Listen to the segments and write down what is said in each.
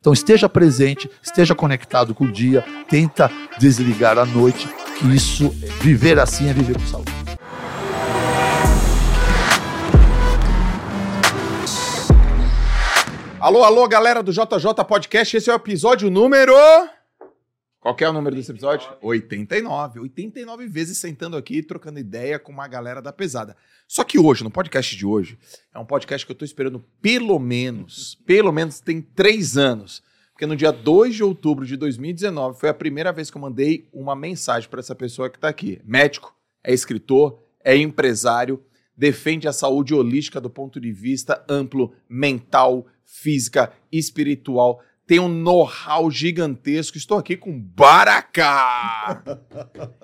Então esteja presente, esteja conectado com o dia, tenta desligar à noite, que isso, viver assim é viver com saúde. Alô, alô, galera do JJ Podcast, esse é o episódio número. Qual é o número desse episódio? 89. 89 vezes sentando aqui, trocando ideia com uma galera da pesada. Só que hoje, no podcast de hoje, é um podcast que eu tô esperando pelo menos, pelo menos tem três anos. Porque no dia 2 de outubro de 2019 foi a primeira vez que eu mandei uma mensagem para essa pessoa que tá aqui. Médico, é escritor, é empresário, defende a saúde holística do ponto de vista amplo, mental, física, espiritual tem um know-how gigantesco. Estou aqui com Baracá.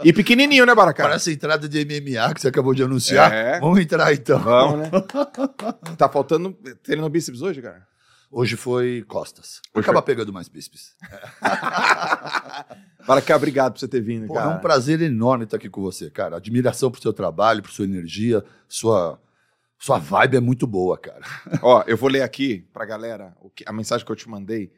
E pequenininho, né, Baracá? Parece entrada de MMA que você acabou de anunciar. É. Vamos entrar então. Vamos, né? tá faltando treino bíceps hoje, cara? Hoje foi costas. Hoje Acaba foi- pegando mais bíceps. Baracá, obrigado por você ter vindo, Pô, cara. é um prazer enorme estar aqui com você, cara. Admiração pro seu trabalho, por sua energia, sua, sua vibe é muito boa, cara. Ó, eu vou ler aqui pra galera a mensagem que eu te mandei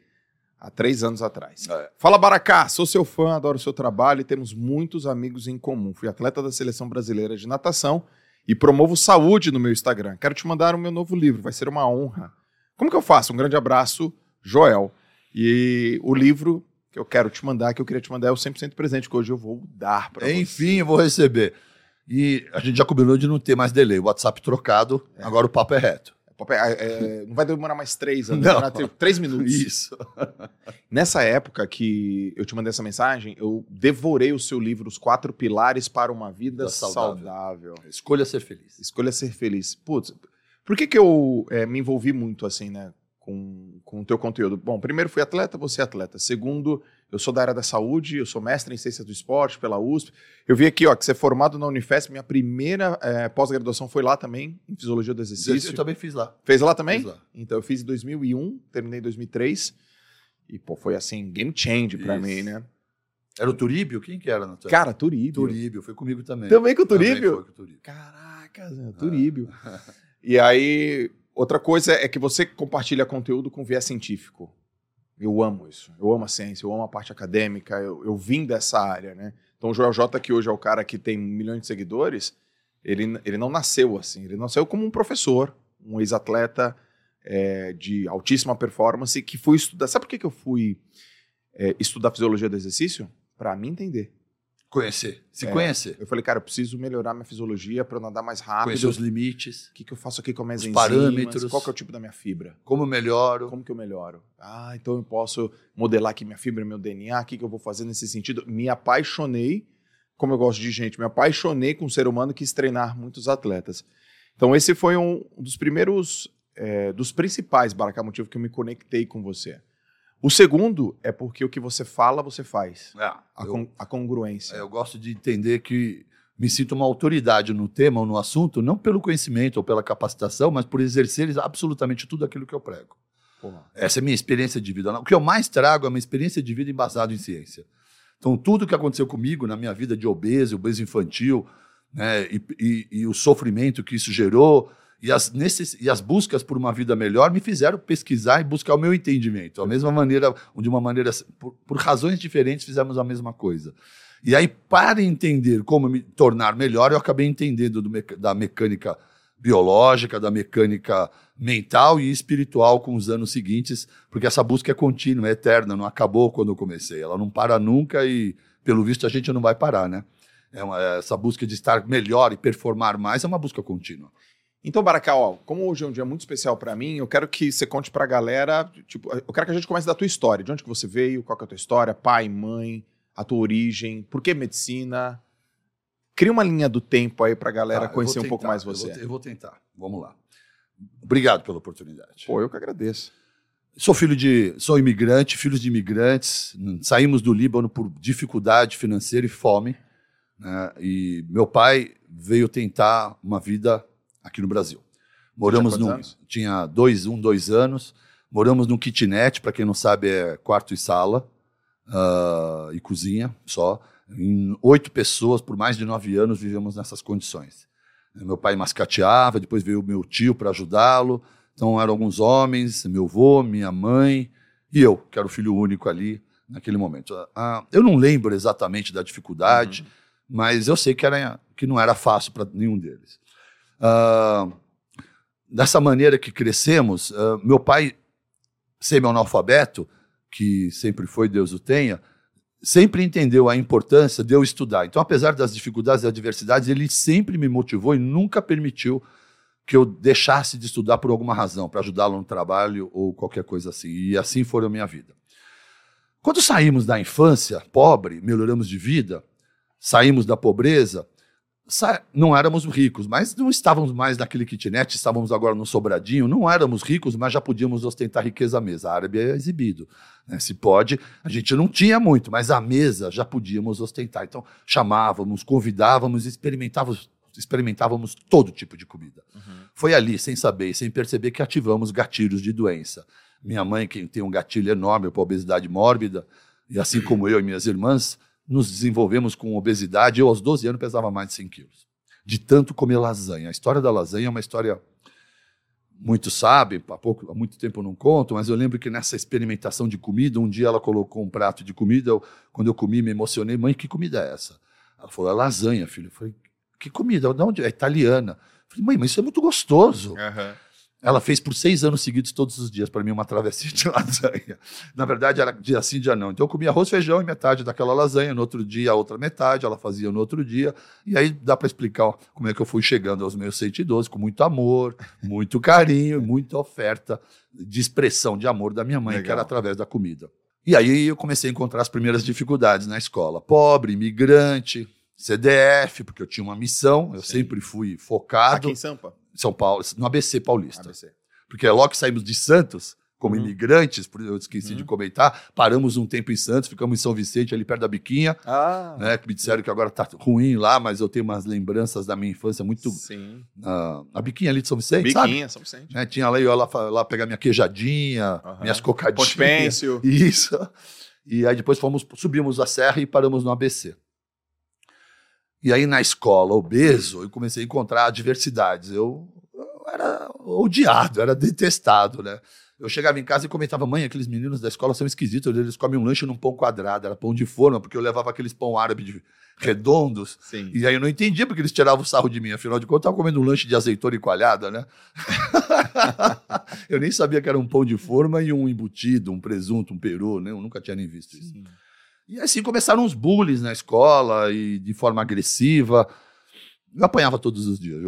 há três anos atrás. É. Fala, Baracá, sou seu fã, adoro o seu trabalho e temos muitos amigos em comum. Fui atleta da Seleção Brasileira de Natação e promovo saúde no meu Instagram. Quero te mandar o meu novo livro, vai ser uma honra. Como que eu faço? Um grande abraço, Joel. E o livro que eu quero te mandar, que eu queria te mandar, é o 100% presente, que hoje eu vou dar pra você. Enfim, eu vou receber. E a gente já combinou de não ter mais delay. O WhatsApp trocado, agora o papo é reto. É, é, não vai demorar mais três anos, Não. vai demorar três minutos. Isso. Nessa época que eu te mandei essa mensagem, eu devorei o seu livro Os Quatro Pilares para uma Vida Vida saudável. Saudável. Escolha ser feliz. Escolha ser feliz. Putz, por que, que eu é, me envolvi muito assim, né? Com, com o teu conteúdo? Bom, primeiro fui atleta, você é atleta. Segundo, eu sou da área da saúde, eu sou mestre em ciências do esporte pela USP. Eu vi aqui, ó, que você é formado na Unifesp. Minha primeira é, pós-graduação foi lá também, em Fisiologia do Exercício. Eu também fiz lá. Fez lá também? Fiz lá. Então eu fiz em 2001, terminei em 2003. E, pô, foi assim, game change pra Isso. mim, né? Era o Turíbio? Quem que era na tua Cara, Turíbio. Turíbio, foi comigo também. Também com o Também Turíbio? foi com o Turíbio. Caraca, Zé, Turíbio. E aí, outra coisa é que você compartilha conteúdo com viés científico. Eu amo isso. Eu amo a ciência, eu amo a parte acadêmica, eu, eu vim dessa área, né? Então o Joel J, que hoje é o cara que tem milhões de seguidores, ele, ele não nasceu assim. Ele nasceu como um professor, um ex-atleta é, de altíssima performance que fui estudar. Sabe por que, que eu fui é, estudar fisiologia do exercício? Pra me entender. Conhecer. Se É. conhecer. Eu falei, cara, eu preciso melhorar minha fisiologia para eu nadar mais rápido. Conhecer os limites. O que, que eu faço aqui com as minhas Os enzimas? parâmetros. Qual que é o tipo da minha fibra? Como eu melhoro. Como que eu melhoro? Ah, então eu posso modelar aqui minha fibra, meu DNA, o que, que eu vou fazer nesse sentido? Me apaixonei, como eu gosto de gente, me apaixonei com um ser humano que quis treinar muitos atletas. Então esse foi um dos primeiros, é, dos principais, Baracá, motivo que eu me conectei com você. O segundo é porque o que você fala, você faz. A, eu, con- a congruência. é, eu gosto de entender que me sinto uma autoridade no tema ou no assunto, não pelo conhecimento ou pela capacitação, mas por exercer absolutamente tudo aquilo que eu prego. Essa é a minha experiência de vida. O que eu mais trago é uma experiência de vida embasada em ciência. Então, tudo que aconteceu comigo na minha vida de obeso, obeso infantil, né, e, e- e o sofrimento que isso gerou, e as, necess- e as buscas por uma vida melhor me fizeram pesquisar e buscar o meu entendimento. A mesma maneira, de uma maneira, por, por razões diferentes, fizemos a mesma coisa. E aí, para entender como me tornar melhor, eu acabei entendendo do da mecânica biológica, da mecânica mental e espiritual com os anos seguintes, porque essa busca é contínua, é eterna, não acabou quando eu comecei. Ela não para nunca e, pelo visto, a gente não vai parar, né? É uma- essa busca de estar melhor e performar mais é uma busca contínua. Então, Baracá, ó, como hoje é um dia muito especial pra mim, eu quero que você conte pra galera, tipo, eu quero que a gente comece da tua história, de onde que você veio, qual que é a tua história, pai, mãe, a tua origem, por que medicina? Cria uma linha do tempo aí pra galera Tá, eu conhecer vou um pouco tentar, mais eu você. vou, eu vou tentar. Vamos lá. Obrigado pela oportunidade. Pô, eu que agradeço. Sou filho de, sou imigrante, filhos de imigrantes. Saímos do Líbano por dificuldade financeira e fome. né? E meu pai veio tentar uma vida aqui no Brasil. Moramos anos? tinha dois, um, dois anos. Moramos num kitnet, para quem não sabe é quarto e sala ah, e cozinha só. Em oito pessoas por mais de nove anos vivemos nessas condições. Meu pai mascateava, depois veio meu tio para ajudá-lo. Então eram alguns homens, meu avô, minha mãe, E eu, que era o filho único ali naquele momento. Ah, eu não lembro exatamente da dificuldade, uhum. mas eu sei que, era, que não era fácil para nenhum deles. Ah, dessa maneira que crescemos, ah, meu pai, semi-analfabeto, que sempre foi, Deus o tenha, sempre entendeu a importância de eu estudar. Então, apesar das dificuldades e adversidades, ele sempre me motivou e nunca permitiu que eu deixasse de estudar por alguma razão, para ajudá-lo no trabalho ou qualquer coisa assim. E assim foi a minha vida. Quando saímos da infância pobre, melhoramos de vida, saímos da pobreza, não éramos ricos, mas não estávamos mais naquele kitnet, estávamos agora no sobradinho, não éramos ricos, mas já podíamos ostentar riqueza à mesa. A árabe é exibido. Né? Se pode, a gente não tinha muito, mas a mesa já podíamos ostentar. Então chamávamos, convidávamos, experimentávamos experimentávamos todo tipo de comida. Uhum. Foi ali, sem saber, sem perceber, que ativamos gatilhos de doença. Minha mãe, que tem um gatilho enorme para obesidade mórbida, e assim como eu e minhas irmãs, nos desenvolvemos com obesidade. Eu, aos 12 anos, pesava mais de 100 quilos. De tanto comer lasanha. A história da lasanha é uma história muito sabe, há, pouco, há muito tempo eu não conto, mas eu lembro que nessa experimentação de comida, um dia ela colocou um prato de comida, eu, quando eu comi me emocionei, mãe, que comida é essa? Ela falou, é lasanha, filho. Eu falei, que comida? De onde? É italiana. falei, mãe, mas isso é muito gostoso. Uhum. Ela fez por seis anos seguidos, todos os dias, para mim, uma travessia de lasanha. Na verdade, era dia sim, dia não. Então, eu comia arroz, feijão e metade daquela lasanha. No outro dia, a outra metade. Ela fazia no outro dia. E aí dá para explicar como é que eu fui chegando aos meus 112, com muito amor, muito carinho, muita oferta de expressão de amor da minha mãe, Legal. que era através da comida. E aí eu comecei a encontrar as primeiras dificuldades na escola. Pobre, imigrante, CDF, porque eu tinha uma missão, eu Sim. sempre fui focado. Aqui em Sampa? São Paulo, no ABC Paulista. ABC. Porque é logo que saímos de Santos, como uhum. imigrantes, eu esqueci uhum. de comentar, paramos um tempo em Santos, ficamos em São Vicente, ali perto da Biquinha. Ah. Né, que me disseram que agora tá ruim lá, mas eu tenho umas lembranças da minha infância muito. Sim. Uh, a Biquinha ali de São Vicente, Biquinha, sabe? São Vicente. É, tinha lá, eu ia lá, lá pegar minha queijadinha, uhum. minhas cocadinhas. Ponte. Isso. E aí depois fomos, subimos a serra e paramos no ABC. E aí na escola, obeso, eu comecei a encontrar adversidades. Eu, eu era odiado, era detestado, né? Eu chegava em casa e comentava, mãe, aqueles meninos da escola são esquisitos, eles comem um lanche num pão quadrado, era pão de forma, porque eu levava aqueles pão árabe de, redondos. Sim. E aí eu não entendia porque eles tiravam o sarro de mim, afinal de contas eu estava comendo um lanche de azeitona e coalhada, né? eu nem sabia que era um pão de forma e um embutido, um presunto, um peru, né? Eu nunca tinha nem visto isso. Sim. E assim começaram os bullies na escola e de forma agressiva. Eu apanhava todos os dias,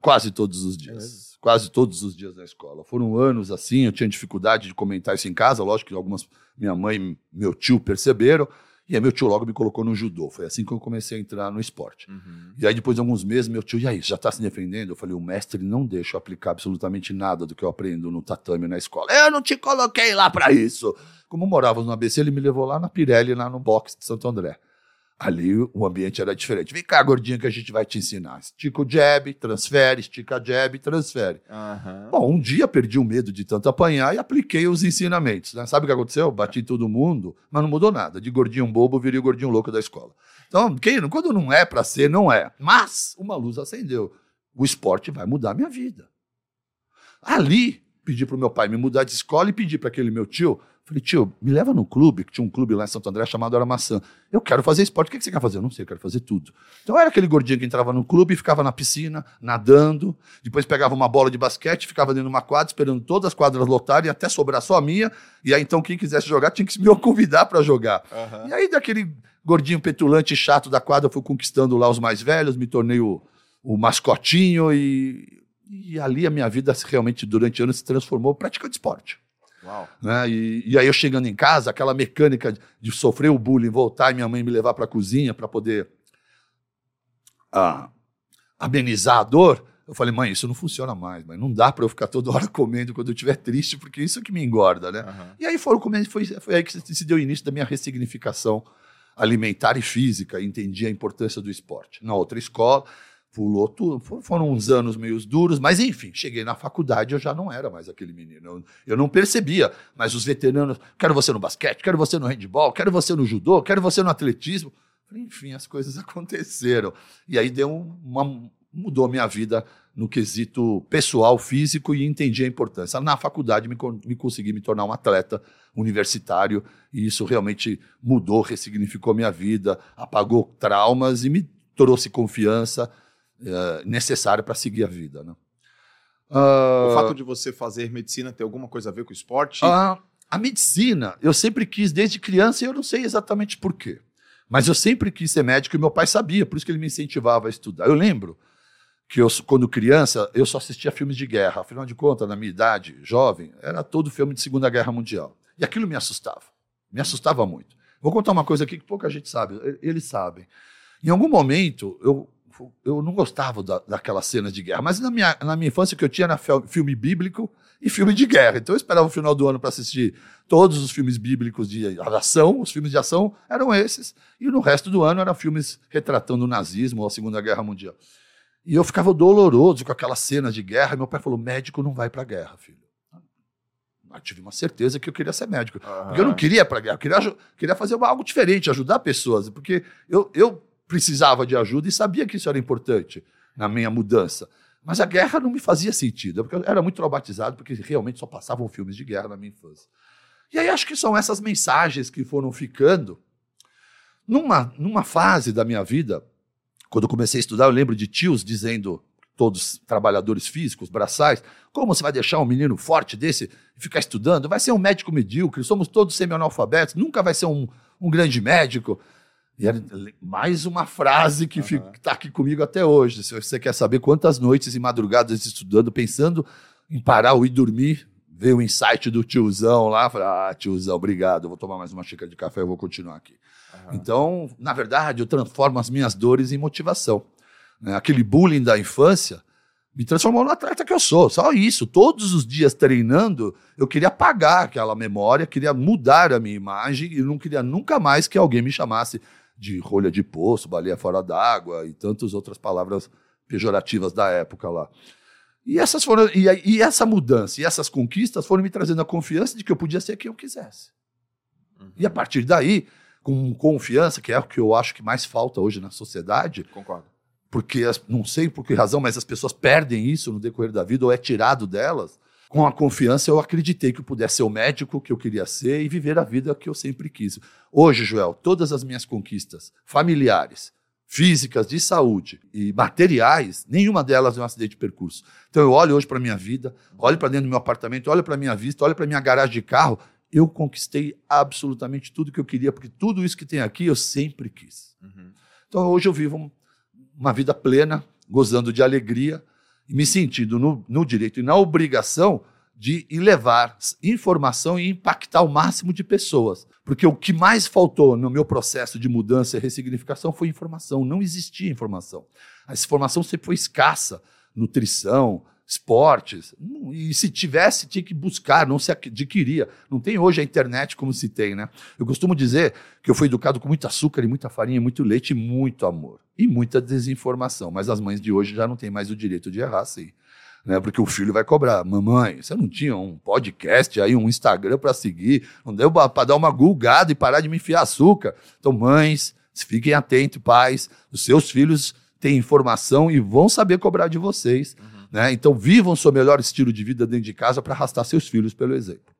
quase todos os dias. É quase todos os dias na escola. Foram anos assim, eu tinha dificuldade de comentar isso em casa, lógico que algumas minha mãe e meu tio perceberam. E aí meu tio logo me colocou no judô. Foi assim que eu comecei a entrar no esporte. Uhum. E aí depois de alguns meses, meu tio, e aí, já está se defendendo? Eu falei, o mestre não deixa eu aplicar absolutamente nada do que eu aprendo no tatame na escola. Eu não te coloquei lá para isso. Como morávamos no ABC, ele me levou lá na Pirelli, lá no box de Santo André. Ali o ambiente era diferente. Vem cá, gordinho, que a gente vai te ensinar. Estica o jab, transfere, estica jab, transfere. Uhum. Bom, um dia perdi o medo de tanto apanhar e apliquei os ensinamentos. Né? Sabe o que aconteceu? Bati todo mundo, mas não mudou nada. De gordinho bobo, virei o gordinho louco da escola. Então, quem, quando não é para ser, não é. Mas uma luz acendeu. O esporte vai mudar a minha vida. Ali, pedi para o meu pai me mudar de escola e pedi para aquele meu tio Falei, tio, me leva no clube, que tinha um clube lá em Santo André chamado Era Maçã. Eu quero fazer esporte, o que você quer fazer? Eu não sei, eu quero fazer tudo. Então era aquele gordinho que entrava no clube e ficava na piscina, nadando, depois pegava uma bola de basquete, ficava dentro de uma quadra, esperando todas as quadras lotarem até sobrar só a minha, e aí então quem quisesse jogar tinha que me convidar para jogar. Uhum. E aí daquele gordinho petulante chato da quadra, eu fui conquistando lá os mais velhos, me tornei o, o mascotinho e, e ali a minha vida realmente durante anos se transformou praticando esporte. Né? E, e, aí eu chegando em casa, aquela mecânica de sofrer o bullying, voltar e minha mãe me levar para a cozinha para poder ah, amenizar a dor, eu falei, mãe, isso não funciona mais, mas não dá para eu ficar toda hora comendo quando eu estiver triste, porque isso é que me engorda, né? Uhum. E aí foram comendo, foi, foi aí que se deu o início da minha ressignificação alimentar e física, e entendi a importância do esporte. Na outra escola, pulou tudo. Foram uns anos meio duros, mas enfim, cheguei na faculdade eu já não era mais aquele menino. Eu, eu, não percebia, mas os veteranos, quero você no basquete, quero você no handball, quero você no judô, quero você no atletismo. Enfim, as coisas aconteceram. E aí deu uma, mudou minha vida no quesito pessoal, físico e entendi a importância. Na faculdade me, me consegui me tornar um atleta universitário e isso realmente mudou, ressignificou minha vida, apagou traumas e me trouxe confiança uh, necessária para seguir a vida. Né? Uh, o fato de você fazer medicina tem alguma coisa a ver com o esporte? Uh, a medicina, eu sempre quis desde criança e eu não sei exatamente por quê. Mas eu sempre quis ser médico e meu pai sabia, por isso que ele me incentivava a estudar. Eu lembro que eu, quando criança, eu só assistia filmes de guerra. Afinal de contas, na minha idade, jovem, era todo filme de Segunda Guerra Mundial. E aquilo me assustava. Me assustava muito. Vou contar uma coisa aqui que pouca gente sabe. Eles sabem. Em algum momento, eu, eu não gostava da, daquelas cenas de guerra, mas na minha, na minha infância, o que eu tinha era filme bíblico e filme de guerra. Então eu esperava o final do ano para assistir todos os filmes bíblicos de ação, os filmes de ação eram esses, e no resto do ano eram filmes retratando o nazismo ou a Segunda Guerra Mundial. E eu ficava doloroso com aquelas cenas de guerra. E meu pai falou: médico não vai para a guerra, filho. Eu tive uma certeza que eu queria ser médico. Uhum. Porque eu não queria ir para a guerra, eu queria, queria fazer algo diferente, ajudar pessoas. Porque eu, eu precisava de ajuda e sabia que isso era importante na minha mudança. Mas a guerra não me fazia sentido, porque eu era muito traumatizado, porque realmente só passavam filmes de guerra na minha infância. E aí acho que são essas mensagens que foram ficando. Numa, numa fase da minha vida, quando eu comecei a estudar, eu lembro de tios dizendo, todos trabalhadores físicos, braçais, como você vai deixar um menino forte desse ficar estudando? Vai ser um médico medíocre, somos todos semi-analfabetos, nunca vai ser um, um grande médico. E era mais uma frase que uhum. está aqui comigo até hoje. Se você quer saber quantas noites e madrugadas estudando, pensando em parar ou ir dormir, veio o insight do tiozão lá, falei, ah, tiozão, obrigado, eu vou tomar mais uma xícara de café, eu vou continuar aqui. Uhum. Então, na verdade, eu transformo as minhas dores em motivação. Né? Aquele bullying da infância me transformou no atleta que eu sou. Só isso. Todos os dias treinando, eu queria apagar aquela memória, queria mudar a minha imagem e não queria nunca mais que alguém me chamasse de rolha de poço, baleia fora d'água e tantas outras palavras pejorativas da época lá. E essas foram e, e, essa mudança e essas conquistas foram me trazendo a confiança de que eu podia ser quem eu quisesse. Uhum. E a partir daí, com confiança, que é o que eu acho que mais falta hoje na sociedade. Concordo. Porque não sei por que razão, mas as pessoas perdem isso no decorrer da vida ou é tirado delas. Com a confiança, eu acreditei que eu pudesse ser o médico que eu queria ser e viver a vida que eu sempre quis. Hoje, Joel, todas as minhas conquistas familiares, físicas, de saúde e materiais, nenhuma delas é um acidente de percurso. Então eu olho hoje para minha vida, olho para dentro do meu apartamento, olho para minha vista, olho para minha garagem de carro eu conquistei absolutamente tudo que eu queria, porque tudo isso que tem aqui eu sempre quis. Uhum. Então hoje eu vivo uma vida plena, gozando de alegria me sentindo no, no direito e na obrigação de levar informação e impactar o máximo de pessoas. Porque o que mais faltou no meu processo de mudança e ressignificação foi informação. Não existia informação. A informação sempre foi escassa. Nutrição, esportes. E se tivesse, tinha que buscar, não se adquiria. Não tem hoje a internet como se tem, né? Eu costumo dizer que eu fui educado com muito açúcar e muita farinha, muito leite e muito amor. E muita desinformação. Mas as mães de hoje já não têm mais o direito de errar, sim. Né, porque o filho vai cobrar. Mamãe, você não tinha um podcast aí, um Instagram para seguir? Não deu para dar uma gulgada e parar de me enfiar açúcar? Então, mães, fiquem atentos, pais. Os seus filhos têm informação e vão saber cobrar de vocês. Uhum. Né? Então, vivam seu melhor estilo de vida dentro de casa para arrastar seus filhos pelo exemplo.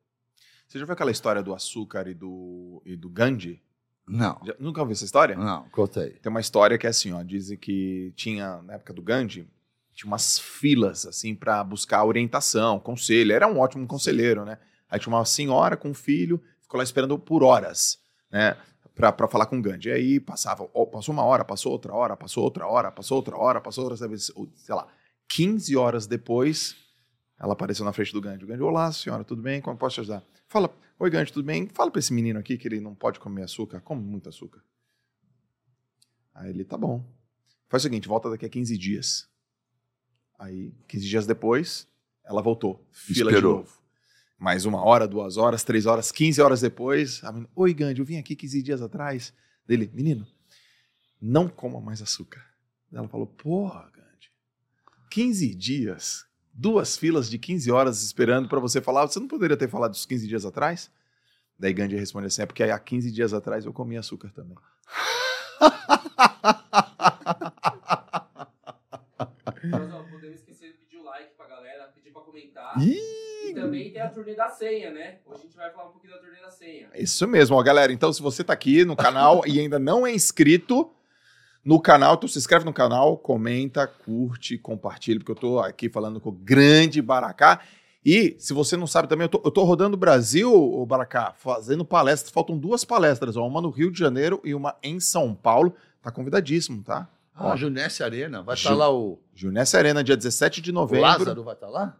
Você já viu aquela história do açúcar e do, e do Gandhi? Não. Já, nunca ouviu essa história? Não, contei. Tem uma história que é assim, ó, dizem que tinha, na época do Gandhi, tinha umas filas, assim, para buscar orientação, conselho. Era um ótimo conselheiro, né? Aí tinha uma senhora com um filho, ficou lá esperando por horas, né? para falar com o Gandhi. E aí passava, passou uma hora, passou outra hora, passou outra hora, passou outra hora, passou outra, sei lá. 15 horas depois, ela apareceu na frente do Gandhi. O Gandhi, olá, senhora, tudo bem? Como posso te ajudar? Fala, oi, Gandhi, tudo bem? Fala para esse menino aqui que ele não pode comer açúcar. Come muito açúcar. Aí ele, tá bom. Faz o seguinte, volta daqui a 15 dias. Aí, 15 dias depois, ela voltou. Fila Esperou. de novo. Mais uma hora, duas horas, três horas, 15 horas depois. Menina, oi, Gandhi, eu vim aqui 15 dias atrás. Dele, menino, não coma mais açúcar. Ela falou, porra, 15 dias, duas filas de 15 horas esperando para você falar. Você não poderia ter falado isso 15 dias atrás? Daí Gandhi responde assim: é porque há 15 dias atrás eu comi açúcar também. Podemos esquecer comentar. E também tem a turnê da senha, né? Hoje a gente vai falar um pouquinho da turnê da senha. Isso mesmo, ó, galera. Então, se você tá aqui no canal e ainda não é inscrito no canal, então se inscreve no canal, comenta, curte, compartilha, porque eu tô aqui falando com o grande Baracá. E, se você não sabe também, eu tô, eu tô rodando o Brasil, o Baracá, fazendo palestras. Faltam duas palestras, ó, uma no Rio de Janeiro e uma em São Paulo. Tá convidadíssimo, tá? Ah, Junesse Arena. Vai estar tá lá o. Junesse Arena, dia 17 de novembro. O Lázaro vai estar tá lá?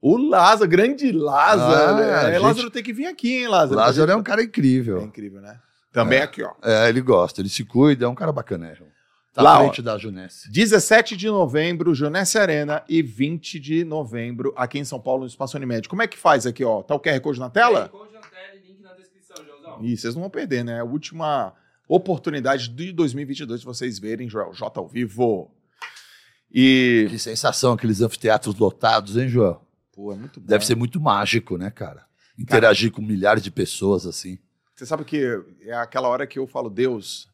O Lázaro, grande Lázaro. Ah, é, gente... Lázaro tem que vir aqui, hein, Lázaro? Lázaro é um cara incrível. É incrível, né? Também é. aqui, ó. É, ele gosta, ele se cuida, é um cara bacana. Tá Lá, frente ó, da Junesse. 17 de novembro, Junesse Arena, e 20 de novembro, aqui em São Paulo, no Espaço Unimed. Como é que faz aqui, ó? Tá o QR Code na tela? QR Code na tela e link na descrição, Joãozão. Ih, vocês não vão perder, né? A última oportunidade de 2022 de vocês verem Joel J ao vivo. E... Que sensação, aqueles anfiteatros lotados, hein, Joel? Pô, é muito bom. Deve ser muito mágico, né, cara? Interagir cara, com milhares de pessoas assim. Você sabe que é aquela hora que eu falo, Deus,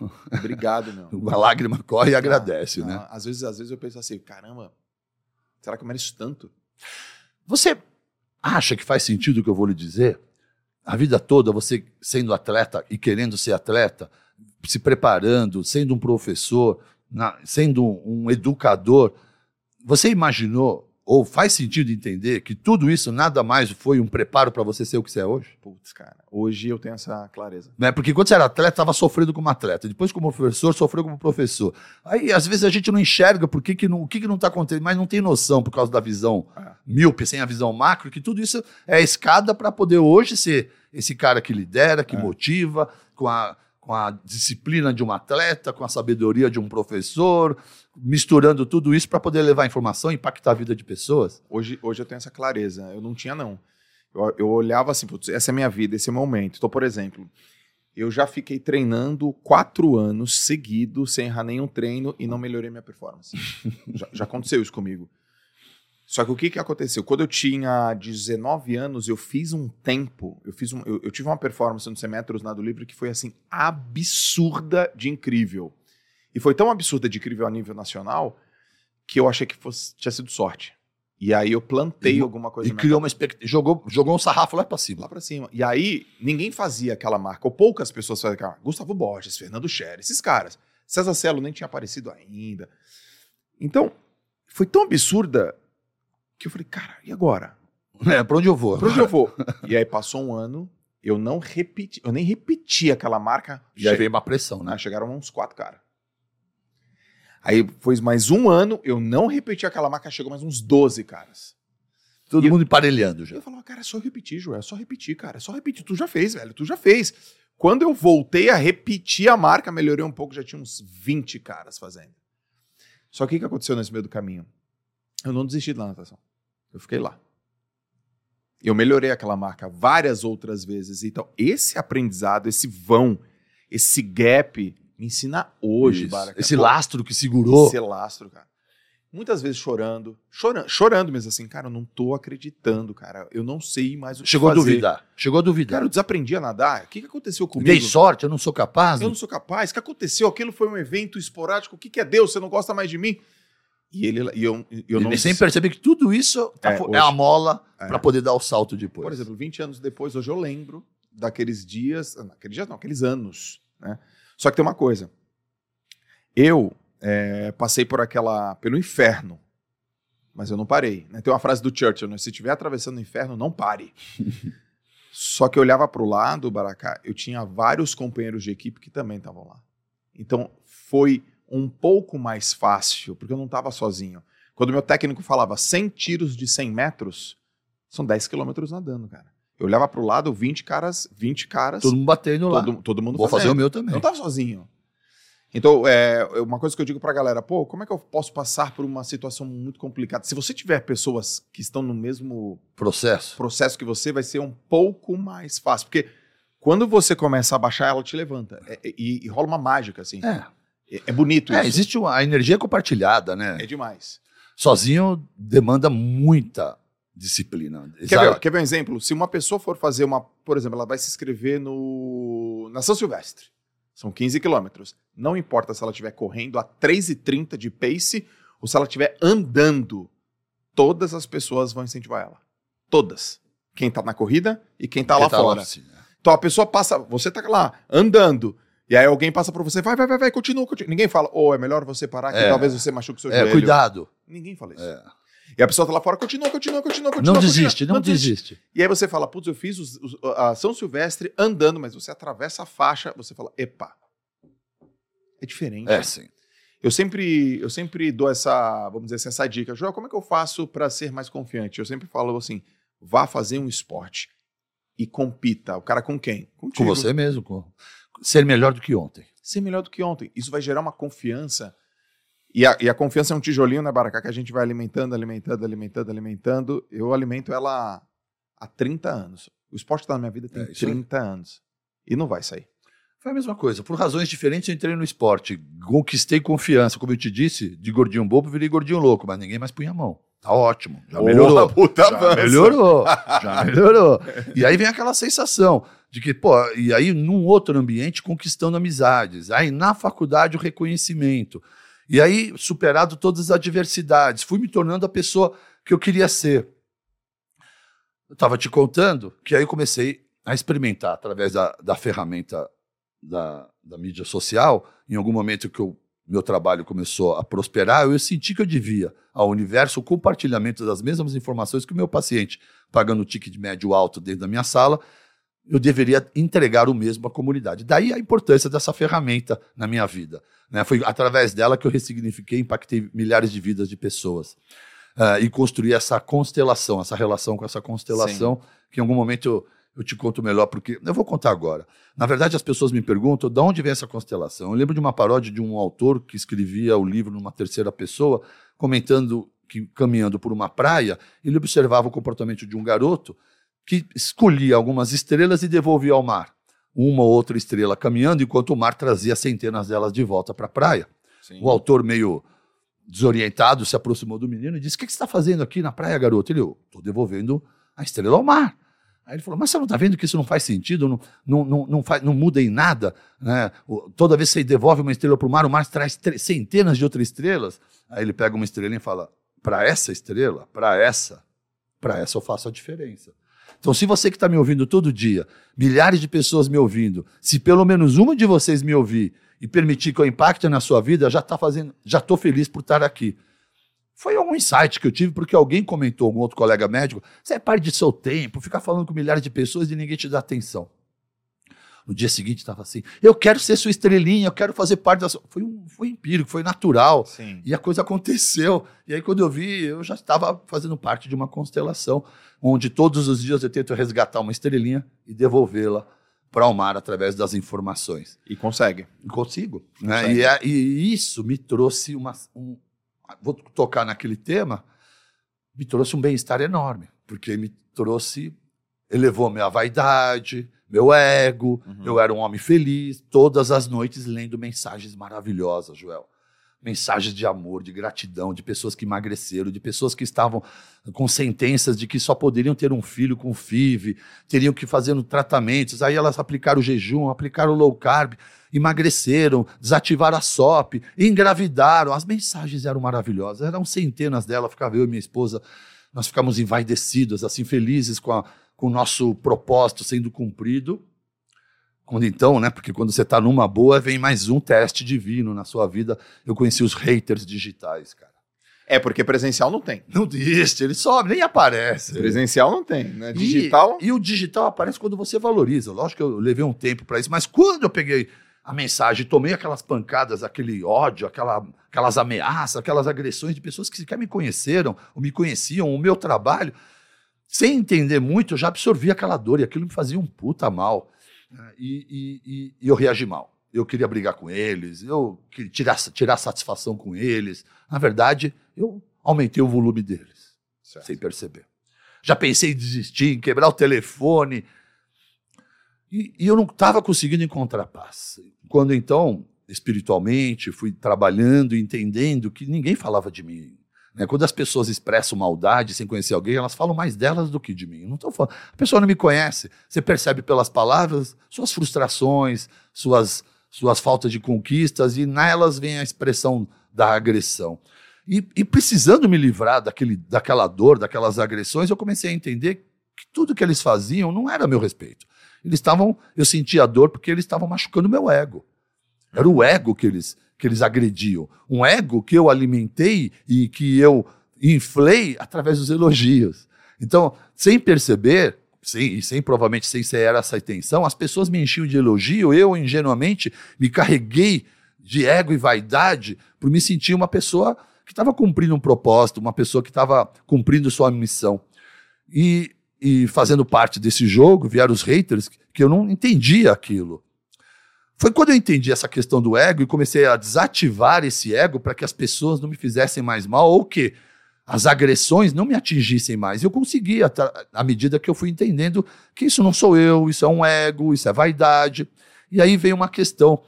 obrigado, meu. Uma lágrima corre e agradece, não, né? Às vezes, às vezes eu penso assim, caramba, será que eu mereço tanto? Você acha que faz sentido o que eu vou lhe dizer? a vida toda você sendo atleta e querendo ser atleta, se preparando, sendo um professor, na, sendo um, um educador, você imaginou ou faz sentido entender que tudo isso nada mais foi um preparo para você ser o que você é hoje? Putz, cara, hoje eu tenho essa clareza. Né? Porque quando você era atleta, estava sofrendo como atleta. Depois, como professor, sofreu como professor. Aí, às vezes, a gente não enxerga por que, que não, o que, que não está acontecendo, mas não tem noção por causa da visão é. míope, sem a visão macro, que tudo isso é a escada para poder hoje ser esse cara que lidera, que é. motiva, com a com a disciplina de um atleta, com a sabedoria de um professor, misturando tudo isso para poder levar informação e impactar a vida de pessoas? Hoje, hoje eu tenho essa clareza. Eu não tinha, não. Eu, eu olhava assim, putz, essa é a minha vida, esse é o momento. Então, por exemplo, eu já fiquei treinando quatro anos seguidos, sem errar nenhum treino e não melhorei minha performance. já, já aconteceu isso comigo. Só que o que, que aconteceu? Quando eu tinha 19 anos, eu fiz um tempo, eu fiz um, eu, eu tive uma performance no 100 metros nado livre que foi assim absurda de incrível. E foi tão absurda de incrível a nível nacional que eu achei que fosse, tinha sido sorte. E aí eu plantei e, alguma coisa. E criou uma expectativa. Jogou, jogou um sarrafo lá pra cima. Lá pra cima. E aí ninguém fazia aquela marca, ou poucas pessoas faziam aquela marca. Gustavo Borges, Fernando Scherer, esses caras. César Celo nem tinha aparecido ainda. Então, foi tão absurda que eu falei, cara, e agora? É, pra onde eu vou? Pra onde eu vou? e aí passou um ano, eu não repeti, eu nem repeti aquela marca. E aí veio uma pressão, né? Chegaram uns quatro caras. Aí foi mais um ano, eu não repeti aquela marca, chegou mais uns 12 caras. Todo e mundo eu, emparelhando já. Eu falava, cara, é só repetir, Joel, é só repetir, cara, é só repetir. Tu já fez, velho, tu já fez. Quando eu voltei a repetir a marca, melhorei um pouco, já tinha uns 20 caras fazendo. Só que o que aconteceu nesse meio do caminho? Eu não desisti da natação. Eu fiquei lá. Eu melhorei aquela marca várias outras vezes. Então, esse aprendizado, esse vão, esse gap, me ensina hoje, Baraka. Esse lastro que segurou. Esse lastro, cara. Muitas vezes chorando, chorando, chorando mesmo assim, cara, eu não tô acreditando, cara. Eu não sei mais o que Chegou fazer. a duvidar. Chegou a duvidar. Cara, eu desaprendi a nadar. O que, que aconteceu comigo? Dei sorte, eu não sou capaz. Eu não sou capaz. O que aconteceu? Aquilo foi um evento esporádico. O que, que é Deus? Você não gosta mais de mim? E ele e eu, eu não sem perceber que tudo isso tá, é, hoje, é, a mola é. para poder dar o salto depois. Por exemplo, 20 anos depois, hoje eu lembro daqueles dias, naqueles dias não, aqueles anos, né? Só que tem uma coisa. Eu é, passei por aquela pelo inferno, mas eu não parei. Né? Tem uma frase do Churchill, né? se estiver atravessando o inferno, não pare. Só que eu olhava para o lado, Baracá, eu tinha vários companheiros de equipe que também estavam lá. Então foi um pouco mais fácil, porque eu não estava sozinho. Quando meu técnico falava 100 tiros de 100 metros, são 10 quilômetros nadando, cara. Eu olhava para o lado, 20 caras, 20 caras. Todo mundo batendo todo, lá. Todo mundo Vou fazendo. fazer o meu também. Eu não estava sozinho. Então, é, uma coisa que eu digo para a galera, pô, como é que eu posso passar por uma situação muito complicada? Se você tiver pessoas que estão no mesmo processo, processo que você, vai ser um pouco mais fácil. Porque quando você começa a baixar, ela te levanta. É, e, e rola uma mágica, assim. É. É, é bonito é, isso. existe uma, a energia compartilhada, né? É demais. Sozinho demanda muita disciplina. Quer ver, quer ver um exemplo? Se uma pessoa for fazer uma, por exemplo, ela vai se inscrever no na São Silvestre. São 15 quilômetros. Não importa se ela estiver correndo a 3,30 de pace ou se ela estiver andando todas as pessoas vão incentivar ela. Todas. Quem tá na corrida e quem tá Porque lá fora. assim, né? Então a pessoa passa, você tá lá andando, e aí alguém passa por você, vai, vai, vai, vai, continua, continua. Ninguém fala, ô, é melhor você parar que É. talvez você machuque seu É, joelho. cuidado. Ninguém fala isso. É. E a pessoa tá lá fora, continua, continua, continua, continua. Não continua, desiste, não desiste. E aí você fala, putz, eu fiz os- os- a São Silvestre andando, mas você atravessa a faixa, você fala, epa. É diferente. É, sim. Eu sempre, eu sempre dou essa, vamos dizer assim, essa dica. Joel, como é que eu faço para ser mais confiante? Eu sempre falo assim, vá fazer um esporte e compita. O cara com quem? Com Contigo. você mesmo. Com... Ser melhor do que ontem. Ser melhor do que ontem. Isso vai gerar uma confiança. E a, e a confiança é um tijolinho, né, Baracá? Que a gente vai alimentando, alimentando, alimentando, alimentando. Eu alimento ela há 30 anos. O esporte tá na minha vida tem É, isso aí. 30 anos. E não vai sair. Foi a mesma coisa. Por razões diferentes, eu entrei no esporte. Conquistei confiança. Como eu te disse, de gordinho bobo, virei gordinho louco, mas ninguém mais punha a mão. Tá ótimo. Já melhorou. Porra, puta Já melhorou. Já melhorou. E aí vem aquela sensação de que, pô, e aí num outro ambiente conquistando amizades. Aí na faculdade o reconhecimento. E aí superado todas as adversidades. Fui me tornando a pessoa que eu queria ser. Eu estava te contando que aí eu comecei a experimentar através da, da ferramenta da, da mídia social. Em algum momento que o meu trabalho começou a prosperar, eu senti que eu devia ao universo o compartilhamento das mesmas informações que o meu paciente, pagando o ticket médio alto dentro da minha sala, eu deveria entregar o mesmo à comunidade. Daí a importância dessa ferramenta na minha vida. né? Foi através dela que eu ressignifiquei, impactei milhares de vidas de pessoas. Ah, e construí essa constelação, essa relação com essa constelação, que em algum momento eu, eu te conto melhor, porque eu vou contar agora. Na verdade, as pessoas me perguntam de onde vem essa constelação. Eu lembro de uma paródia de um autor que escrevia o livro numa terceira pessoa, comentando que, caminhando por uma praia, ele observava o comportamento de um garoto que escolhia algumas estrelas e devolvia ao mar. Uma ou outra estrela caminhando, enquanto o mar trazia centenas delas de volta para a praia. O autor, meio desorientado, se aproximou do menino e disse: O que, que você está fazendo aqui na praia, garoto? Ele, eu estou devolvendo a estrela ao mar. Aí ele falou: Mas você não está vendo que isso não faz sentido, não, não, não, não, faz, não muda em nada? Né? Toda vez que você devolve uma estrela para o mar, o mar traz centenas de outras estrelas. Aí ele pega uma estrelinha e fala: Para essa estrela, para essa, para essa eu faço a diferença. Então, se você que está me ouvindo todo dia, milhares de pessoas me ouvindo, se pelo menos uma de vocês me ouvir e permitir que eu impacte na sua vida, já está fazendo, já estou feliz por estar aqui. Foi algum insight que eu tive, porque alguém comentou, algum outro colega médico, você é parte de seu tempo, ficar falando com milhares de pessoas e ninguém te dá atenção. No dia seguinte estava assim, eu quero ser sua estrelinha, eu quero fazer parte da sua... Foi, um, foi empírico, foi natural. Sim. E a coisa aconteceu. E aí, quando eu vi, eu já estava fazendo parte de uma constelação, onde todos os dias eu tento resgatar uma estrelinha e devolvê-la para o mar através das informações. E consegue. E consigo. Né? Consegue. E, é- e isso me trouxe uma. Um, vou tocar naquele tema, me trouxe um bem-estar enorme, porque me trouxe. elevou minha vaidade, meu ego, Uhum. eu era um homem feliz, todas as noites lendo mensagens maravilhosas, Joel. Mensagens de amor, de gratidão, de pessoas que emagreceram, de pessoas que estavam com sentenças de que só poderiam ter um filho com FIV, teriam que fazer tratamentos. Aí elas aplicaram o jejum, aplicaram o low carb, emagreceram, desativaram a SOP, engravidaram. As mensagens eram maravilhosas, eram centenas delas. Ficava eu e minha esposa, nós ficamos envaidecidos, assim, felizes com, a- com o nosso propósito sendo cumprido. Quando então, né? Porque quando você está numa boa, vem mais um teste divino na sua vida. Eu conheci os haters digitais, cara. É, porque presencial não tem. Não existe, ele sobe, nem aparece. Presencial não tem, né? E- Digital. E, o digital aparece quando você valoriza. Lógico que eu levei um tempo para isso, mas quando eu peguei a mensagem, tomei aquelas pancadas, aquele ódio, aquela, aquelas ameaças, aquelas agressões de pessoas que sequer me conheceram, ou me conheciam, o meu trabalho, sem entender muito, eu já absorvi aquela dor e aquilo me fazia um puta mal. E, e- e- eu reagi mal. Eu queria brigar com eles, eu queria tirar, tirar satisfação com eles. Na verdade, eu aumentei o volume deles Certo. sem perceber. Já pensei em desistir, em quebrar o telefone. E, e eu não estava conseguindo encontrar paz. Quando então, espiritualmente, fui trabalhando, entendendo que ninguém falava de mim. Né? Quando as pessoas expressam maldade sem conhecer alguém, elas falam mais delas do que de mim. Eu Não tô falando. A pessoa não me conhece. Você percebe pelas palavras suas frustrações, suas, suas faltas de conquistas, e nelas vem a expressão da agressão. E, e precisando me livrar daquele, daquela dor, daquelas agressões, eu comecei a entender que tudo que eles faziam não era a meu respeito. Eles estavam, eu sentia a dor porque eles estavam machucando meu ego. Era o ego que eles, que eles agrediam. Um ego que eu alimentei e que eu inflei através dos elogios. Então, sem perceber, sem, sem provavelmente sem ser essa intenção, as pessoas me enchiam de elogio, eu ingenuamente me carreguei de ego e vaidade por me sentir uma pessoa que estava cumprindo um propósito, uma pessoa que estava cumprindo sua missão. E, e fazendo parte desse jogo, vieram os haters que eu não entendia aquilo. Foi quando eu entendi essa questão do ego e comecei a desativar esse ego para que as pessoas não me fizessem mais mal ou que as agressões não me atingissem mais. Eu conseguia, à medida que eu fui entendendo que isso não sou eu, isso é um ego, isso é vaidade. E aí veio uma questão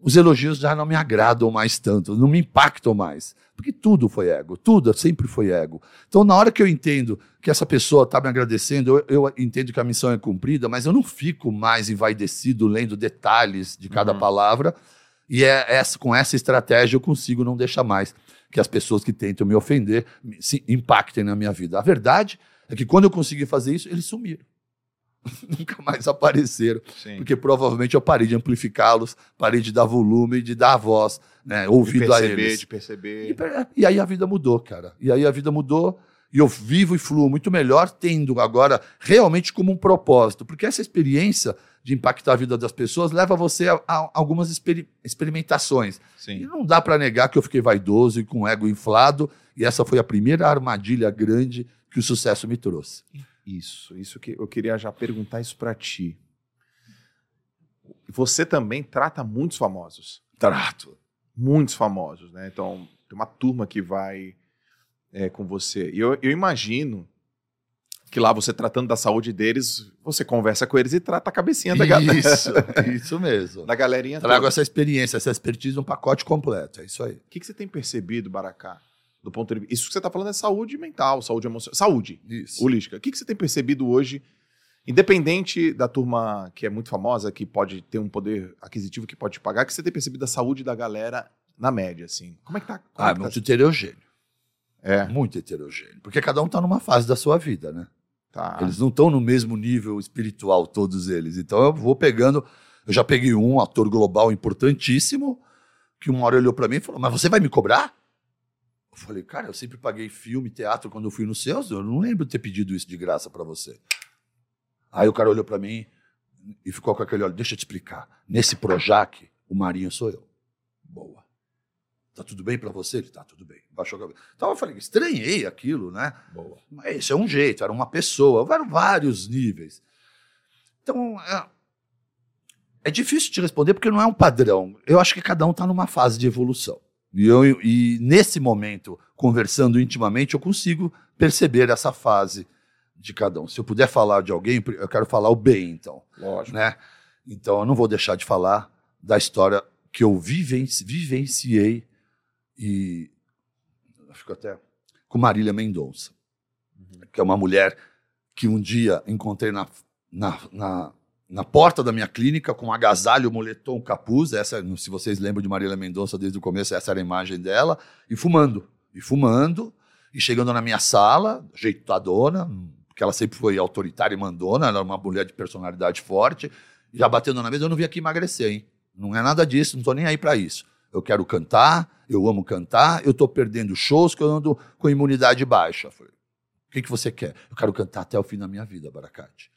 os elogios já não me agradam mais tanto, não me impactam mais. Porque tudo foi ego, tudo sempre foi ego. Então, na hora que eu entendo que essa pessoa está me agradecendo, eu, eu, entendo que a missão é cumprida, mas eu não fico mais envaidecido lendo detalhes de cada uhum. palavra. E é essa, com essa estratégia eu consigo não deixar mais que as pessoas que tentam me ofender se impactem na minha vida. A verdade é que quando eu consegui fazer isso, eles sumiram. nunca mais apareceram. Sim. Porque provavelmente eu parei de amplificá-los, parei de dar volume, de dar voz, né, ouvido perceber, a eles. De perceber, de perceber. E, aí a vida mudou, cara. E aí a vida mudou e eu vivo e fluo muito melhor tendo agora realmente como um propósito. Porque essa experiência de impactar a vida das pessoas leva você a, a algumas exper experimentações. Sim. E não dá para negar que eu fiquei vaidoso e com ego inflado, e essa foi a primeira armadilha grande que o sucesso me trouxe. Isso, isso que eu queria já perguntar isso para ti. Você também trata muitos famosos. Trato. Muitos famosos, né? Então, tem uma turma que vai é, com você. E eu, eu imagino que lá você tratando da saúde deles, você conversa com eles e trata a cabecinha da galera. Isso, isso mesmo. Da galerinha Trago toda. essa experiência, essa expertise num pacote completo, é isso aí. O que, que você tem percebido, Baracá, do ponto de Isso que você está falando é saúde mental, saúde emocional. Saúde. Isso. Holística. O que, que você tem percebido hoje, independente da turma que é muito famosa, que pode ter um poder aquisitivo que pode pagar, que você tem percebido da saúde da galera na média, assim? Como é que tá? ah, é que muito tá... heterogêneo. É. Muito heterogêneo. Porque cada um está numa fase da sua vida, né? Tá. Eles não estão no mesmo nível espiritual, todos eles. Então eu vou pegando. Eu já peguei um ator global importantíssimo que uma hora olhou para mim e falou: Mas você vai me cobrar? Eu falei, cara, eu sempre paguei filme, teatro quando eu fui no seus, eu não lembro de ter pedido isso de graça para você. Aí o cara olhou para mim e ficou com aquele olho, deixa eu te explicar. Nesse Projac, o Marinho sou eu. Boa. Tá tudo bem para você? Ele tá tudo bem. Baixou a cabeça. Então eu falei, estranhei aquilo, né? Boa. Mas esse é um jeito, era uma pessoa, eram vários níveis. Então, é, é difícil te responder porque não é um padrão. Eu acho que cada um está numa fase de evolução. E, eu, e nesse momento, conversando intimamente, eu consigo perceber essa fase de cada um. Se eu puder falar de alguém, eu quero falar o bem, então. Lógico. Né? Então, eu não vou deixar de falar da história que eu vivenci, vivenciei e fico até com Marília Mendonça, uhum. que é uma mulher que um dia encontrei na, na, na na porta da minha clínica com um agasalho, moletom, capuz. Essa, se vocês lembram de Marília Mendonça desde o começo, essa era a imagem dela. E fumando. E fumando. E chegando na minha sala, jeitadona, porque ela sempre foi autoritária e mandona, ela era uma mulher de personalidade forte. Já batendo na mesa, eu não vim aqui emagrecer, hein? Não é nada disso, não estou nem aí para isso. Eu quero cantar, eu amo cantar, eu estou perdendo shows que eu ando com imunidade baixa. falei, o que, que você quer? Eu quero cantar até o fim da minha vida, Baracate.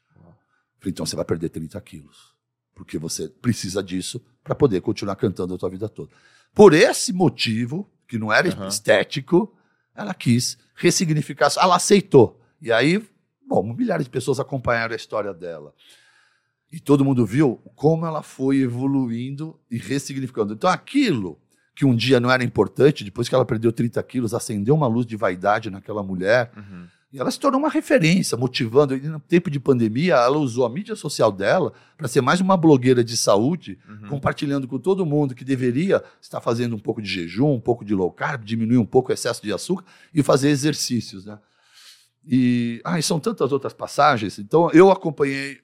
Falei, então você vai perder 30 quilos. Porque você precisa disso para poder continuar cantando a tua vida toda. Por esse motivo, que não era uhum. estético, ela quis ressignificar. Ela aceitou. E aí, bom, milhares de pessoas acompanharam a história dela. E todo mundo viu como ela foi evoluindo e ressignificando. Então, aquilo que um dia não era importante, depois que ela perdeu 30 quilos, acendeu uma luz de vaidade naquela mulher. Uhum e ela se tornou uma referência, motivando. E no tempo de pandemia, ela usou a mídia social dela para ser mais uma blogueira de saúde, uhum. compartilhando com todo mundo que deveria estar fazendo um pouco de jejum, um pouco de low carb, diminuir um pouco o excesso de açúcar e fazer exercícios. Né? E, ah, e são tantas outras passagens. Então, eu acompanhei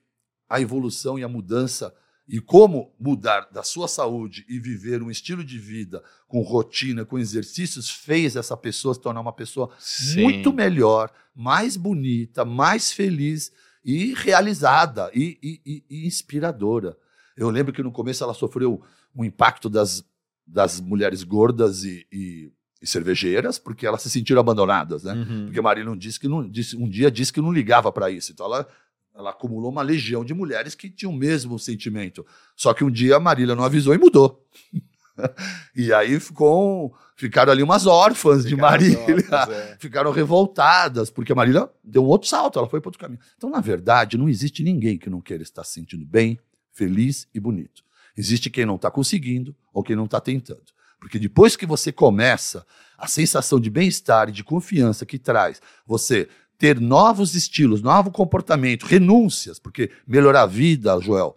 a evolução e a mudança e como mudar da sua saúde e viver um estilo de vida com rotina, com exercícios, fez essa pessoa se tornar uma pessoa Sim. muito melhor, mais bonita, mais feliz e realizada e, e- e- inspiradora. Eu lembro que no começo ela sofreu um impacto das, das mulheres gordas e, e- cervejeiras, porque elas se sentiram abandonadas, né? Uhum. Porque Marília disse que não, disse, um dia disse que não ligava para isso. Então ela, ela acumulou uma legião de mulheres que tinham o mesmo sentimento. Só que um dia a Marília não avisou e mudou. e aí ficou, ficaram ali umas órfãs de Marília. É. Ficaram revoltadas, porque a Marília deu um outro salto, ela foi para outro caminho. Então, na verdade, não existe ninguém que não queira estar se sentindo bem, feliz e bonito. Existe quem não está conseguindo ou quem não está tentando. Porque depois que você começa, a sensação de bem-estar e de confiança que traz você ter novos estilos, novo comportamento, renúncias, porque melhorar a vida, Joel,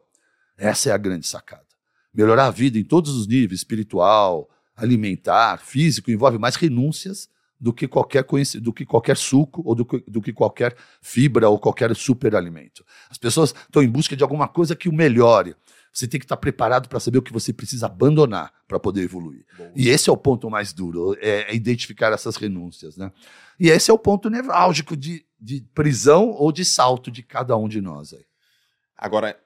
essa é a grande sacada. Melhorar a vida em todos os níveis, espiritual, alimentar, físico, envolve mais renúncias do que qualquer, do que qualquer suco ou do que, do que qualquer fibra ou qualquer superalimento. As pessoas estão em busca de alguma coisa que o melhore. Você tem que estar preparado para saber o que você precisa abandonar para poder evoluir. E esse é o ponto mais duro, é, é identificar essas renúncias. Né? E esse é o ponto nevrálgico de, de prisão ou de salto de cada um de nós. Aí. Agora,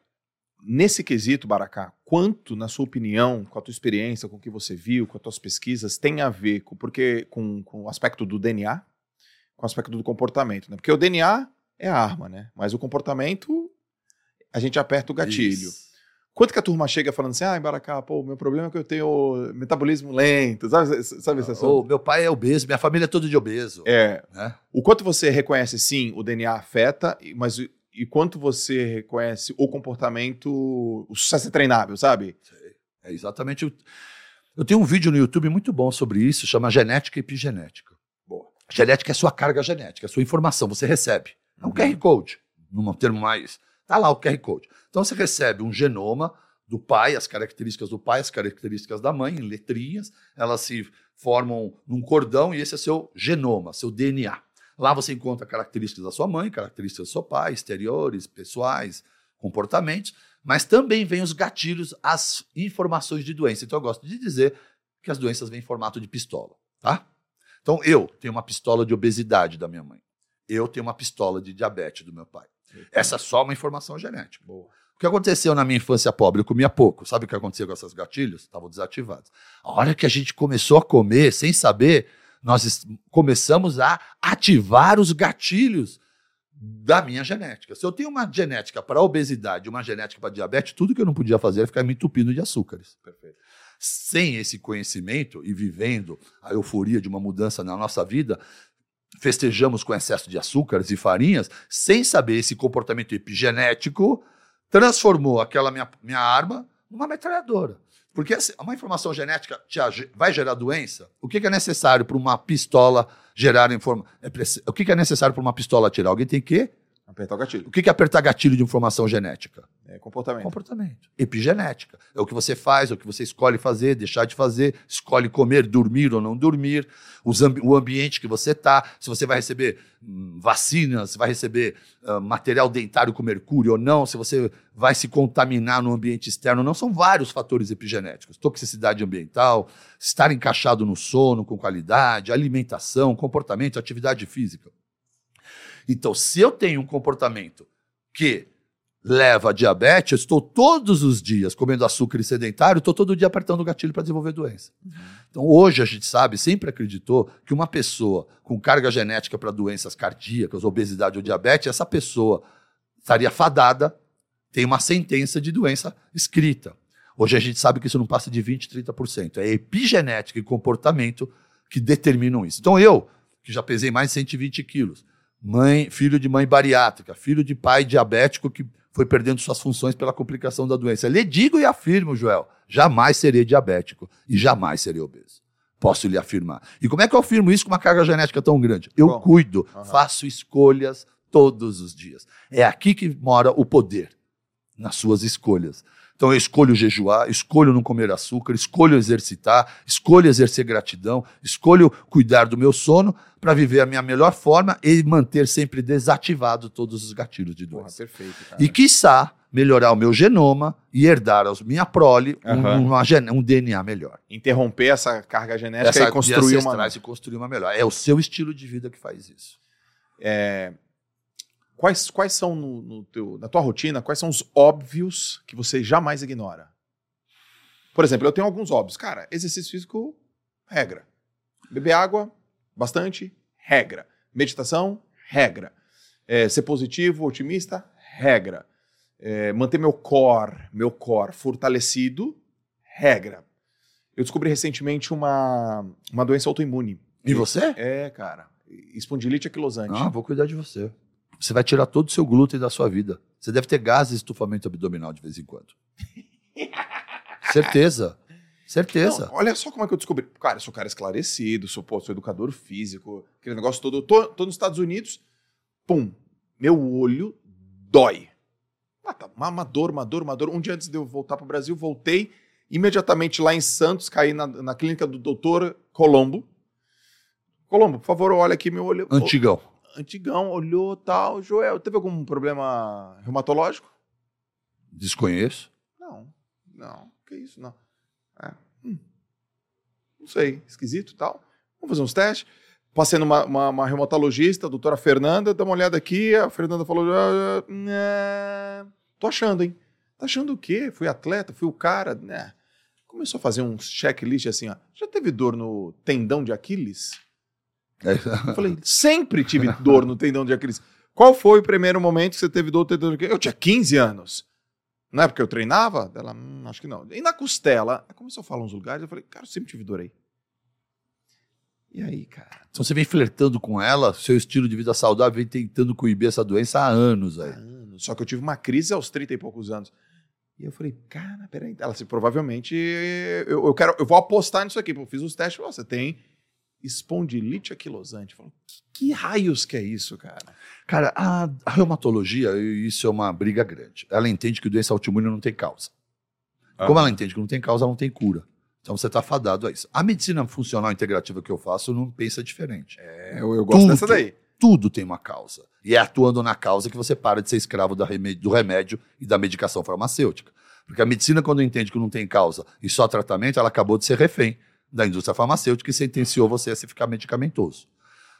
nesse quesito, Baracá, quanto, na sua opinião, com a tua experiência, com o que você viu, com as tuas pesquisas, tem a ver com, porque, com, com o aspecto do DNA, com o aspecto do comportamento, né? Porque o DNA é a arma, né? Mas o comportamento, a gente aperta o gatilho. Isso. Quanto que a turma chega falando assim, ah, Baracá, pô, meu problema é que eu tenho metabolismo lento, sabe, sabe esse assunto? meu pai é obeso, minha família é toda de obeso. É, Né? o quanto você reconhece, sim, o DNA afeta, mas e quanto você reconhece o comportamento, o sucesso é treinável, sabe? É exatamente. o- Eu tenho um vídeo no YouTube muito bom sobre isso, chama Genética e Epigenética. Boa. Genética é sua carga genética, é sua informação, você recebe. É um Uhum. QR Code, num termo mais. Tá lá o QR Code. Então você recebe um genoma do pai, as características do pai, as características da mãe, em letrinhas, elas se formam num cordão e esse é seu genoma, seu DNA. Lá você encontra características da sua mãe, características do seu pai, exteriores, pessoais, comportamentos, mas também vem os gatilhos, as informações de doença. Então eu gosto de dizer que as doenças vêm em formato de pistola, tá? Então eu tenho uma pistola de obesidade da minha mãe. Eu tenho uma pistola de diabetes do meu pai. Essa é só uma informação genética. Boa. O que aconteceu na minha infância pobre? Eu comia pouco. Sabe o que aconteceu com esses gatilhos? Estavam desativados. A hora que a gente começou a comer, sem saber, nós começamos a ativar os gatilhos da minha genética. Se eu tenho uma genética para obesidade e uma genética para diabetes, tudo que eu não podia fazer era ficar me entupindo de açúcares. Perfeito. Sem esse conhecimento e vivendo a euforia de uma mudança na nossa vida, festejamos com excesso de açúcares e farinhas, sem saber esse comportamento epigenético, transformou aquela minha, minha arma numa metralhadora. Porque assim, uma informação genética vai gerar doença? O que, é necessário para uma pistola gerar informação? o que, que é necessário para uma pistola atirar? Alguém tem que. Apertar o gatilho. O que, é apertar gatilho de informação genética? É comportamento. Comportamento. Epigenética. É o que você faz, é o que você escolhe fazer, deixar de fazer, escolhe comer, dormir ou não dormir, ambi- o ambiente que você está, se você vai receber hum, vacinas, se vai receber material dentário com mercúrio ou não, se você vai se contaminar no ambiente externo ou não, são vários fatores epigenéticos. Toxicidade ambiental, estar encaixado no sono com qualidade, alimentação, comportamento, atividade física. Então, se eu tenho um comportamento que leva a diabetes, eu estou todos os dias comendo açúcar e sedentário, estou todo dia apertando o gatilho para desenvolver doença. Então, hoje a gente sabe, sempre acreditou, que uma pessoa com carga genética para doenças cardíacas, obesidade ou diabetes, essa pessoa estaria fadada, tem uma sentença de doença escrita. Hoje a gente sabe que isso não passa de 20%, 30%. É epigenética e comportamento que determinam isso. Então, eu, que já pesei mais de 120 quilos, mãe, filho de mãe bariátrica, filho de pai diabético que foi perdendo suas funções pela complicação da doença. Lhe digo e afirmo, Joel, jamais serei diabético e jamais serei obeso. Posso lhe afirmar. E como é que eu afirmo isso com uma carga genética tão grande? Eu Bom. cuido, faço escolhas todos os dias. É aqui que mora o poder, nas suas escolhas. Então eu escolho jejuar, escolho não comer açúcar, escolho exercitar, escolho exercer gratidão, escolho cuidar do meu sono para viver a minha melhor forma e manter sempre desativado todos os gatilhos de Porra, doença. perfeito, cara. E quiçá melhorar o meu genoma e herdar a minha prole um, uma gen- um DNA melhor. Interromper essa carga genética Essa e construir uma. e construir uma melhor. É o seu estilo de vida que faz isso. Quais, quais são no, no teu, na tua rotina, quais são os óbvios que você jamais ignora? Por exemplo, eu tenho alguns óbvios. Cara, exercício físico, regra. Beber água, bastante, regra. Meditação, regra. É, ser positivo, otimista, regra. É, manter meu core, meu core fortalecido, regra. Eu descobri recentemente uma, uma doença autoimune. E você? É, cara. Espondilite aquilosante. Ah, vou cuidar de você. Você vai tirar todo o seu glúten da sua vida. Você deve ter gases e estufamento abdominal de vez em quando. Certeza. Certeza. Não, olha só como é que eu descobri. Cara, eu sou um cara esclarecido, sou, pô, sou educador físico, aquele negócio todo. Eu tô, tô nos Estados Unidos, pum, meu olho dói. Ah, tá, uma, dor, uma dor, uma dor. Um dia antes de eu voltar pro Brasil, voltei imediatamente lá em Santos, caí na, na clínica do doutor Colombo. Colombo, por favor, olha aqui meu olho. Antigão. Antigão, olhou tal. Joel, teve algum problema reumatológico? Desconheço. Não, não, que isso, não. É, hum, não sei, esquisito e tal. Vamos fazer uns testes. Passei numa uma, uma reumatologista, a doutora Fernanda, dá uma olhada aqui. A Fernanda falou: ah, né, tô achando, hein? Tá achando o quê? Fui atleta, fui o cara, né? Começou a fazer um checklist assim, ó. Já teve dor no tendão de Aquiles? Eu falei, sempre tive dor no tendão de Aquiles. Qual foi o primeiro momento que você teve dor no tendão de Aquiles? Eu tinha 15 anos. Não é porque eu treinava? Ela, hum, acho que não. E na costela? Ela começou a falar uns lugares, eu falei, cara, eu sempre tive dor aí. E aí, cara? Então você vem flertando com ela, seu estilo de vida saudável vem tentando coibir essa doença há anos aí. anos. Só que eu tive uma crise aos 30 e poucos anos. E eu falei, cara, peraí. Ela assim, provavelmente eu, eu quero, eu vou apostar nisso aqui. Eu fiz os testes, você tem espondilite aquilosante. Falei, que, que raios que é isso, cara? Cara, a, a reumatologia, isso é uma briga grande. Ela entende que doença autoimune não tem causa. Como ela entende que não tem causa, não tem cura. Então você está fadado a isso. A medicina funcional integrativa que eu faço não pensa diferente. É, eu, eu gosto Tudo. dessa daí. Tudo tem uma causa. E é atuando na causa que você para de ser escravo da remé- do remédio e da medicação farmacêutica. Porque a medicina, quando entende que não tem causa e só tratamento, ela acabou de ser refém da indústria farmacêutica e sentenciou você a se ficar medicamentoso.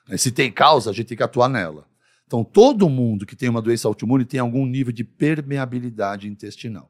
Né, Se tem causa, a gente tem que atuar nela. Então, todo mundo que tem uma doença autoimune tem algum nível de permeabilidade intestinal.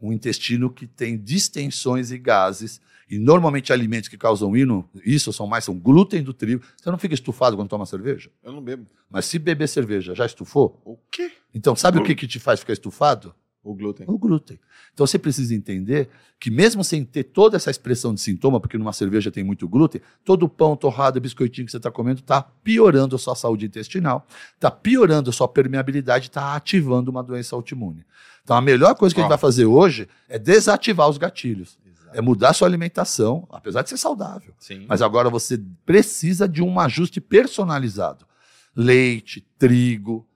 Um intestino que tem distensões e gases, e normalmente alimentos que causam hino, isso são mais são glúten do trigo. Você não fica estufado quando toma cerveja? Eu não bebo. Mas se beber cerveja já estufou? O quê? Então, sabe o que, que te faz ficar estufado? O glúten. O glúten. Então você precisa entender que mesmo sem ter toda essa expressão de sintoma, porque numa cerveja tem muito glúten, todo o pão, torrada, biscoitinho que você está comendo está piorando a sua saúde intestinal, está piorando a sua permeabilidade, está ativando uma doença autoimune. Então a melhor coisa que a gente vai fazer hoje é desativar os gatilhos. É mudar a sua alimentação, apesar de ser saudável. Sim. Mas agora você precisa de um ajuste personalizado. Leite, trigo,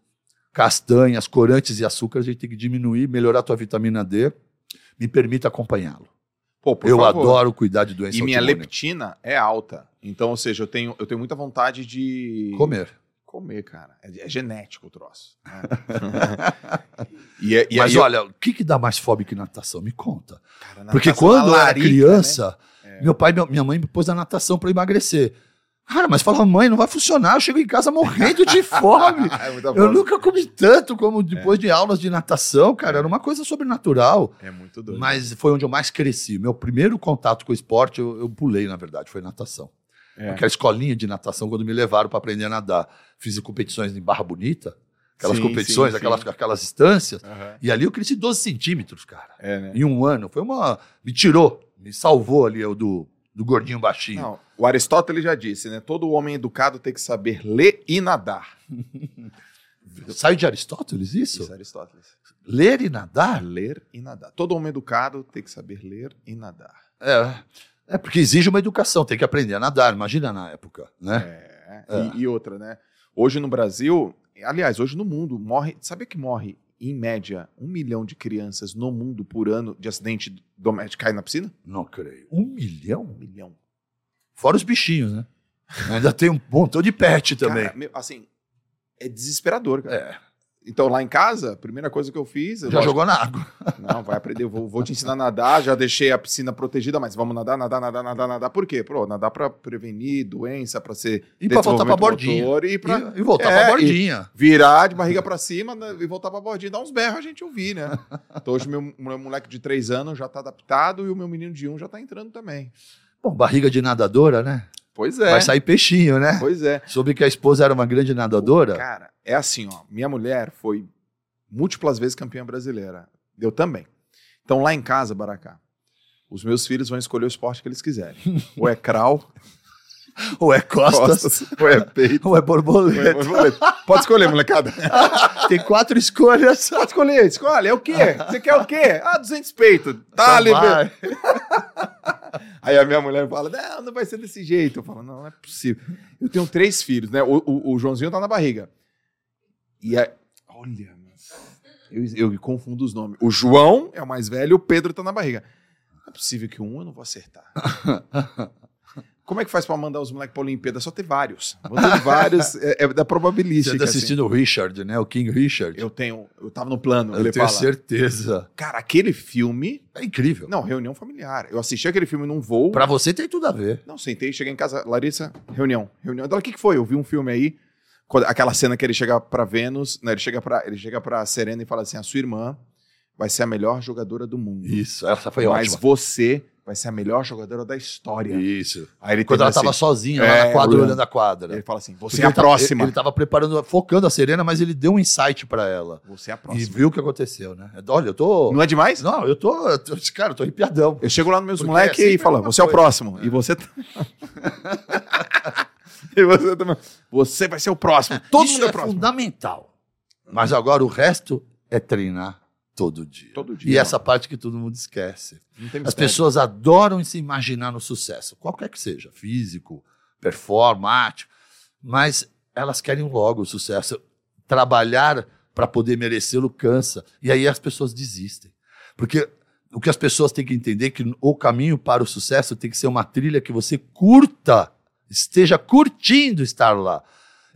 castanhas, corantes e açúcares, a gente tem que diminuir, melhorar a tua vitamina D. Me permita acompanhá-lo. Eu favor. adoro cuidar de doença E minha leptina é alta. Então, ou seja, eu tenho, eu tenho muita vontade de. Comer. Comer, cara. É, é genético o troço. né? e, é- e Mas aí eu- olha, o que, que dá mais fome que natação? Me conta. Cara, Porque natação quando eu era larica, criança, né? meu pai e minha- minha mãe me pôs na natação para emagrecer. Cara, mas fala, mãe, não vai funcionar. Eu chego em casa morrendo de fome. é Eu nunca comi tanto como depois de aulas de natação, cara. Era uma coisa sobrenatural. É muito doido. Mas foi onde eu mais cresci. Meu primeiro contato com o esporte, eu, eu pulei, na verdade, foi natação. É. Aquela escolinha de natação, quando me levaram para aprender a nadar. Fiz competições em Barra Bonita, aquelas Sim, competições, sim, aquelas, sim. aquelas distâncias. Aham. E ali eu cresci 12 centímetros, cara. É, né? Em um ano. Foi uma. Me tirou, me salvou ali eu do, do gordinho baixinho. Não, o Aristóteles já disse, né? Todo homem educado tem que saber ler e nadar. Sai de Aristóteles isso? Isso, Aristóteles. Ler e nadar? Ler e nadar. Todo homem educado tem que saber ler e nadar. É. É porque exige uma educação, tem que aprender a nadar. Imagina na época, né? É. É. E, e outra, né? Hoje no Brasil, aliás, hoje no mundo, morre. Sabe que morre, em média, um milhão de crianças no mundo por ano de acidente doméstico cair na piscina? Não creio. Um milhão? Um milhão. Fora os bichinhos, né? Ainda tem um montão de pet também. Cara, assim, é desesperador, cara. É. Então, lá em casa, a primeira coisa que eu fiz. Já lógico, jogou na água. Não, vai aprender. Eu vou, vou te ensinar a nadar. Já deixei a piscina protegida, mas vamos nadar, nadar, nadar, nadar, nadar. Por quê? Pô, nadar pra prevenir doença, pra ser. E pra voltar desenvolvimento bordinha. motor E pra E, e voltar É, pra bordinha. virar de barriga pra cima né, e voltar pra bordinha. Dar uns berros a gente ouvir, né? Então, hoje, meu, meu moleque de três anos já tá adaptado e o meu menino de um já tá entrando também. Bom, barriga de nadadora, né? Pois é. Vai sair peixinho, né? Pois é. Soube que a esposa era uma grande nadadora. Cara, é assim, ó. Minha mulher foi múltiplas vezes campeã brasileira. Eu também. Então, lá em casa, Baracá, os meus filhos vão escolher o esporte que eles quiserem. Ou é crawl, Ou é costas, costas, ou é peito. ou é ou é borboleta. borboleta. Pode escolher, molecada. Tem quatro escolhas. Pode escolher, escolhe. É o quê? Você quer o quê? Ah, 200 peito. Tá, libera. Aí a minha mulher fala: Não, não vai ser desse jeito. Eu falo: Não, não é possível. Eu tenho três filhos, né? O, o, o Joãozinho tá na barriga. E é. Olha, eu, eu confundo os nomes. O João é o mais velho, o Pedro tá na barriga. Não é possível que um eu não vou acertar. Como é que faz pra mandar os moleques pra Olimpíada? É só ter vários. Vou ter vários. É, é da Você probabilística. tá assim. assistindo o Richard, né? O King Richard. Eu tenho. Eu tava no plano. Eu tenho fala. certeza. Cara, aquele filme. É incrível. Não, reunião familiar. Eu assisti aquele filme num voo. Pra você tem tudo a ver. Não, sentei, cheguei em casa, Larissa, reunião. Reunião. Dela, o que, que foi? Eu vi um filme aí, quando- aquela cena que ele chega pra Vênus, né, ele chega pra, ele chega pra Serena e fala assim: a sua irmã vai ser a melhor jogadora do mundo. Isso, essa foi mas ótima. você vai ser a melhor jogadora da história. Isso. Aí ele Quando ela assim, tava sozinha lá É, na quadra, olhando. a quadra. Ele fala assim: você é a próxima. Ele, ele tava preparando, focando a Serena, mas ele deu um insight pra ela. Você é a E próxima. viu o que aconteceu, né? Olha, eu tô. Não é demais? Não, eu tô. eu tô- Cara, eu tô arrepiadão. Eu chego lá nos meus moleques é e falo: você é o coisa. próximo. E você. tá- e você também. Você vai ser o próximo. Todo Isso mundo é é o próximo. fundamental. Mas agora o resto é treinar todo dia. Todo dia. E essa parte que todo mundo esquece. As pessoas adoram se imaginar no sucesso, qualquer que seja, físico, performático, mas elas querem logo o sucesso. Trabalhar para poder merecê-lo cansa. E aí as pessoas desistem. Porque o que as pessoas têm que entender é que o caminho para o sucesso tem que ser uma trilha que você curta, esteja curtindo estar lá.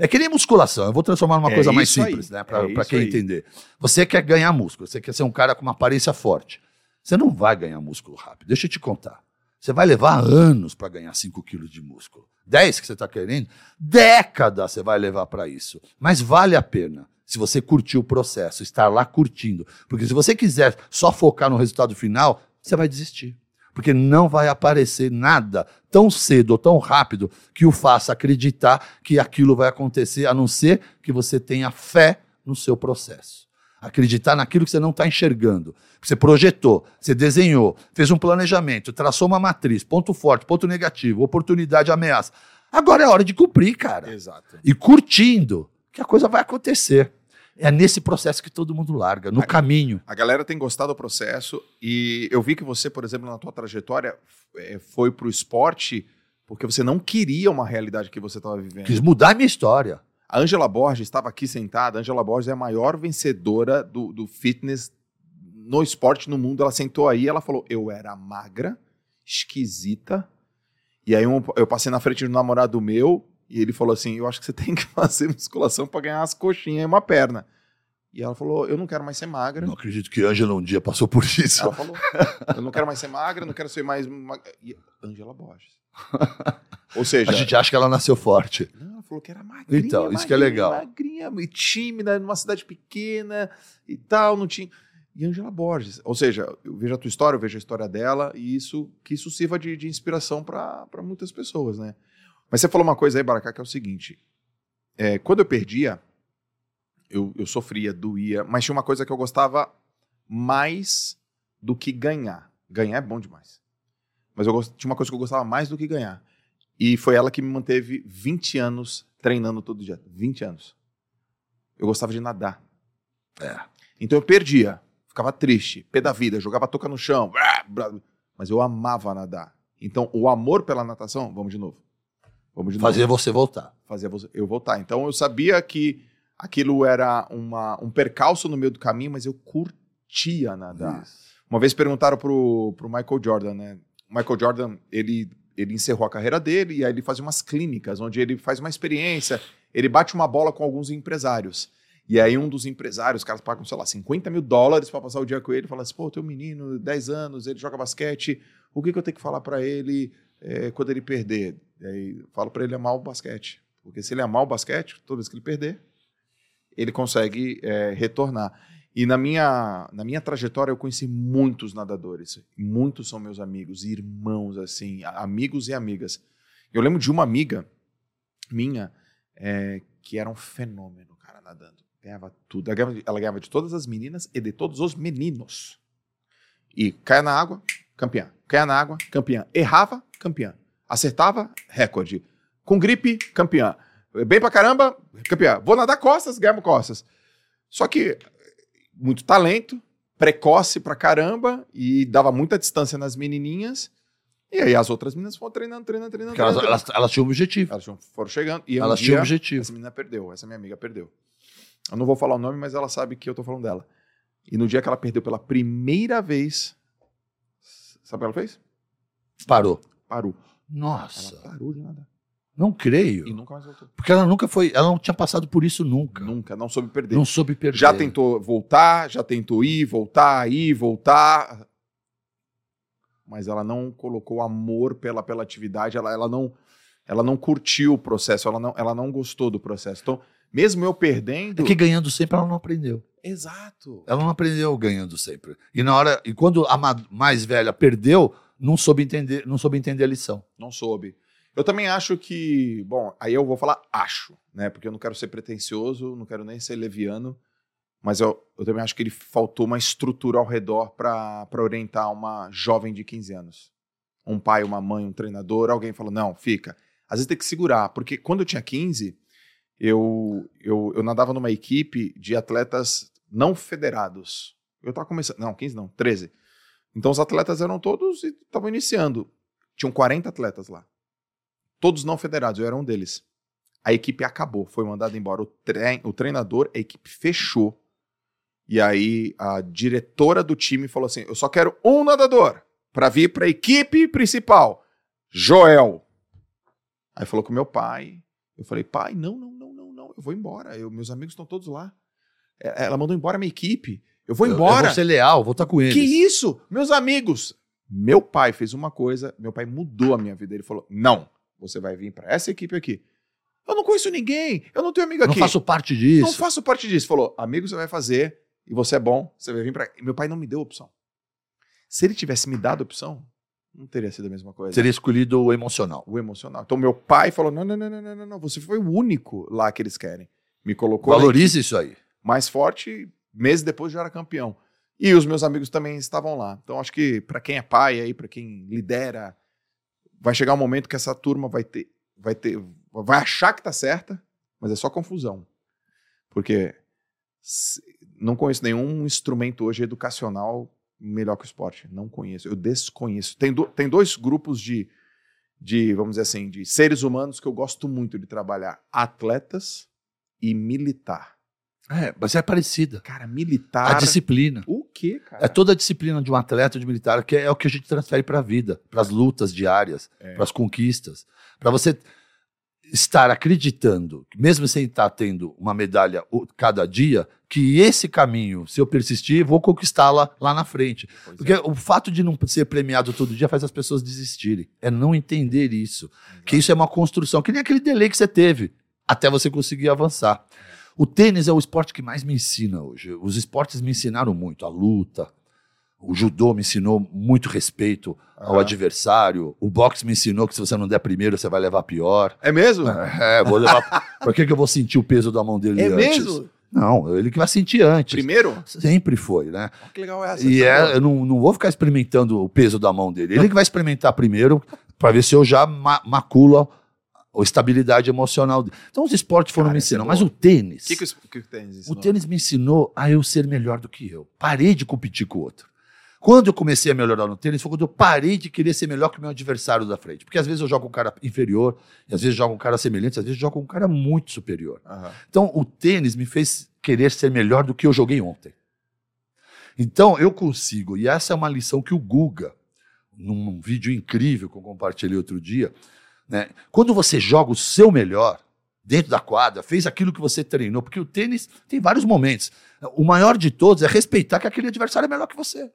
É que nem musculação. Eu vou transformar numa É coisa mais isso aí. simples, né? Para É quem aí. entender. Você quer ganhar músculo, você quer ser um cara com uma aparência forte. Você não vai ganhar músculo rápido. Deixa eu te contar. Você vai levar anos para ganhar 5 quilos de músculo. 10 que você está querendo, décadas você vai levar para isso. Mas vale a pena se você curtir o processo, estar lá curtindo. Porque se você quiser só focar no resultado final, você vai desistir. Porque não vai aparecer nada tão cedo ou tão rápido que o faça acreditar que aquilo vai acontecer, a não ser que você tenha fé no seu processo. Acreditar naquilo que você não está enxergando. Você projetou, você desenhou, fez um planejamento, traçou uma matriz, ponto forte, ponto negativo, oportunidade, ameaça. Agora é hora de cumprir, cara. Exato. E curtindo, que a coisa vai acontecer. É nesse processo que todo mundo larga, no Aí- caminho. A galera tem gostado do processo e eu vi que você, por exemplo, na tua trajetória, eh, foi pro esporte porque você não queria uma realidade que você estava vivendo. Quis mudar a minha história. A Angela Borges estava aqui sentada. A Angela Borges é a maior vencedora do, do fitness no esporte no mundo. Ela sentou aí ela falou: Eu era magra, esquisita. E aí um- eu passei na frente do namorado meu e ele falou assim: Eu acho que você tem que fazer musculação para ganhar as coxinhas e uma perna. E ela falou: Eu não quero mais ser magra. Não acredito que Ângela um dia passou por isso. Ela falou: Eu não quero mais ser magra, não quero ser mais. ma- E Angela Borges. Ou seja, A gente acha que ela nasceu forte. não, ela falou que era magrinha. Então, isso que é magrinha, legal. Magrinha e tímida, numa cidade pequena e tal, não tinha. E Angela Borges. Ou seja, eu vejo a tua história, eu vejo a história dela, e isso que isso sirva de, de inspiração para muitas pessoas, né? Mas você falou uma coisa aí, Baracá, que é o seguinte: é, quando eu perdia, eu, eu sofria, doía, mas tinha uma coisa que eu gostava mais do que ganhar. Ganhar é bom demais. Mas eu gost- tinha uma coisa que eu gostava mais do que ganhar. E foi ela que me manteve 20 anos treinando todo dia. 20 anos. Eu gostava de nadar. É. Então eu perdia. Ficava triste. Pé da vida. Jogava a touca no chão. Mas eu amava nadar. Então o amor pela natação. Vamos de novo. Vamos Fazer você voltar. fazer eu voltar. Então eu sabia que aquilo era uma, um percalço no meio do caminho, mas eu curtia nadar. Uma vez perguntaram pro, pro Michael Jordan, né? O Michael Jordan, ele, ele encerrou a carreira dele e aí ele fazia umas clínicas, onde ele faz uma experiência, ele bate uma bola com alguns empresários. E aí um dos empresários, os caras pagam, sei lá, 50 mil dólares para passar o dia com ele, fala assim, pô, teu menino, 10 anos, ele joga basquete, o que, que eu tenho que falar para ele é, quando ele perder? Aí falo para ele amar o basquete. Porque se ele amar o basquete, toda vez que ele perder, ele consegue é, retornar. E na minha, na minha trajetória eu conheci muitos nadadores. Muitos são meus amigos, irmãos, assim, amigos e amigas. Eu lembro de uma amiga minha é, que era um fenômeno, cara, nadando. Ganhava tudo. Ela ganhava, ela ganhava, de todas as meninas e de todos os meninos. E caia na água, campeã. Caia na água, campeã. Errava, campeã. Acertava, recorde. Com gripe, campeã. Bem pra caramba, campeã. Vou nadar costas, ganhamos costas. Só que muito talento, precoce pra caramba e dava muita distância nas menininhas. E aí as outras meninas foram treinando, treinando, treinando. Porque elas, treinando. elas, elas tinham um objetivo. Elas foram chegando. E um Elas dia, tinham um objetivo. Essa menina perdeu, essa minha amiga perdeu. Eu não vou falar o nome, mas ela sabe que eu tô falando dela. E no dia que ela perdeu pela primeira vez, sabe o que ela fez? Parou. Parou. Nossa, Ela parou de nadar. não creio. E nunca mais voltou. Porque ela nunca foi, ela não tinha passado por isso nunca. Nunca, não soube perder. Não soube perder. Já tentou voltar, já tentou ir, voltar, ir, voltar. Mas ela não colocou amor pela, pela atividade, ela, ela, não, ela não curtiu o processo, ela não, ela não gostou do processo. Então, mesmo eu perdendo. É que ganhando sempre ela não aprendeu. Exato. Ela não aprendeu ganhando sempre. E na hora, e quando a ma- mais velha perdeu, não soube entender, não soube entender a lição. Não soube. Eu também acho que, bom, aí eu vou falar acho, né? Porque eu não quero ser pretencioso, não quero nem ser leviano, mas eu, eu também acho que ele faltou uma estrutura ao redor para orientar uma jovem de 15 anos. Um pai, uma mãe, um treinador, alguém falou: não, fica. Às vezes tem que segurar, porque quando eu tinha 15, eu, eu, eu nadava numa equipe de atletas não federados. Eu tava começando, não, 15 não, 13. Então os atletas eram todos e estavam iniciando. Tinham 40 atletas lá. Todos não federados, eu era um deles. A equipe acabou, foi mandada embora. O, trein, o treinador, a equipe fechou. E aí a diretora do time falou assim: Eu só quero um nadador para vir para a equipe principal. Joel. Aí falou com meu pai. Eu falei: Pai, não, não, não, não. Eu vou embora. Eu, meus amigos estão todos lá. É, Ela mandou embora a minha equipe. Eu vou Eu- embora. Eu, vou ser leal, vou estar com eles. Que isso? Meus amigos. Meu pai fez uma coisa, meu pai mudou a minha vida. Ele falou: não, você vai vir para essa equipe aqui. Eu não conheço ninguém, eu não tenho amigo Eu não aqui. faço parte disso. Não faço parte disso. Falou: amigo, você vai fazer, e você é bom, você vai vir para. Meu pai não me deu opção. Se ele tivesse me dado opção, não teria sido a mesma coisa. Seria escolhido o emocional. O emocional. Então, meu pai falou: não, não, não, não, não, não, você foi o único lá que eles querem. Me colocou Valorize isso aí. mais forte, meses depois já era campeão. E os meus amigos também estavam lá. Então acho que para quem é pai aí, para quem lidera, vai chegar um momento que essa turma vai ter vai ter vai achar que tá certa, mas é só confusão. Porque se- não conheço nenhum instrumento hoje educacional melhor que o esporte. Não conheço. Eu desconheço. Tem, do- tem dois grupos de, de, vamos dizer assim, de seres humanos que eu gosto muito de trabalhar: atletas e militar. É, mas é parecida. Cara, A militar. disciplina. O quê, cara? É toda a disciplina de um atleta, de militar, que é o que a gente transfere para a vida, para as lutas diárias, É. para as conquistas. Para você estar acreditando, mesmo sem estar tendo uma medalha cada dia, que esse caminho, se eu persistir, vou conquistá-la lá na frente. Pois é. Porque o fato de não ser premiado todo dia faz as pessoas desistirem. É não entender isso. Que isso é uma construção, que nem aquele delay que você teve, até você conseguir avançar. O tênis é o esporte que mais me ensina hoje. Os esportes me ensinaram muito. A luta, o judô me ensinou muito respeito ao Aham. adversário. O boxe me ensinou que se você não der primeiro, você vai levar pior. É mesmo? É, vou levar. Por que, que eu vou sentir o peso da mão dele É antes? mesmo? Não, ele que vai sentir antes. Primeiro? Sempre foi, né? Olha que legal é essa. E é, eu não, não vou ficar experimentando o peso da mão dele. Ele que vai experimentar primeiro para ver se eu já ma maculo a estabilidade emocional dele. Então os esportes foram Cara, me é ensinando. boa. Mas o tênis, O que, que, o- que o tênis o ensinou? tênis me ensinou a eu ser melhor do que eu. Parei de competir com o outro. Quando eu comecei a melhorar no tênis, foi quando eu parei de querer ser melhor que o meu adversário da frente. Porque às vezes eu jogo um cara inferior, e às vezes eu jogo um cara semelhante, às vezes eu jogo um cara muito superior. Aham. Então, o tênis me fez querer ser melhor do que eu joguei ontem. Então, eu consigo, e essa é uma lição que o Guga, num vídeo incrível que eu compartilhei outro dia, né? Quando você joga o seu melhor, dentro da quadra, fez aquilo que você treinou, porque o tênis tem vários momentos. O maior de todos é respeitar que aquele adversário é melhor que você.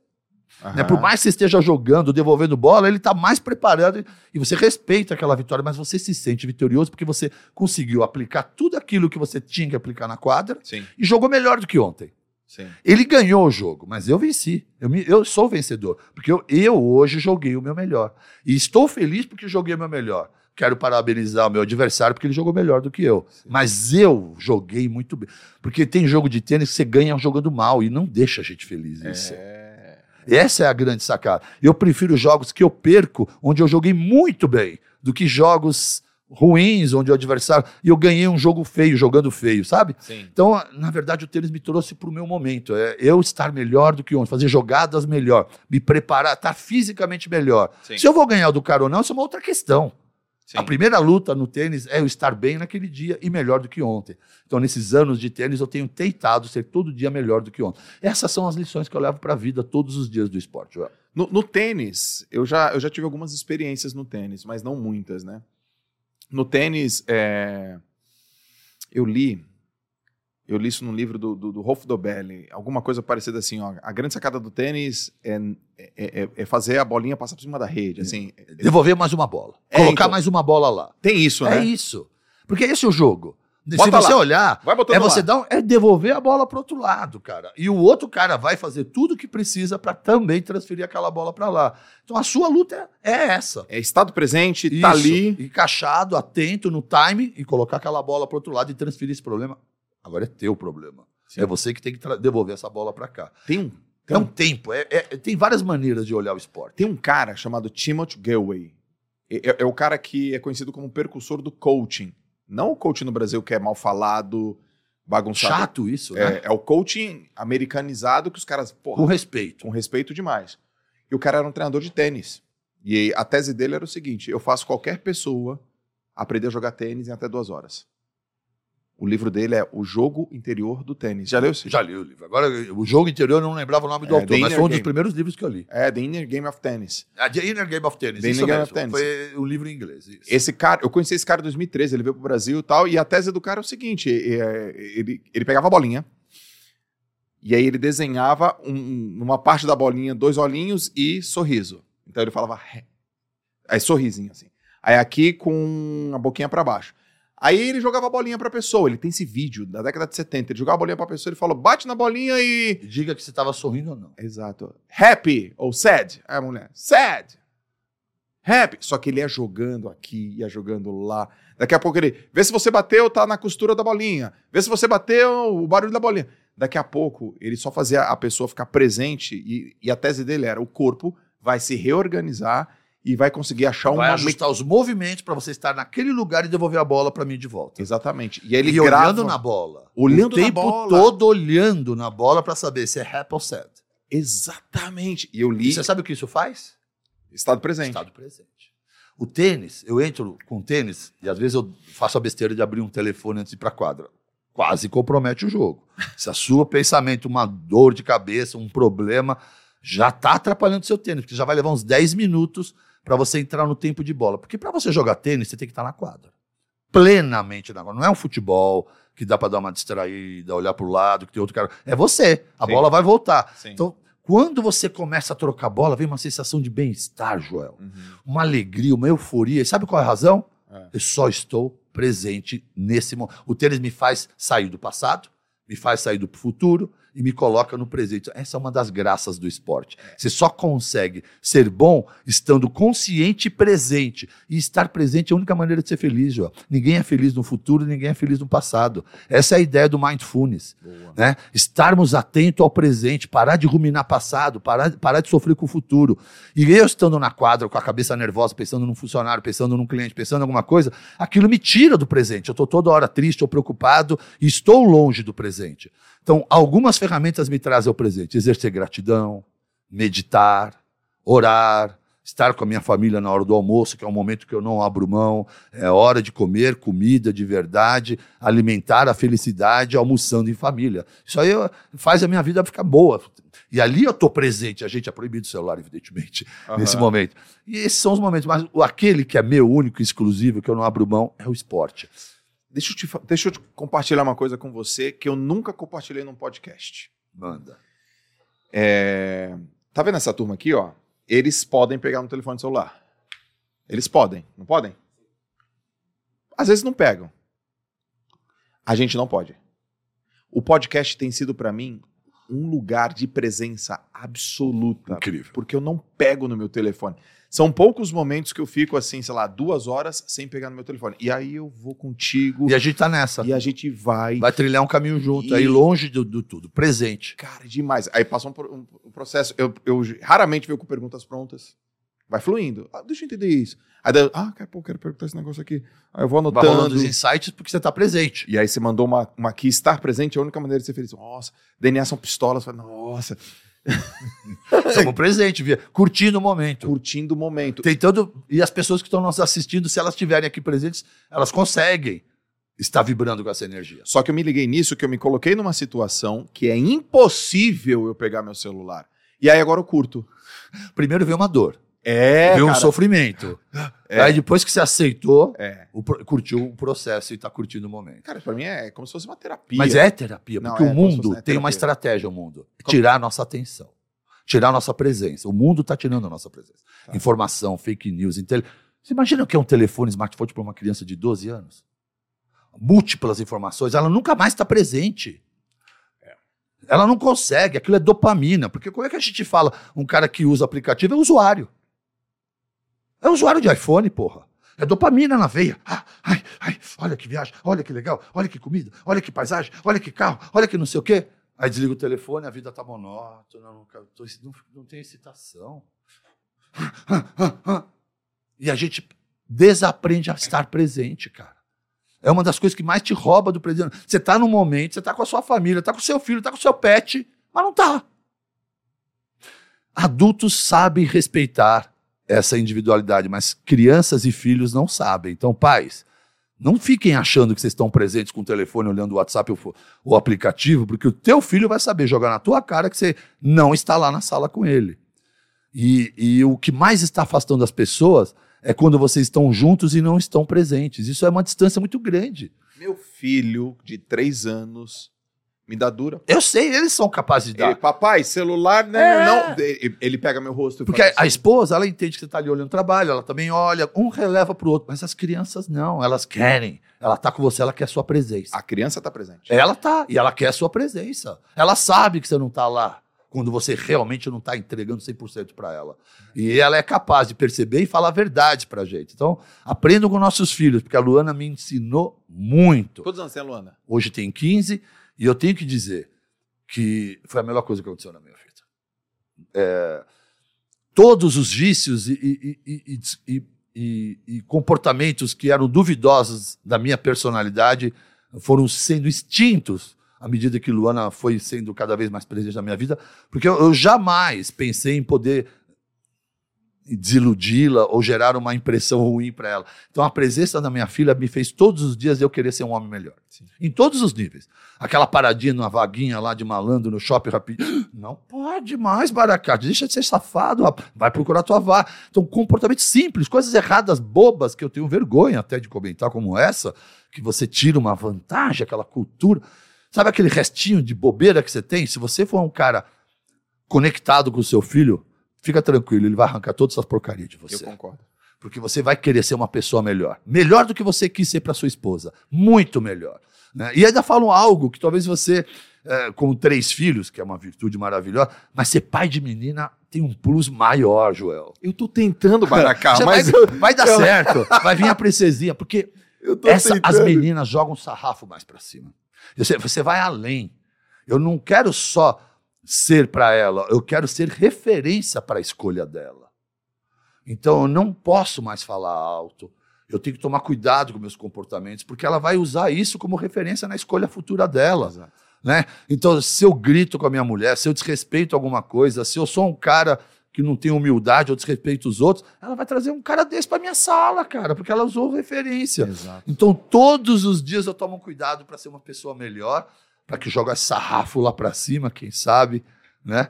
Né? Por mais que você esteja jogando, devolvendo bola, ele está mais preparado e você respeita aquela vitória, mas você se sente vitorioso porque você conseguiu aplicar tudo aquilo que você tinha que aplicar na quadra Sim, e jogou melhor do que ontem. sim. Ele ganhou o jogo, mas eu venci. Eu, me- eu sou vencedor. Porque eu, eu hoje joguei o meu melhor. E estou feliz porque joguei o meu melhor. Quero parabenizar o meu adversário porque ele jogou melhor do que eu. Mas eu joguei muito bem. Porque tem jogo de tênis que você ganha jogando mal e não deixa a gente feliz. Isso. Essa é a grande sacada. Eu prefiro jogos que eu perco, onde eu joguei muito bem, do que jogos ruins, onde o adversário. E eu ganhei um jogo feio, jogando feio, sabe? Sim. Então, na verdade, o tênis me trouxe para o meu momento. É eu estar melhor do que ontem, fazer jogadas melhor, me preparar, estar fisicamente melhor. Sim. Se eu vou ganhar do cara ou não, isso é uma outra questão. Sim. A primeira luta no tênis é eu estar bem naquele dia e melhor do que ontem. Então, nesses anos de tênis, eu tenho tentado ser todo dia melhor do que ontem. Essas são as lições que eu levo para a vida todos os dias do esporte. Joel. No, no tênis, eu já, eu já tive algumas experiências no tênis, mas não muitas, né? No tênis, é, eu li, eu li isso num livro do, do, do Rolf Dobelli, alguma coisa parecida assim, ó, a grande sacada do tênis é, é, é- é fazer a bolinha passar por cima da rede, assim. Devolver mais uma bola. É, Colocar então. mais uma bola lá. Tem isso, É né? isso. Porque esse é o jogo. Se Bota você lá. olhar, É você lá. dar um- é devolver a bola para outro lado, cara. E o outro cara vai fazer tudo o que precisa para também transferir aquela bola para lá. Então a sua luta é, é essa. É estado presente, tá Isso. ali. encaixado, atento no time e colocar aquela bola para outro lado e transferir esse problema. Agora é teu problema. Sim. É você que tem que devolver essa bola para cá. Tem um, É um tempo. é- é- tem várias maneiras de olhar o esporte. Tem um cara chamado Timothy Galway. É, é- é o cara que é conhecido como precursor do coaching. Não o coaching no Brasil que é mal falado, bagunçado. Chato isso, né? É, é o coaching americanizado que os caras, porra, Com respeito. com respeito demais. E o cara era um treinador de tênis. E a tese dele era o seguinte: eu faço qualquer pessoa aprender a jogar tênis em até duas horas. O livro dele é O Jogo Interior do Tênis. Já leu esse? Já li o livro. Agora, o jogo interior eu não lembrava o nome do É, autor, mas foi um dos primeiros livros que eu li. É The Inner Game of Tennis. A The Inner Game of Tennis. The Inner Game mesmo. of Tennis. Foi um livro em inglês. Isso. Esse cara, eu conheci esse cara em 2013, ele veio pro Brasil e tal, e a tese do cara é o seguinte: é, ele, ele pegava a bolinha, e aí ele desenhava um- numa parte da bolinha dois olhinhos e sorriso. Então ele falava. Aí sorrisinho assim. Aí aqui com a boquinha pra baixo. Aí ele jogava a bolinha pra pessoa. Ele tem esse vídeo da década de 70. Ele jogava a bolinha pra pessoa, ele falou: bate na bolinha e. Diga que você estava sorrindo ou não. Exato. Happy ou sad? Aí a mulher, sad. Happy. Só que ele ia jogando aqui, ia jogando lá. Daqui a pouco ele, vê se você bateu, tá na costura da bolinha. Vê se você bateu, o barulho da bolinha. Daqui a pouco, ele só fazia a pessoa ficar presente e, e a tese dele era: o corpo vai se reorganizar e vai conseguir achar Vai uma. ajustar os movimentos para você estar naquele lugar e devolver a bola para mim de volta. Exatamente. E aí ele e grava. olhando na bola. Olhando o na tempo bola. todo olhando na bola para saber se é rap ou sad. Exatamente. E eu E li você sabe o que isso faz? estado presente. Estado presente. O tênis, eu entro com tênis e às vezes eu faço a besteira de abrir um telefone antes de ir para quadra. Quase compromete o jogo. Se a sua pensamento, uma dor de cabeça, um problema, já está atrapalhando o seu tênis, porque já vai levar uns 10 minutos para você entrar no tempo de bola. Porque para você jogar tênis, você tem que estar na quadra. Plenamente na quadra. Não é um futebol que dá para dar uma distraída, olhar para o lado, que tem outro cara. É você. A Sim. bola vai voltar. Sim. Então, quando você começa a trocar bola, vem uma sensação de bem-estar, Joel. Uhum. Uma alegria, uma euforia. E sabe qual é a razão? É. Eu só estou presente nesse momento. O tênis me faz sair do passado, me faz sair do futuro e me coloca no presente. Essa é uma das graças do esporte. Você só consegue ser bom estando consciente e presente. E estar presente é a única maneira de ser feliz, Joel. Ninguém é feliz no futuro, ninguém é feliz no passado. Essa é a ideia do mindfulness Boa. né? Estarmos atentos ao presente, parar de ruminar passado, parar, parar de sofrer com o futuro. E eu estando na quadra com a cabeça nervosa, pensando num funcionário, pensando num cliente, pensando em alguma coisa, aquilo me tira do presente. Eu estou toda hora triste ou preocupado e estou longe do presente. Então, algumas ferramentas me trazem ao presente: exercer gratidão, meditar, orar. Estar com a minha família na hora do almoço, que é um momento que eu não abro mão, é hora de comer comida de verdade, alimentar a felicidade almoçando em família. Isso aí faz a minha vida ficar boa. E ali eu estou presente. A gente é proibido o celular, evidentemente, Aham. nesse momento. E esses são os momentos. Mas aquele que é meu, único e exclusivo, que eu não abro mão, é o esporte. Deixa eu, te, deixa eu te compartilhar uma coisa com você que eu nunca compartilhei num podcast. Manda. É, Tá vendo essa turma aqui, ó? Eles podem pegar no telefone celular. Eles podem, não podem? Às vezes não pegam. A gente não pode. O podcast tem sido pra mim um lugar de presença absoluta, Incrível. porque eu não pego no meu telefone. São poucos momentos que eu fico assim, sei lá, duas horas sem pegar no meu telefone. E aí eu vou contigo E a gente tá nessa. e a gente vai. Vai trilhar um caminho junto, E- aí longe do, do tudo, presente. Cara, demais. Aí passa um, um- um processo. Eu, eu raramente vejo com perguntas prontas. Vai fluindo. Ah, deixa eu entender isso. Aí, daí, ah, cara, pô, quero perguntar esse negócio aqui. Aí eu vou Vai anotando. rolando os insights porque você tá presente. E aí você mandou uma, uma aqui, estar presente é a única maneira de ser feliz. Nossa, DNA são pistolas. Nossa, Estamos presente, via, curtindo o momento. curtindo o momento. Tentando. E as pessoas que estão nos assistindo, se elas estiverem aqui presentes, elas conseguem estar vibrando com essa energia. Só que eu me liguei nisso, que eu me coloquei numa situação que é impossível eu pegar meu celular. E aí agora eu curto. Primeiro veio uma dor, É, veio um cara. sofrimento. É. Aí depois que você aceitou, É. o pro- curtiu o processo e tá curtindo o momento. Cara, pra mim é como se fosse uma terapia. Mas é terapia, Não, porque é o como se mundo fosse- é tem uma terapia. estratégia, o mundo. Tirar a nossa atenção. Tirar a nossa presença. O mundo está tirando a nossa presença. Tá. Informação, fake news. Intel... Você imagina o que é um telefone smartphone para uma criança de 12 anos? Múltiplas informações, ela nunca mais está presente. Ela não consegue, aquilo é dopamina. Porque como é que a gente fala um cara que usa aplicativo é usuário? É usuário de iPhone, porra. É dopamina na veia. Ah, ai, ai, olha que viagem, olha que legal, olha que comida, olha que paisagem, olha que carro, olha que não sei o quê. Aí desliga o telefone, a vida tá monótona, não, não, não tem excitação. E a gente desaprende a estar presente, cara. É uma das coisas que mais te rouba do presente. Você tá num momento, você tá com a sua família, tá com o seu filho, tá com o seu pet, mas não tá. Adultos sabem respeitar essa individualidade, mas crianças e filhos não sabem. Então, pais, não fiquem achando que vocês estão presentes com o telefone olhando o WhatsApp ou o aplicativo, porque o teu filho vai saber jogar na tua cara que você não está lá na sala com ele. E, e o que mais está afastando as pessoas é quando vocês estão juntos e não estão presentes. Isso é uma distância muito grande. Meu filho de três anos me dá dura. Eu sei, eles são capazes de Ele, dar. papai, celular, né? É. Não. Ele, ele pega meu rosto e Porque a, a assim, esposa, ela entende que você está ali olhando o trabalho, ela também olha, um releva para o outro. Mas as crianças não, elas querem. Ela está com você, ela quer a sua presença. A criança tá presente. Ela tá, e ela quer a sua presença. Ela sabe que você não está lá quando você realmente não está entregando 100% para ela. E ela é capaz de perceber e falar a verdade para gente. Então, aprendam com nossos filhos, porque a Luana me ensinou muito. Quantos anos tem a Luana? Hoje tem 15, e eu tenho que dizer que foi a melhor coisa que aconteceu na minha vida. É, todos os vícios e, e- e- e- comportamentos que eram duvidosos da minha personalidade foram sendo extintos à medida que Luana foi sendo cada vez mais presente na minha vida, porque eu, eu jamais pensei em poder desiludi-la ou gerar uma impressão ruim para ela. Então a presença da minha filha me fez todos os dias eu querer ser um homem melhor. Sim. Em todos os níveis. Aquela paradinha numa vaguinha lá de malandro no shopping rapidinho. Não pode mais, Baracate. Deixa de ser safado, rapaz. vai procurar tua vá. Então, comportamento simples, coisas erradas, bobas, que eu tenho vergonha até de comentar como essa, que você tira uma vantagem, aquela cultura. Sabe aquele restinho de bobeira que você tem? Se você for um cara conectado com o seu filho, fica tranquilo, ele vai arrancar todas essas porcarias de Eu você. concordo. Porque você vai querer ser uma pessoa melhor. Melhor do que você quis ser para sua esposa. Muito melhor. né? E ainda falam algo que talvez você, eh, com três filhos, que é uma virtude maravilhosa, mas ser pai de menina tem um plus maior, Joel. Eu tô tentando, Baracá, mas vai, vai dar eu- certo. Vai vir a princesinha, porque eu essa, as meninas jogam sarrafo mais para cima. Você, você vai além. Eu não quero só ser para ela, eu quero ser referência para a escolha dela. Então eu não posso mais falar alto. Eu tenho que tomar cuidado com meus comportamentos, porque ela vai usar isso como referência na escolha futura dela Exato. né? Então, se eu grito com a minha mulher, se eu desrespeito alguma coisa, se eu sou um cara que não tem humildade ou desrespeito os outros, ela vai trazer um cara desse para minha sala, cara, porque ela usou referência. Exato. Então, todos os dias eu tomo cuidado para ser uma pessoa melhor, para que esse sarrafo lá para cima, quem sabe, né?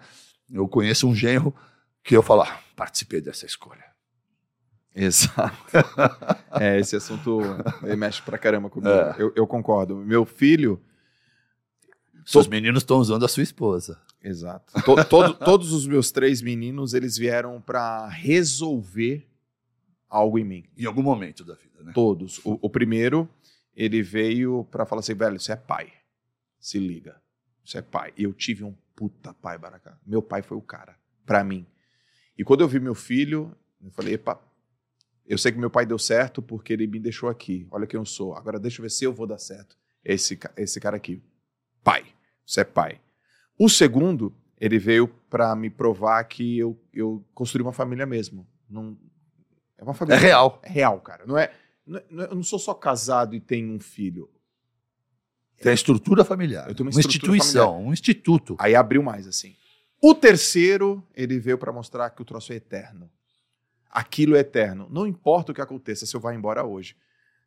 Eu conheço um genro que eu falo, ah, participei dessa escolha. Exato. é, esse assunto mexe pra caramba comigo. É. Eu, eu concordo. Meu filho. Seus meninos estão usando a sua esposa. Exato. To- todo- todos os meus três meninos, eles vieram pra resolver algo em mim. Em algum momento da vida, né? Todos. O, o primeiro, ele veio pra falar assim, velho, você é pai. Se liga. Você é pai. Eu tive um puta pai, Baracá. Meu pai foi o cara, pra mim. E quando eu vi meu filho, eu falei, epa, eu sei que meu pai deu certo porque ele me deixou aqui. Olha quem eu sou. Agora deixa eu ver se eu vou dar certo. Esse, esse cara aqui. Pai. Você é pai. O segundo, ele veio pra me provar que eu, eu construí uma família mesmo. Não, é uma É família. real. É real, cara. Não é, não é- não é- eu não sou só casado e tenho um filho. Tem a estrutura familiar. Eu tenho uma uma instituição, um instituto. Aí abriu mais, assim. O terceiro, ele veio pra mostrar que o troço é eterno. Aquilo é eterno. Não importa o que aconteça, se eu vá embora hoje.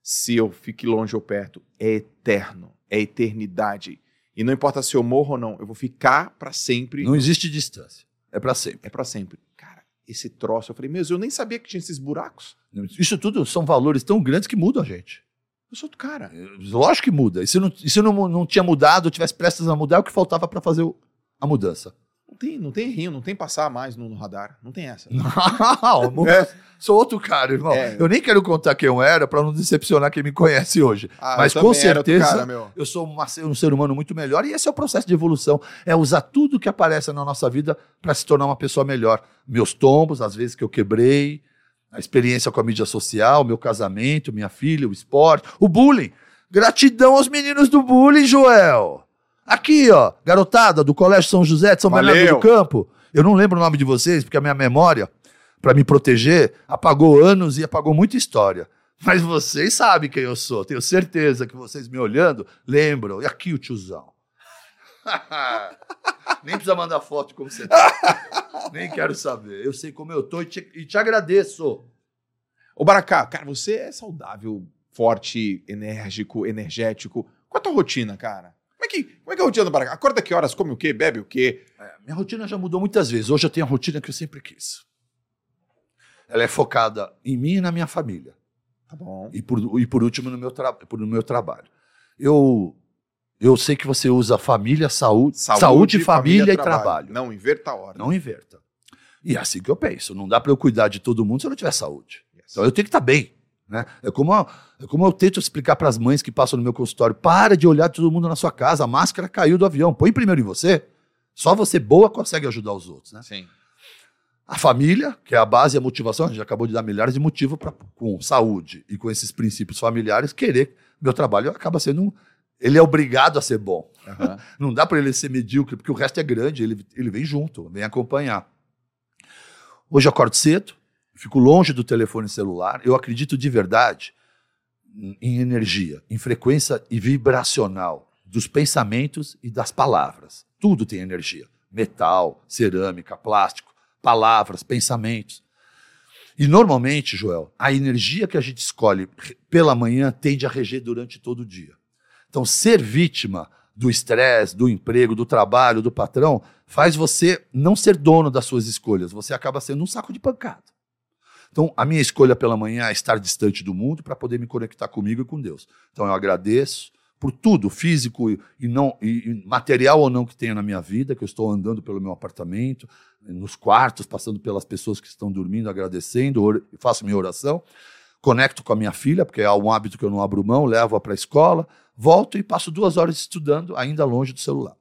Se eu fique longe ou perto, é eterno. É eternidade. E não importa se eu morro ou não, eu vou ficar pra sempre. Não existe distância. É pra sempre. É pra sempre. Cara, esse troço, eu falei, meu, eu nem sabia que tinha esses buracos. Isso tudo são valores tão grandes que mudam a gente. Eu sou do cara. Lógico que muda. E se não, e se não, não tinha mudado, tivesse prestes a mudar, é o que faltava pra fazer o- a mudança. Não tem, não tem rio, não tem passar mais no, no radar. Não tem essa. Não, É. sou outro cara, irmão. É. Eu nem quero contar quem eu era pra não decepcionar quem me conhece hoje. Ah, Mas eu com outro certeza- cara. Eu sou uma- um ser humano muito melhor e esse é o processo de evolução. É usar tudo que aparece na nossa vida para se tornar uma pessoa melhor. Meus tombos, as vezes que eu quebrei, a experiência com a mídia social, meu casamento, minha filha, o esporte, o bullying. Gratidão aos meninos do bullying, Joel. Aqui, ó, garotada do Colégio São José de São. Bernardo do Campo. Eu não lembro o nome de vocês, porque a minha memória, para me proteger, apagou anos e apagou muita história. Mas vocês sabem quem eu sou. Tenho certeza que vocês me olhando lembram. E aqui o tiozão. Nem precisa mandar foto de como você tá. Nem quero saber. Eu sei como eu tô e te, e te agradeço. Ô, Baracá, cara, você é saudável, forte, enérgico, energético. Qual é a tua rotina, cara? Como é que, como é, que é a rotina do Baracá? Acorda que horas, come o quê, bebe o quê? É, minha rotina já mudou muitas vezes. Hoje eu tenho a rotina que eu sempre quis. Ela é focada em mim e na minha família. Tá bom. E por, e por último, no meu, tra no meu trabalho. Eu, eu sei que você usa família, saúde, saúde, família, e trabalho. Não, inverta a ordem. Não inverta. E é assim que eu penso. Não dá para eu cuidar de todo mundo se eu não tiver saúde. Yes. Então eu tenho que estar bem. Né? É, como, eu- é como eu tento explicar para as mães que passam no meu consultório: para de olhar todo mundo na sua casa, a máscara caiu do avião. Põe primeiro em você. Só você boa consegue ajudar os outros. Né? Sim. A família, que é a base e a motivação, a gente acabou de dar milhares de motivos para, com saúde e com esses princípios familiares, querer. Meu trabalho acaba sendo. um- Ele é obrigado a ser bom. Aham. Não dá para ele ser medíocre, porque o resto é grande, ele, ele vem junto, vem acompanhar. Hoje eu acordo cedo, fico longe do telefone celular, eu acredito de verdade em- energia, em frequência e vibracional dos pensamentos e das palavras. Tudo tem energia. Metal, cerâmica, plástico, palavras, pensamentos. E normalmente, Joel, a energia que a gente escolhe pela manhã tende a reger durante todo o dia. Então, ser vítima do estresse, do emprego, do trabalho, do patrão, faz você não ser dono das suas escolhas. Você acaba sendo um saco de pancada. Então, a minha escolha pela manhã é estar distante do mundo para poder me conectar comigo e com Deus. Então, eu agradeço por tudo, físico e, não, e, material ou não que tenha na minha vida, que eu estou andando pelo meu apartamento, nos quartos, passando pelas pessoas que estão dormindo, agradecendo, faço minha oração, conecto com a minha filha, porque é um hábito que eu não abro mão, levo-a para a escola, volto e passo duas horas estudando, ainda longe do celular.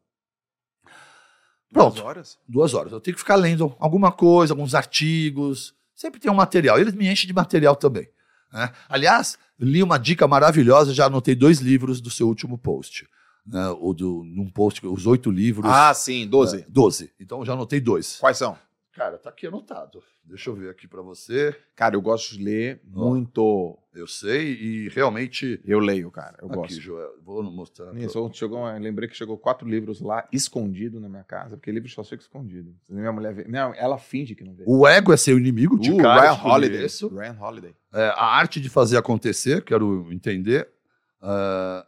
Pronto Duas horas? duas horas. Eu tenho que ficar lendo alguma coisa, alguns artigos. Sempre tem um material. Eles me enchem de material também. né? Aliás, li uma dica maravilhosa, já anotei dois livros do seu último post. Né? O do, num post, os oito livros. Ah, sim, 12. É, Doze. Então já anotei dois. Quais são? Cara, tá aqui anotado. Deixa eu ver aqui para você. Cara, eu gosto de ler Ó. muito. Eu sei e realmente. Eu leio, cara. Eu aqui, gosto. Joel, vou mostrar. Isso, ontem chegou, lembrei que chegou quatro livros lá, escondido na minha casa, porque livro só fica escondido. Minha mulher vê. Não, ela finge que não vê. O ego é seu inimigo, de Uh, cara, Ryan te Holiday. conheço. Ryan Holiday. É, a arte de fazer acontecer, quero entender. Ah,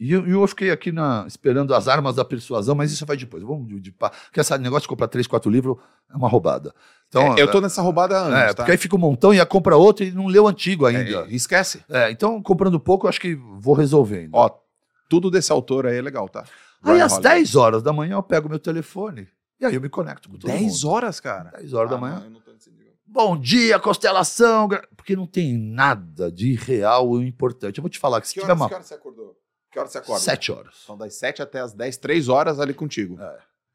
e eu, eu fiquei aqui na- esperando as armas da persuasão, mas isso vai depois. Vamos de, de, pá- porque esse negócio de comprar três, quatro livros é uma roubada. Então, É, eu tô nessa roubada há anos, é, tá? porque aí fica um montão e a compra outro e não o antigo ainda. É, esquece. É, então, comprando pouco, eu acho que vou resolvendo. Ó, tudo desse autor aí é legal, tá? aí, Ryan às Holiday. 10 horas da manhã, eu pego meu telefone e aí eu me conecto com todo 10 mundo. horas, cara? 10 horas da Ah, manhã. não, eu não tô nesse nível. Bom dia, constelação. Porque não tem nada de real ou importante. Eu vou te falar que se Que tiver horas, uma. que horas você acordou? Que horas você acorda? 7 horas. São das 7 até as 10, 3 horas ali contigo.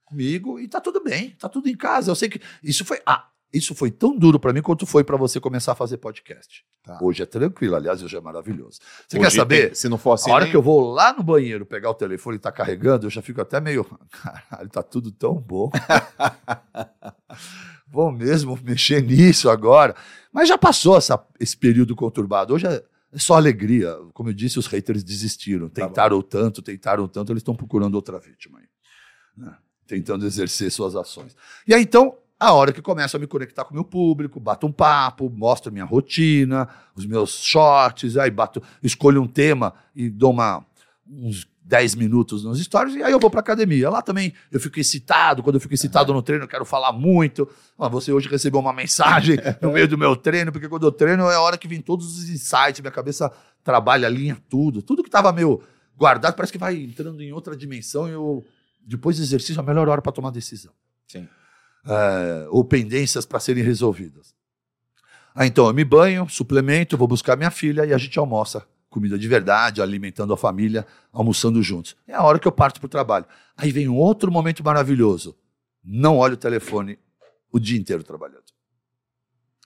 Comigo e tá tudo bem. Tá tudo em casa. Eu sei que. Isso foi. Ah, isso foi tão duro pra mim quanto foi pra você começar a fazer podcast. Tá. Hoje é tranquilo, aliás, hoje é maravilhoso. Você Hoje quer saber? tem- se não for assim, a hora nem- que eu vou lá no banheiro pegar o telefone e tá carregando, eu já fico até meio. Caralho, tá tudo tão bom. Vou mesmo mexer nisso agora. Mas já passou essa- esse período conturbado. Hoje é, é só alegria. Como eu disse, os haters desistiram. Tá. Tentaram tanto, tentaram tanto, eles estão procurando outra vítima aí. né? Tentando exercer suas ações. E aí, então, a hora que começo a me conectar com o meu público, bato um papo, mostro minha rotina, os meus shorts, aí bato, escolho um tema e dou uma, uns 10 minutos nos stories, e aí eu vou pra academia. Lá também eu fico excitado, quando eu fico excitado no treino, eu quero falar muito. Ah, você hoje recebeu uma mensagem no meio do meu treino, porque quando eu treino é a hora que vem todos os insights, minha cabeça trabalha, alinha tudo. Tudo que tava meio guardado parece que vai entrando em outra dimensão e eu, depois do exercício, é a melhor hora para tomar decisão Sim. é, ou pendências para serem resolvidas. Ah, então eu me banho, suplemento, vou buscar minha filha e a gente almoça. Comida de verdade, alimentando a família, almoçando juntos. É a hora que eu parto para o trabalho. Aí vem um outro momento maravilhoso. Não olho o telefone o dia inteiro trabalhando.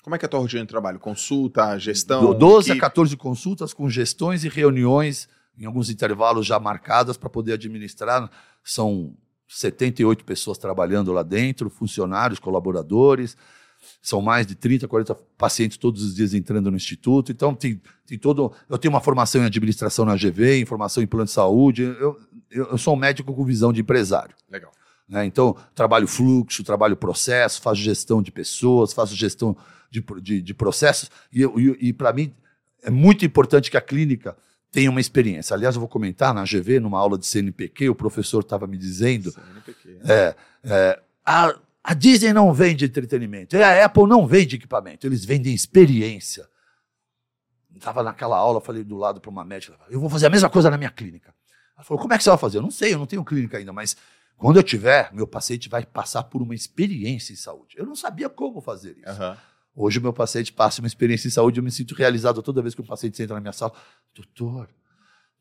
Como é que é a tua rotina de trabalho? Consulta, gestão? Do 12 a equipe? 14 consultas com gestões e reuniões, em alguns intervalos já marcadas para poder administrar. São 78 pessoas trabalhando lá dentro, funcionários, colaboradores. São mais de 30, 40 pacientes todos os dias entrando no instituto. Então, tem, tem todo. Eu tenho uma formação em administração na GV, em formação em plano de saúde. Eu, eu, eu sou um médico com visão de empresário. Legal. né? Então, trabalho fluxo, trabalho processo, faço gestão de pessoas, faço gestão de, de, de processos. E, e, e para mim, é muito importante que a clínica tenha uma experiência. Aliás, eu vou comentar na GV, numa aula de CNPq, o professor estava me dizendo CNPq. é, é, a, a Disney não vende entretenimento, e a Apple não vende equipamento, eles vendem experiência. Estava naquela aula, falei do lado para uma médica, eu vou fazer a mesma coisa na minha clínica. Ela falou, como é que você vai fazer? Eu não sei, eu não tenho clínica ainda, mas quando eu tiver, meu paciente vai passar por uma experiência em saúde. Eu não sabia como fazer isso. Aham. Hoje o meu paciente passa uma experiência em saúde, eu me sinto realizado toda vez que o paciente entra na minha sala. Doutor,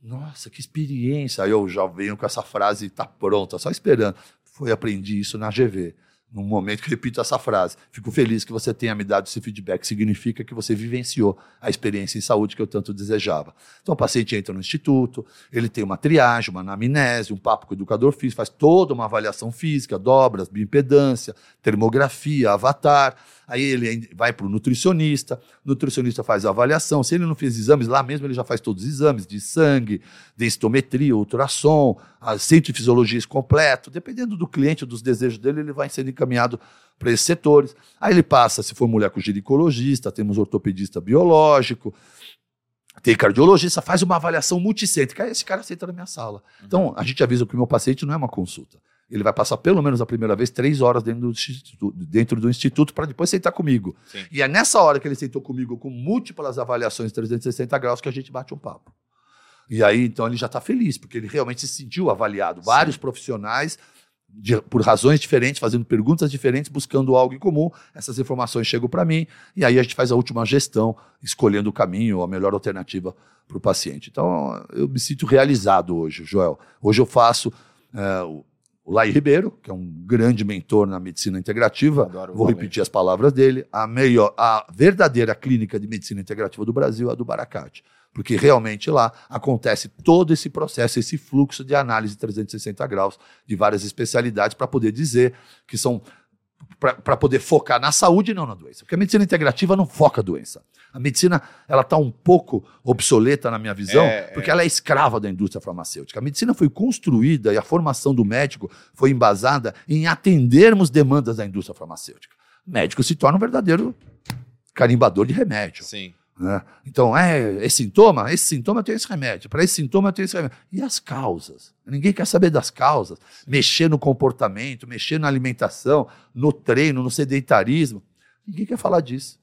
nossa, que experiência. Aí eu já venho com essa frase, tá pronta, só esperando. Foi, aprendi isso na GV. Num momento que repito essa frase. Fico feliz que você tenha me dado esse feedback. Significa que você vivenciou a experiência em saúde que eu tanto desejava. Então o paciente entra no instituto, ele tem uma triagem, uma anamnese, um papo com o educador físico, faz toda uma avaliação física, dobras, bioimpedância, termografia, avatar. Aí ele vai para o nutricionista, o nutricionista faz a avaliação. Se ele não fez exames, lá mesmo ele já faz todos os exames de sangue, densitometria, ultrassom, centro de fisiologia completo. Dependendo do cliente, dos desejos dele, ele vai sendo encaminhado para esses setores. Aí ele passa, se for mulher, com ginecologista, temos ortopedista biológico, tem cardiologista, faz uma avaliação multicêntrica. Aí esse cara senta na minha sala. Então, a gente avisa que o meu paciente não é uma consulta. Ele vai passar pelo menos a primeira vez três horas dentro do instituto, dentro do instituto para depois sentar comigo. Sim. E é nessa hora que ele sentou comigo com múltiplas avaliações 360 graus que a gente bate um papo. E aí, então, ele já está feliz, porque ele realmente se sentiu avaliado. Vários profissionais, de- por razões diferentes, fazendo perguntas diferentes, buscando algo em comum. Essas informações chegam para mim, e aí a gente faz a última gestão, escolhendo o caminho, a melhor alternativa para o paciente. Então, eu me sinto realizado hoje, Joel. Hoje eu faço é, o o Lai Ribeiro, que é um grande mentor na medicina integrativa, Adoro vou repetir as palavras dele, a, melhor, a verdadeira clínica de medicina integrativa do Brasil é a do Baracate. Porque realmente lá acontece todo esse processo, esse fluxo de análise 360 graus de várias especialidades para poder dizer que são para poder focar na saúde e não na doença. Porque a medicina integrativa não foca a doença. A medicina ela está um pouco obsoleta na minha visão, É, porque ela é escrava da indústria farmacêutica. A medicina foi construída e a formação do médico foi embasada em atendermos demandas da indústria farmacêutica. O médico se torna um verdadeiro carimbador de remédio. Sim. né? Então, é esse sintoma? Esse sintoma eu tenho esse remédio. Para esse sintoma eu tenho esse remédio. E as causas? Ninguém quer saber das causas. Mexer no comportamento, mexer na alimentação, no treino, no sedentarismo. Ninguém quer falar disso.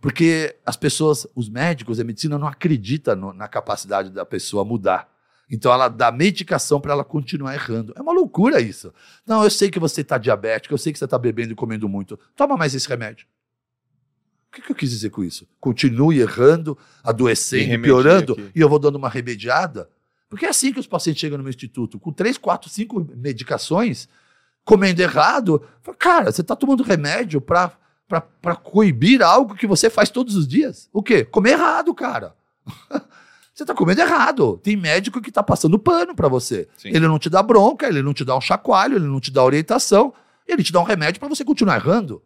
Porque as pessoas, os médicos, a medicina não acredita no, na capacidade da pessoa mudar. Então ela dá medicação para ela continuar errando. É uma loucura isso. Não, eu sei que você está diabético, eu sei que você está bebendo e comendo muito. Toma mais esse remédio. O que, que eu quis dizer com isso? Continue errando, adoecendo, piorando, aqui. e eu vou dando uma remediada? Porque é assim que os pacientes chegam no meu instituto, com três, quatro, cinco medicações, comendo errado. Cara, você está tomando remédio para coibir algo que você faz todos os dias. O quê? Comer errado, cara. você está comendo errado. Tem médico que está passando pano para você. Sim. Ele não te dá bronca, ele não te dá um chacoalho, ele não te dá orientação, ele te dá um remédio para você continuar errando.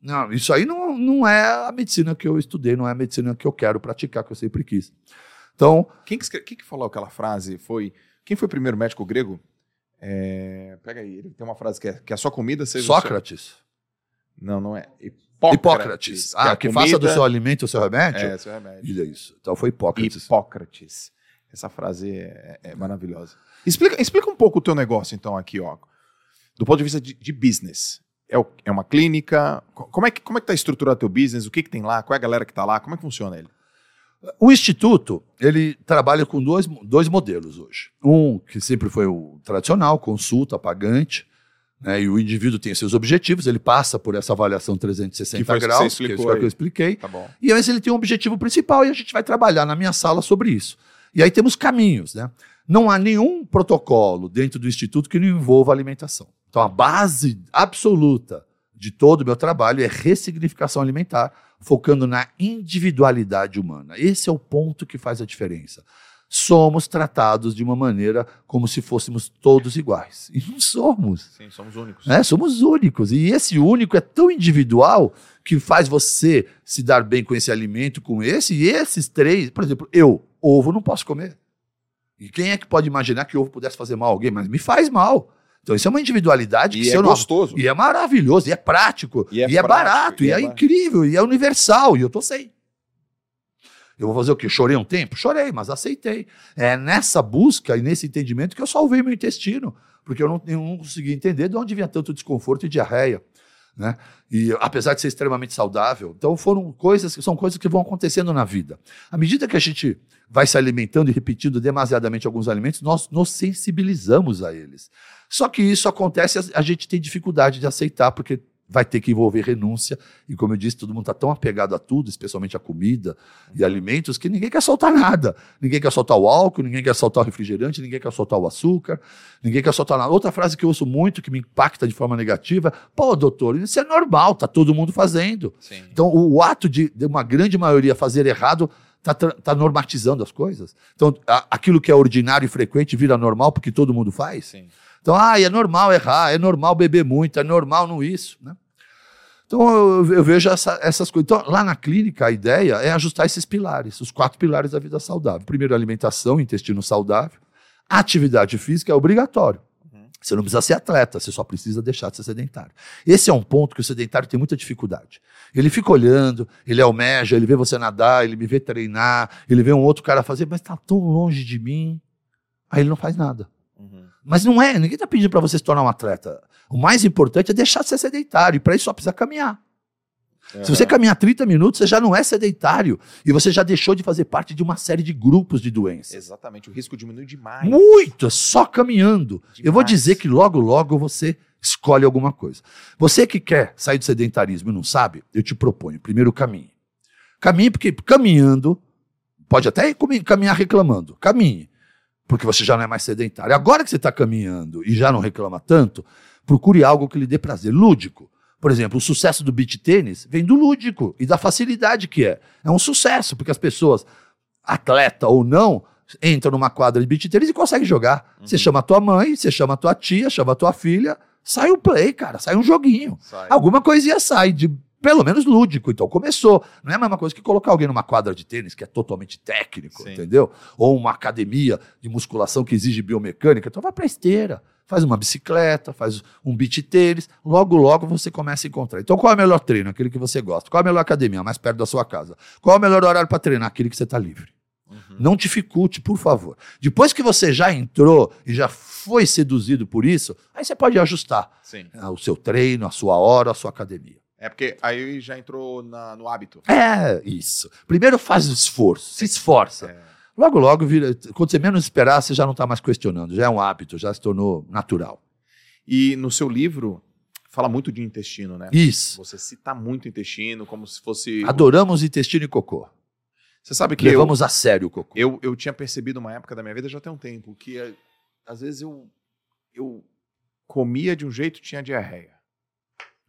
Não, isso aí não, não é a medicina que eu estudei, não é a medicina que eu quero praticar, que eu sempre quis. Então. Quem que, quem que falou aquela frase? Foi. Quem foi o primeiro médico grego? É, pega aí, ele tem uma frase que é que a sua comida seja. Sócrates. Não, não é. Hipócrates. Hipócrates. Ah, que, que comida... faça do seu alimento o seu remédio? É, seu remédio. É isso. Então foi Hipócrates. Hipócrates. Essa frase é, é, maravilhosa. Explica, explica um pouco o teu negócio, então, aqui, ó. Do ponto de vista de, de business. É, o, é, uma clínica? Como é que como é que está estruturado o teu business? O que, que tem lá? Qual é a galera que está lá? Como é que funciona ele? O Instituto, ele trabalha com dois, dois modelos hoje. Um, que sempre foi o tradicional, consulta, pagante, né, e o indivíduo tem seus objetivos, ele passa por essa avaliação 360 que graus, que, que é isso que eu expliquei. Tá e aí ele tem um objetivo principal e a gente vai trabalhar na minha sala sobre isso. E aí temos caminhos, né? Não há nenhum protocolo dentro do Instituto que não envolva alimentação. Então a base absoluta de todo o meu trabalho é ressignificação alimentar, focando na individualidade humana. Esse é o ponto que faz a diferença. Somos tratados de uma maneira como se fôssemos todos iguais. E não somos. Sim, somos únicos. É, somos únicos. E esse único é tão individual que faz você se dar bem com esse alimento, com esse, e esses três. Por exemplo, eu, ovo não posso comer. E quem é que pode imaginar que ovo pudesse fazer mal a alguém? Mas me faz mal. Então, isso é uma individualidade que e é gostoso. E é maravilhoso, e é prático, e é, e é barato, e, é, é incrível, e é universal, e eu tô sem. Eu vou fazer o quê? Chorei um tempo? Chorei, mas aceitei. É nessa busca e nesse entendimento que eu salvei meu intestino, porque eu não, eu não entender de onde vinha tanto desconforto e diarreia. Né? E apesar de ser extremamente saudável, então foram coisas que são coisas que vão acontecendo na vida. À medida que a gente vai se alimentando e repetindo demasiadamente alguns alimentos, nós nos sensibilizamos a eles. Só que isso acontece, a gente tem dificuldade de aceitar, porque vai ter que envolver renúncia. E como eu disse, todo mundo está tão apegado a tudo, especialmente a comida e alimentos, que ninguém quer soltar nada. Ninguém quer soltar o álcool, ninguém quer soltar o refrigerante, ninguém quer soltar o açúcar, ninguém quer soltar nada. Outra frase que eu ouço muito, que me impacta de forma negativa, pô, doutor, isso é normal, tá todo mundo fazendo. Sim. Então, o ato de, de uma grande maioria fazer errado está tá normatizando as coisas. Então, a, aquilo que é ordinário e frequente vira normal porque todo mundo faz. Sim. Então, ah, é normal errar, é normal beber muito, é normal não isso, né? Então eu, eu vejo essa, essas coisas. Então, lá na clínica, a ideia é ajustar esses pilares, os quatro pilares da vida saudável. Primeiro, alimentação, intestino saudável. Atividade física é obrigatório. Uhum. Você não precisa ser atleta, você só precisa deixar de ser sedentário. Esse é um ponto que o sedentário tem muita dificuldade. Ele fica olhando, ele almeja, ele vê você nadar, ele me vê treinar, ele vê um outro cara fazer, mas está tão longe de mim. Aí ele não faz nada. Uhum. Mas não é, ninguém está pedindo para você se tornar um atleta. O mais importante é deixar de ser sedentário, e para isso só precisa caminhar. Uhum. Se você caminhar 30 minutos, você já não é sedentário. E você já deixou de fazer parte de uma série de grupos de doenças. Exatamente, o risco diminui demais. Muito, é só caminhando. Demais. Eu vou dizer que logo, logo você escolhe alguma coisa. Você que quer sair do sedentarismo e não sabe, eu te proponho, primeiro caminhe. Caminhe, porque caminhando, pode até caminhar reclamando, caminhe porque você já não é mais sedentário. Agora que você está caminhando e já não reclama tanto, procure algo que lhe dê prazer, lúdico. Por exemplo, o sucesso do beach tênis vem do lúdico e da facilidade que é. É um sucesso, porque as pessoas, atleta ou não, entram numa quadra de beach tênis e conseguem jogar. Uhum. Você chama a tua mãe, você chama a tua tia, chama a tua filha, sai um play, cara, sai um joguinho. Sai. Alguma coisinha sai de pelo menos lúdico. Então começou. Não é a mesma coisa que colocar alguém numa quadra de tênis, que é totalmente técnico, Sim. entendeu? Ou uma academia de musculação que exige biomecânica. Então vai pra esteira. Faz uma bicicleta, faz um beat tênis, logo, logo você começa a encontrar. Então, qual é o melhor treino? Aquele que você gosta. Qual é a melhor academia? Mais perto da sua casa. Qual é o melhor horário para treinar? Aquele que você está livre. Uhum. Não dificulte, por favor. Depois que você já entrou e já foi seduzido por isso, aí você pode ajustar Sim. o seu treino, a sua hora, a sua academia. É porque aí já entrou na- no hábito. É, isso. Primeiro faz o esforço, se esforça. É. Logo, logo, vira, quando você menos esperar, você já não está mais questionando, já é um hábito, já se tornou natural. E no seu livro, fala muito de intestino, né? Isso. Você cita muito intestino, como se fosse. Adoramos intestino e cocô. Você sabe que eu, Levamos a sério o cocô. eu, eu tinha percebido uma época da minha vida, já tem um tempo, que eh, às vezes eu, eu comia de um jeito tinha diarreia.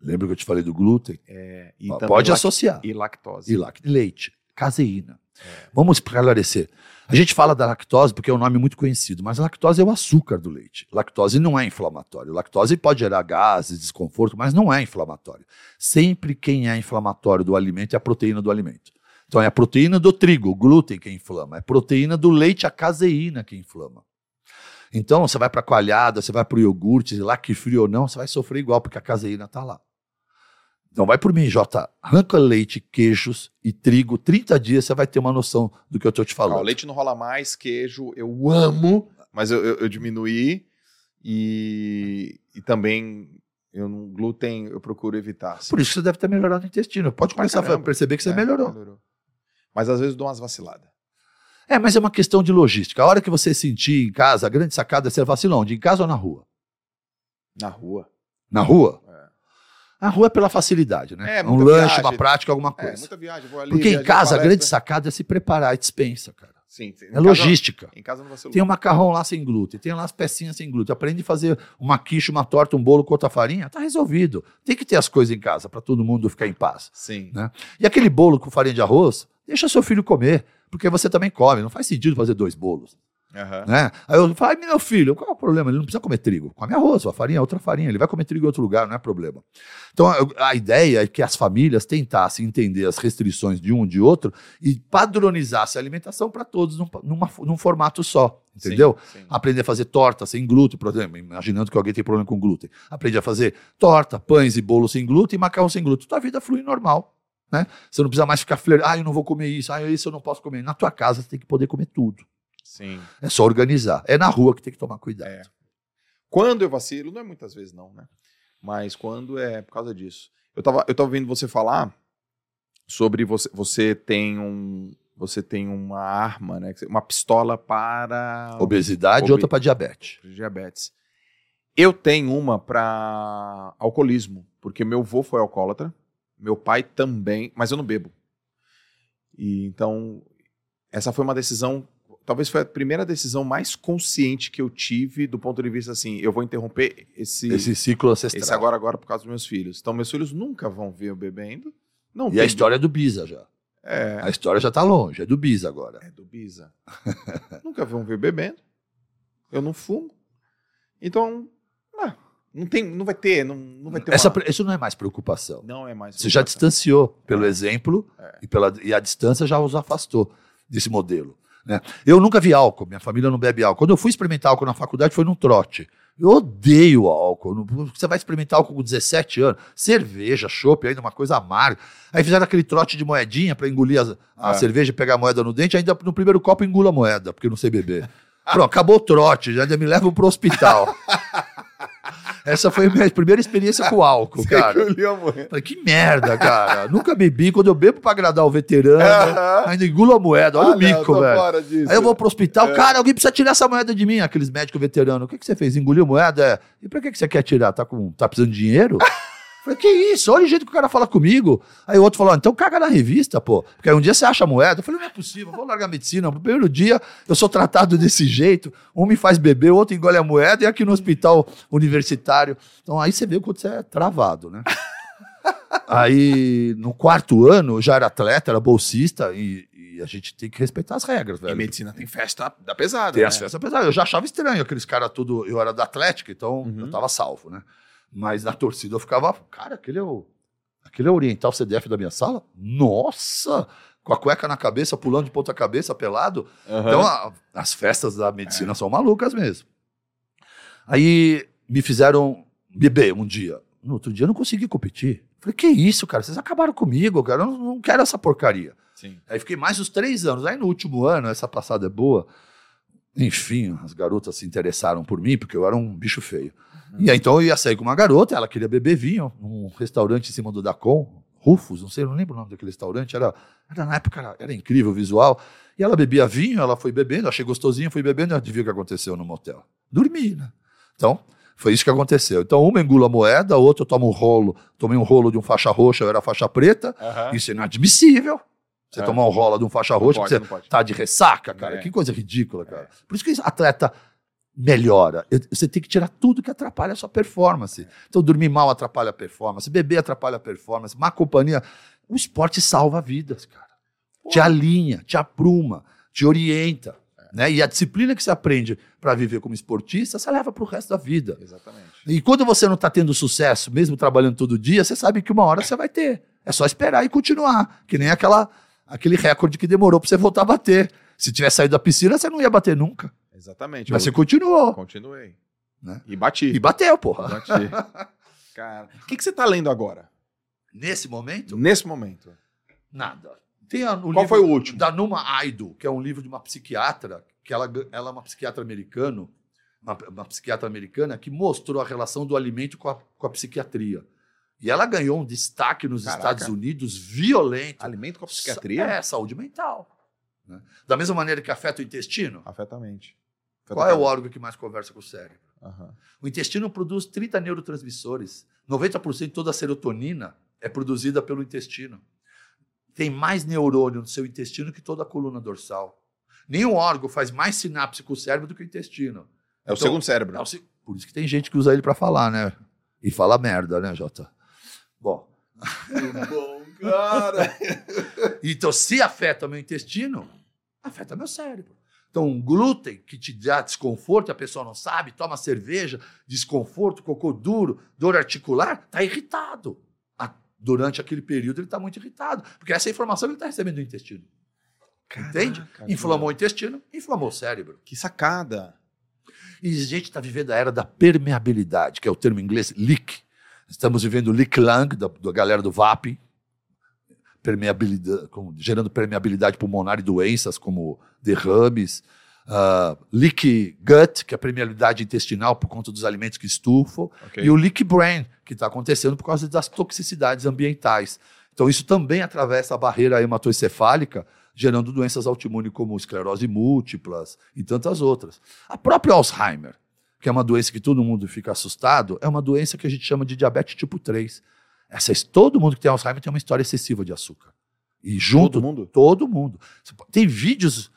Lembra que eu te falei do glúten? É, Pode associar. E lactose. E lac- leite, caseína. É. Vamos esclarecer. A gente fala da lactose porque é um nome muito conhecido, mas a lactose é o açúcar do leite. Lactose não é inflamatório. Lactose pode gerar gases, desconforto, mas não é inflamatório. Sempre quem é inflamatório do alimento é a proteína do alimento. Então é a proteína do trigo, o glúten que inflama, é a proteína do leite, a caseína que inflama. Então você vai para a coalhada, você vai para o iogurte, lá que frio ou não, você vai sofrer igual porque a caseína está lá. Então vai por mim, Jota. Arranca leite, queijos e trigo. 30 dias você vai ter uma noção do que eu estou te falando. o leite não rola mais, queijo eu amo, mas eu, eu, eu diminuí e, e também eu não, glúten eu procuro evitar. assim. Por isso que você deve ter melhorado o intestino. Pode começar a perceber que você É, melhorou. Mas às vezes dou umas vaciladas. É, mas é uma questão de logística. A hora que você sentir em casa, a grande sacada é ser vacilão. Onde? Em casa ou na rua? Na rua. Na rua? É. Na rua é pela facilidade, né? É, um muita lanche, viagem. uma prática, alguma É, coisa. muita viagem, vou ali. Porque em casa, a grande sacada é se preparar e dispensa, cara. Sim, sim. É logística. Em casa não vacilo. Tem um macarrão lá sem glúten, tem lá as pecinhas sem glúten. Aprende a fazer uma quiche, uma torta, um bolo com outra farinha, tá resolvido. Tem que ter as coisas em casa para todo mundo ficar em paz. Sim. Né? E aquele bolo com farinha de arroz, deixa seu filho comer, porque você também come. Não faz sentido fazer dois bolos. Aham. Né? Aí eu falo, "Ai, meu filho, qual é o problema? Ele não precisa comer trigo. Come arroz, a farinha é outra farinha. Ele vai comer trigo em outro lugar, não é problema. Então a ideia é que as famílias tentassem entender as restrições de um de outro e padronizassem a alimentação para todos num, numa- num formato só. Entendeu? Sim, sim. Aprender a fazer torta sem glúten, por exemplo, imaginando que alguém tem problema com glúten. Aprende a fazer torta, pães e bolos sem glúten e macarrão sem glúten. Tua vida flui normal. Né? Você não precisa mais ficar fler... ah, eu não vou comer isso, ah, isso eu não posso comer. Na tua casa você tem que poder comer tudo. Sim. É só organizar. É na rua que tem que tomar cuidado. É. Quando eu vacilo, não é muitas vezes não, né? Mas quando é por causa disso. Eu tava, eu tava ouvindo você falar sobre você, você tem um você tem uma arma, né? Uma pistola para Obesidade, Obe- outra para diabetes. diabetes. Eu tenho uma para alcoolismo, porque meu avô foi alcoólatra, meu pai também, mas eu não bebo. E então essa foi uma decisão, talvez foi a primeira decisão mais consciente que eu tive do ponto de vista assim, eu vou interromper esse Esse ciclo ancestral. esse agora agora por causa dos meus filhos. Então meus filhos nunca vão ver eu bebendo. Não E a tem- história é do Bisa já. é, A história já tá longe, é do Bisa agora. é do Bisa. Nunca vão ver bebendo. Eu não fumo. Então, ah, não tem, não vai ter, não, não vai ter Essa, uma- isso não é mais preocupação. Não é mais. Você já distanciou pelo É. exemplo É. e, pela, e a distância já os afastou desse modelo. Né? Eu nunca vi álcool, minha família não bebe álcool. Quando eu fui experimentar álcool na faculdade foi num trote. Eu odeio álcool. Você vai experimentar álcool com 17 anos, cerveja, chopp, ainda uma coisa amarga. Aí fizeram aquele trote de moedinha para engolir as- a, É. cerveja e pegar a moeda no dente, ainda no primeiro copo engula a moeda, porque eu não sei beber. Pronto, acabou o trote, já me levam pro hospital. Essa foi a minha primeira experiência com álcool, cara. Engoliu a moeda. Falei, que merda, cara. Nunca bebi. Quando eu bebo pra agradar o veterano, Aham. ainda engulo a moeda. Olha Ah, o tô velho. Aí eu vou pro hospital, É. cara, alguém precisa tirar essa moeda de mim. Aqueles médicos veteranos. O que, que você fez? Engoliu moeda? É. E pra que, que você quer tirar? Tá, com, tá precisando de dinheiro? Falei, que isso? Olha o jeito que o cara fala comigo. Aí o outro falou, então caga na revista, pô. Porque aí um dia você acha moeda. Eu falei, não é possível, vou largar a medicina. No primeiro dia eu sou tratado desse jeito. Um me faz beber, o outro engole a moeda e aqui no hospital universitário. Então aí você vê o quanto você é travado, né? aí no quarto ano eu já era atleta, era bolsista e, e a gente tem que respeitar as regras, velho. medicina tem festa da pesada. Tem né? as festas pesadas. Eu já achava estranho aqueles caras tudo. Eu era da Atlética, então Uhum. eu tava salvo, né? Mas na torcida eu ficava, cara, aquele é o. Aquele é o oriental CDF da minha sala? Nossa! Com a cueca na cabeça, pulando de ponta cabeça, pelado. Aham. Então a- as festas da medicina são malucas mesmo. Aí me fizeram beber um dia. No outro dia eu não consegui competir. Falei, que isso, cara? Vocês acabaram comigo, cara. Eu não, não quero essa porcaria. Sim. Aí fiquei mais uns três anos. Aí no último ano, essa passada é boa. Enfim, as garotas se interessaram por mim, porque eu era um bicho feio. E aí, então eu ia sair com uma garota, ela queria beber vinho, num restaurante em cima do Dacon, Rufus, não sei, não lembro o nome daquele restaurante, era, era na época, era, era incrível o visual. E ela bebia vinho, ela foi bebendo, achei gostosinho, fui bebendo, e adivinha o que aconteceu no motel? Dormi, né? Então, foi isso que aconteceu. Então, uma engula a moeda, a outra toma um rolo, tomei um rolo de um faixa roxa, eu era faixa preta, Aham. isso é inadmissível. Você É. tomar um rola de um faixa roxa, pode, você pode. tá de ressaca, cara. É. Que coisa ridícula, cara. Por isso que atleta melhora. Você tem que tirar tudo que atrapalha a sua performance. Então, dormir mal atrapalha a performance, beber atrapalha a performance, má companhia. O esporte salva vidas, cara. Te alinha, te apruma, te orienta. Né? E a disciplina que você aprende para viver como esportista, você leva para o resto da vida. Exatamente. E quando você não está tendo sucesso, mesmo trabalhando todo dia, você sabe que uma hora você vai ter. É só esperar e continuar. Que nem aquela, aquele recorde que demorou para você voltar a bater. Se tivesse saído da piscina, você não ia bater nunca. Exatamente. Mas eu você continuou. continuei. Né? E bati. E bateu, porra. Bati. Cara, o que, que você tá lendo agora? Nesse momento, Nesse momento. nada. Tem a, o Qual livro foi o último? Da Numa Aido, que é um livro de uma psiquiatra, que ela, ela é uma psiquiatra americana, uma, uma psiquiatra americana que mostrou a relação do alimento com a, com a psiquiatria. E ela ganhou um destaque nos Caraca. Estados Unidos violento. Alimento com a psiquiatria? É, saúde mental. né? Da mesma maneira que afeta o intestino, Afeta a mente. Qual é o órgão que mais conversa com o cérebro? Aham. O intestino produz 30 neurotransmissores. 90% de toda a serotonina é produzida pelo intestino. Tem mais neurônio no seu intestino que toda a coluna dorsal. Nenhum órgão faz mais sinapse com o cérebro do que o intestino. É o Então, segundo cérebro. É o se- Por isso que tem gente que usa ele para falar, né? E fala merda, né, Jota? Bom, bom, cara. então se afeta meu intestino, afeta meu cérebro. Então, um glúten que te dá desconforto, a pessoa não sabe, toma cerveja, desconforto, cocô duro, dor articular, está irritado. Durante aquele período ele está muito irritado, porque essa informação ele está recebendo do intestino. Entende? Caraca, Inflamou o intestino, inflamou o cérebro. Que sacada. E a gente está vivendo a era da permeabilidade, que é o termo em inglês leak. Estamos vivendo o leak lang, da, da galera do VAP, permeabilidade, com- gerando permeabilidade pulmonar e doenças como derrames. Uh, leak gut, que é a permeabilidade intestinal por conta dos alimentos que estufam. Ok. E o leak brain, que está acontecendo por causa das toxicidades ambientais. Então, isso também atravessa a barreira hematoencefálica, gerando doenças autoimunes como esclerose múltiplas e tantas outras. A própria Alzheimer, que é uma doença que todo mundo fica assustado, é uma doença que a gente chama de diabetes tipo 3. Essa, todo mundo que tem Alzheimer tem uma história excessiva de açúcar. E junto, Todo mundo? todo mundo. Tem vídeos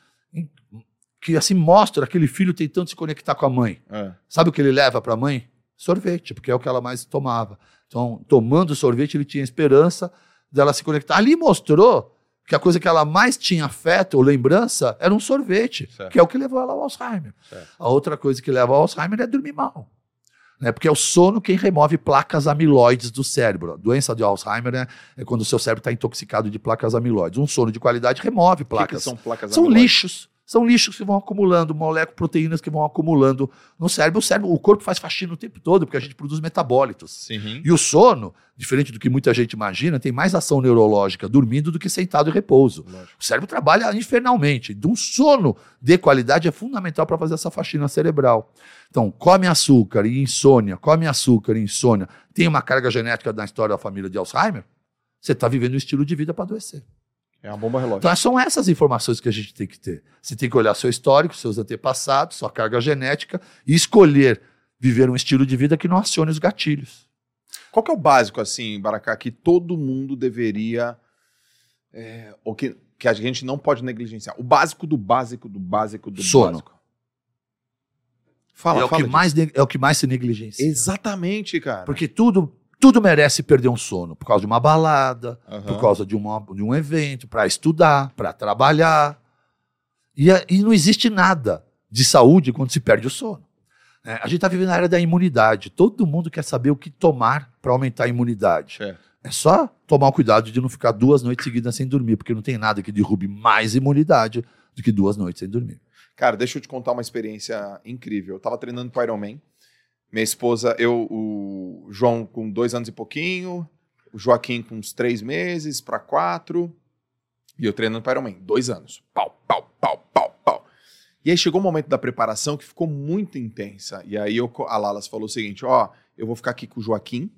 que assim mostram aquele filho tentando se conectar com a mãe. É. Sabe o que ele leva para a mãe? Sorvete, porque é o que ela mais tomava. Então, tomando sorvete, ele tinha esperança dela se conectar. Ali mostrou que a coisa que ela mais tinha afeto ou lembrança era um sorvete, Certo. que é o que levou ela ao Alzheimer. Certo. A outra coisa que leva ao Alzheimer é dormir mal. Né? Porque é o sono quem remove placas amiloides do cérebro. A doença de Alzheimer né, é quando o seu cérebro está intoxicado de placas amiloides. Um sono de qualidade remove O que que placas. são placas São amiloides? lixos. São lixos que vão acumulando, moléculas, proteínas que vão acumulando no cérebro. O cérebro, o corpo faz faxina o tempo todo, porque a gente produz metabólitos. Sim. E o sono, diferente do que muita gente imagina, tem mais ação neurológica dormindo do que sentado em repouso. Lógico. O cérebro trabalha infernalmente. Então, um sono de qualidade é fundamental para fazer essa faxina cerebral. Então, come açúcar e insônia, come açúcar e insônia, tem uma carga genética na história da família de Alzheimer, você está vivendo um estilo de vida para adoecer. É uma bomba relógio. Então, são essas informações que a gente tem que ter. Você tem que olhar seu histórico, seus antepassados, sua carga genética e escolher viver um estilo de vida que não acione os gatilhos. Qual que é o básico, assim, Baracá, que todo mundo deveria. é, ou que, que a gente não pode negligenciar? O básico do básico do básico do Sono. básico. Fala, é, o fala. que disso. mais, é o que mais se negligencia. Exatamente, cara. Porque tudo, tudo merece perder um sono. Por causa de uma balada, Aham. por causa de, uma, de um evento, para estudar, para trabalhar. E, a- e não existe nada de saúde quando se perde o sono. É, a gente está vivendo na era da imunidade. Todo mundo quer saber o que tomar para aumentar a imunidade. Certo. É só tomar o cuidado de não ficar duas noites seguidas sem dormir, porque não tem nada que derrube mais imunidade do que duas noites sem dormir. Cara, deixa eu te contar uma experiência incrível. Eu tava treinando pro Ironman. Minha esposa, eu, o João com dois anos e pouquinho, o Joaquim com uns três meses para quatro, e eu treinando pro Ironman. Dois anos. Pau, pau, pau, pau, pau. E aí chegou o momento da preparação que ficou muito intensa. E aí eu, a Lalas falou o seguinte: ó, eu vou ficar aqui com o Joaquim,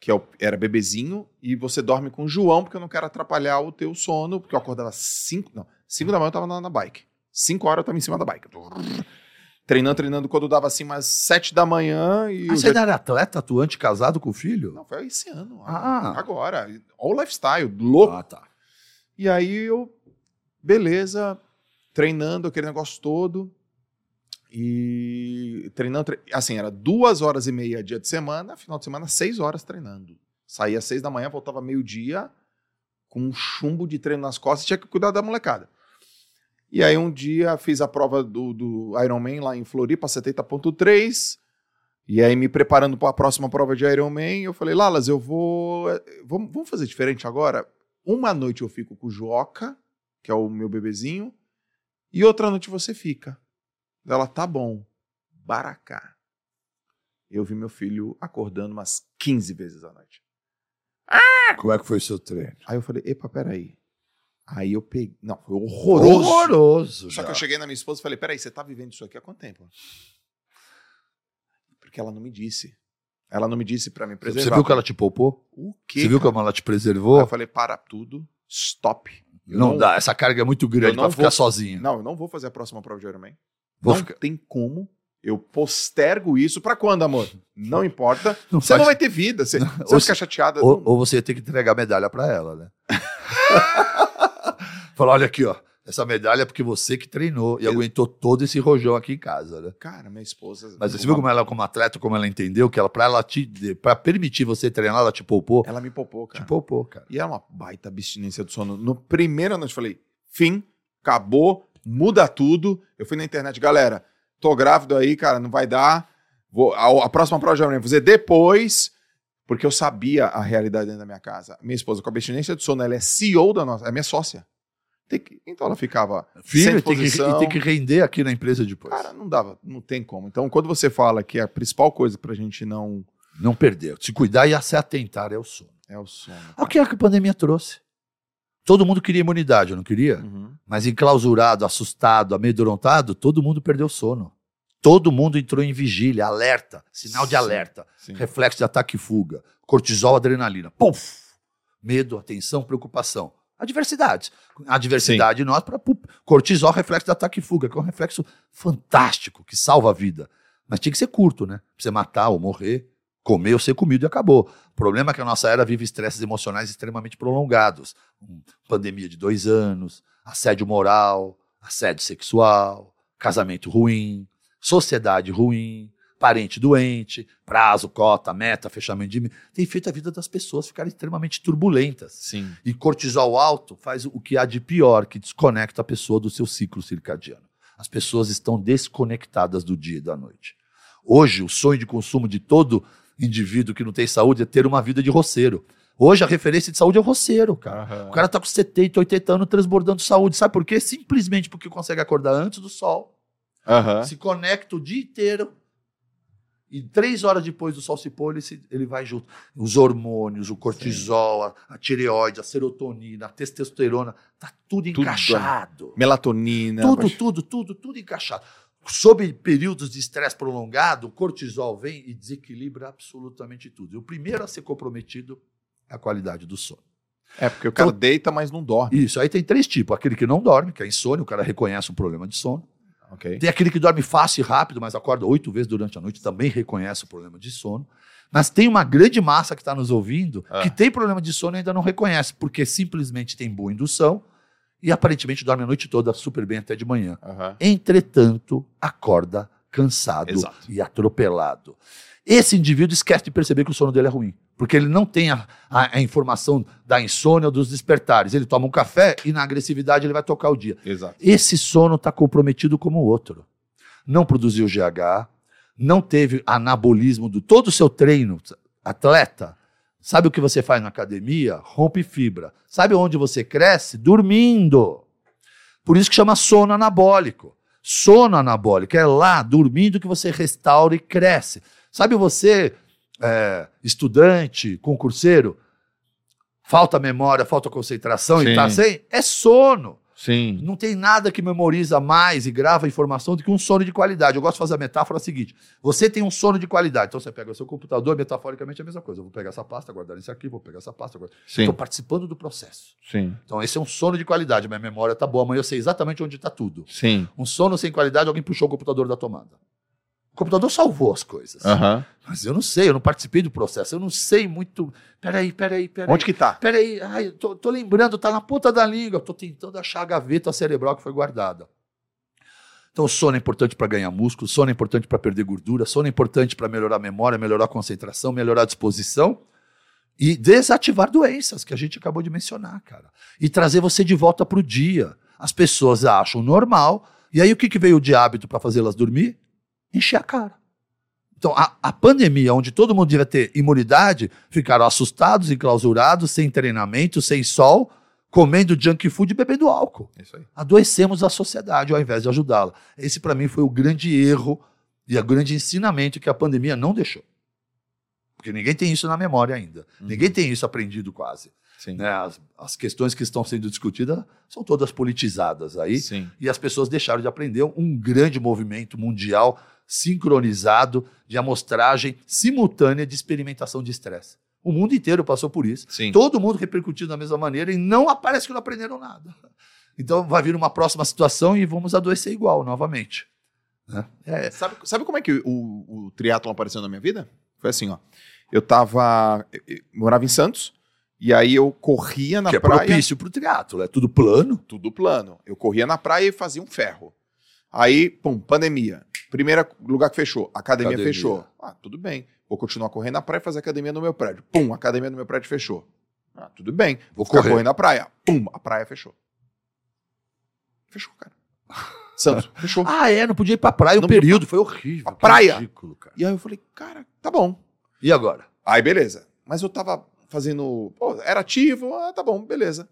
que é era bebezinho, e você dorme com o João, porque eu não quero atrapalhar o teu sono, porque eu acordava 5. Não, 5 da manhã eu tava na, na bike. 5 horas eu tava em cima da bike. Treinando, treinando quando dava assim umas 7 da manhã e. Ah, você já- era atleta, atuante, casado com o filho? Não, foi esse ano. Ah. Agora. Olha o lifestyle, louco. Ah, tá. E aí eu, beleza, treinando aquele negócio todo. E treinando, tre- assim, era duas horas e meia dia de semana, final de semana, seis horas treinando. Saía às seis da manhã, voltava meio-dia, com um chumbo de treino nas costas, tinha que cuidar da molecada. E aí um dia fiz a prova do, do Ironman lá em Floripa, 70.3. E aí me preparando para a próxima prova de Ironman, eu falei, Lalas, eu vou... Vamos, vamos fazer diferente agora? Uma noite eu fico com o Joca, que é o meu bebezinho, e outra noite você fica. Ela, tá bom. Baracá. Eu vi meu filho acordando umas 15 vezes à noite. Como é que foi o seu treino? Aí eu falei, epa, peraí. Aí eu peguei. Não, foi horroroso. Horroroso. Só já. que eu cheguei na minha esposa e falei, peraí, você tá vivendo isso aqui há quanto tempo? Porque ela não me disse. Ela não me disse pra me preservar. Você viu que ela te poupou? O quê? Você viu cara? como ela te Aí preservou? eu falei, para tudo, stop. Eu Não, dá, essa carga é muito grande eu não pra ficar vou- sozinho. Não, eu não vou fazer a próxima prova de Ironman. Vou não ficar- tem como. Eu postergo isso pra quando, amor? Não importa. Não Você faz- não vai ter vida. Você, você vai ficar chateada. Ou, não- ou você ia ter que entregar a medalha pra ela, né? Falar, olha aqui, ó. Essa medalha é porque você que treinou e Eu- aguentou todo esse rojão aqui em casa, né? Cara, minha esposa. Mas você viu como ela, como atleta, como ela entendeu que ela, pra, ela te, pra permitir você treinar, ela te poupou? Ela me poupou, cara. Te poupou, cara. E era uma baita abstinência do sono. No primeiro noite eu falei, fim, acabou, muda tudo. Eu fui na internet, galera, tô grávido aí, cara, não vai dar. Vou, a, a próxima prova eu vou fazer depois, porque eu sabia a realidade dentro da minha casa. Minha esposa, com abstinência do sono, ela é CEO da nossa, é minha sócia. Que- então ela ficava Filho, sem tem que, e tem que render aqui na empresa depois. Cara, não dava, não tem como. Então, quando você fala que a principal coisa pra gente não Não perder. Se cuidar e se atentar é o sono. é o sono. É o que a pandemia trouxe. Todo mundo queria imunidade, não queria? Uhum. Mas enclausurado, assustado, amedrontado, todo mundo perdeu sono. Todo mundo entrou em vigília, alerta, sinal de Sim. alerta, Sim. reflexo de ataque e fuga, cortisol, adrenalina. Puf! Medo, atenção, preocupação. Adversidades. Adversidade nós para cortisol, reflexo de ataque e fuga, que é um reflexo fantástico, que salva a vida. Mas tinha que ser curto, né? Pra você matar ou morrer, comer ou ser comido e acabou. O problema é que a nossa era vive estresses emocionais extremamente prolongados. Pandemia de dois anos, assédio moral, assédio sexual, casamento ruim, sociedade ruim, parente doente, prazo, cota, meta, fechamento de... Tem feito a vida das pessoas ficarem extremamente turbulentas. Sim. E cortisol alto faz o que há de pior, que desconecta a pessoa do seu ciclo circadiano. As pessoas estão desconectadas do dia e da noite. Hoje, o sonho de consumo de todo indivíduo que não tem saúde é ter uma vida de roceiro. Hoje, a referência de saúde é o roceiro, cara. O cara tá com 70, 80 anos transbordando saúde. Sabe por quê? Simplesmente porque consegue acordar antes do sol, Aham. se conecta o dia inteiro e três horas depois do sol se pôr, ele, se- ele vai junto. Os hormônios, o cortisol, a, a tireoide, a serotonina, a testosterona, tá tudo Tudo, encaixado. Melatonina. Tudo, tudo, tudo, tudo encaixado. Sob períodos de estresse prolongado, o cortisol vem e desequilibra absolutamente tudo. E o primeiro a ser comprometido é a qualidade do sono. É, porque o cara Então- deita, mas não dorme. Isso, aí tem três tipos. Aquele que não dorme, que é insônia, o cara reconhece um problema de sono. Ok. Tem aquele que dorme fácil e rápido, mas acorda oito vezes durante a noite, também reconhece o problema de sono. Mas tem uma grande massa que está nos ouvindo Ah. que tem problema de sono e ainda não reconhece, porque simplesmente tem boa indução e aparentemente dorme a noite toda super bem até de manhã. Aham. Entretanto, acorda cansado Exato. e atropelado. Esse indivíduo esquece de perceber que o sono dele é ruim, porque ele não tem a, a- a informação da insônia ou dos despertares. Ele toma um café e na agressividade ele vai tocar o dia. Exato. Esse sono está comprometido como o outro. Não produziu GH, não teve anabolismo do todo o seu treino, atleta. Sabe o que você faz na academia? Rompe fibra. Sabe onde você cresce? Dormindo. Por isso que chama sono anabólico. Sono anabólico é lá, dormindo, que você restaura e cresce. Sabe você, é, estudante, concurseiro, falta memória, falta concentração e Sim. tá sem? É sono. Sim. Não tem nada que memoriza mais e grava informação do que um sono de qualidade. Eu gosto de fazer a metáfora seguinte: você tem um sono de qualidade. Então você pega o seu computador, metaforicamente é a mesma coisa. Eu vou pegar essa pasta, guardar isso aqui, vou pegar essa pasta, guardar. Estou participando do processo. Sim. Então esse é um sono de qualidade. Minha memória tá boa, amanhã eu sei exatamente onde está tudo. Sim. Um sono sem qualidade, alguém puxou o computador da tomada. O computador salvou as coisas. Aham. Mas eu não sei, eu não participei do processo. Eu não sei muito. Peraí, peraí, peraí. Onde que tá? Peraí, ai, tô, tô lembrando, tá na ponta da língua. Tô tentando achar a gaveta cerebral que foi guardada. Então, o sono é importante para ganhar músculo, sono é importante para perder gordura, sono é importante para melhorar a memória, melhorar a concentração, melhorar a disposição e desativar doenças que a gente acabou de mencionar, cara. E trazer você de volta para o dia. As pessoas acham normal. E aí, o que, que veio de hábito para fazê-las dormir? Encher a cara. Então, a, a pandemia, onde todo mundo devia ter imunidade, ficaram assustados, enclausurados, sem treinamento, sem sol, comendo junk food e bebendo álcool. Isso aí. Adoecemos a sociedade ao invés de ajudá-la. Esse, para mim, foi o grande erro e o grande ensinamento que a pandemia não deixou. Porque ninguém tem isso na memória ainda. Uhum. Ninguém tem isso aprendido quase. Sim. né? As, as questões que estão sendo discutidas são todas politizadas aí Sim. e as pessoas deixaram de aprender um grande movimento mundial sincronizado de amostragem simultânea de experimentação de estresse. O mundo inteiro passou por isso. Sim. Todo mundo repercutiu da mesma maneira e não aparece que não aprenderam nada. Então vai vir uma próxima situação e vamos adoecer igual novamente. né? É, Sabe, sabe como é que o, o triatlon apareceu na minha vida? Foi assim, ó. Eu tava. eu- morava em Santos, e aí eu corria na que é praia. propício para o triatlo, é tudo plano. Tudo plano. Eu corria na praia e fazia um ferro. Aí, pum, pandemia. Primeiro lugar que fechou, academia, Academia. fechou. Ah, tudo bem. Vou continuar correndo na praia e fazer academia no meu prédio. Pum, academia no meu prédio fechou. Ah, tudo bem. Vou ficar Correr. correndo na praia. Pum, a praia fechou. Fechou, cara. Santos, fechou. Ah, é, não podia ir para praia um Não período, foi horrível. A praia. Ridículo, cara. E aí eu falei, cara, tá bom. E agora? Aí, beleza. Mas eu tava fazendo. Pô, era ativo, ah, tá bom, beleza.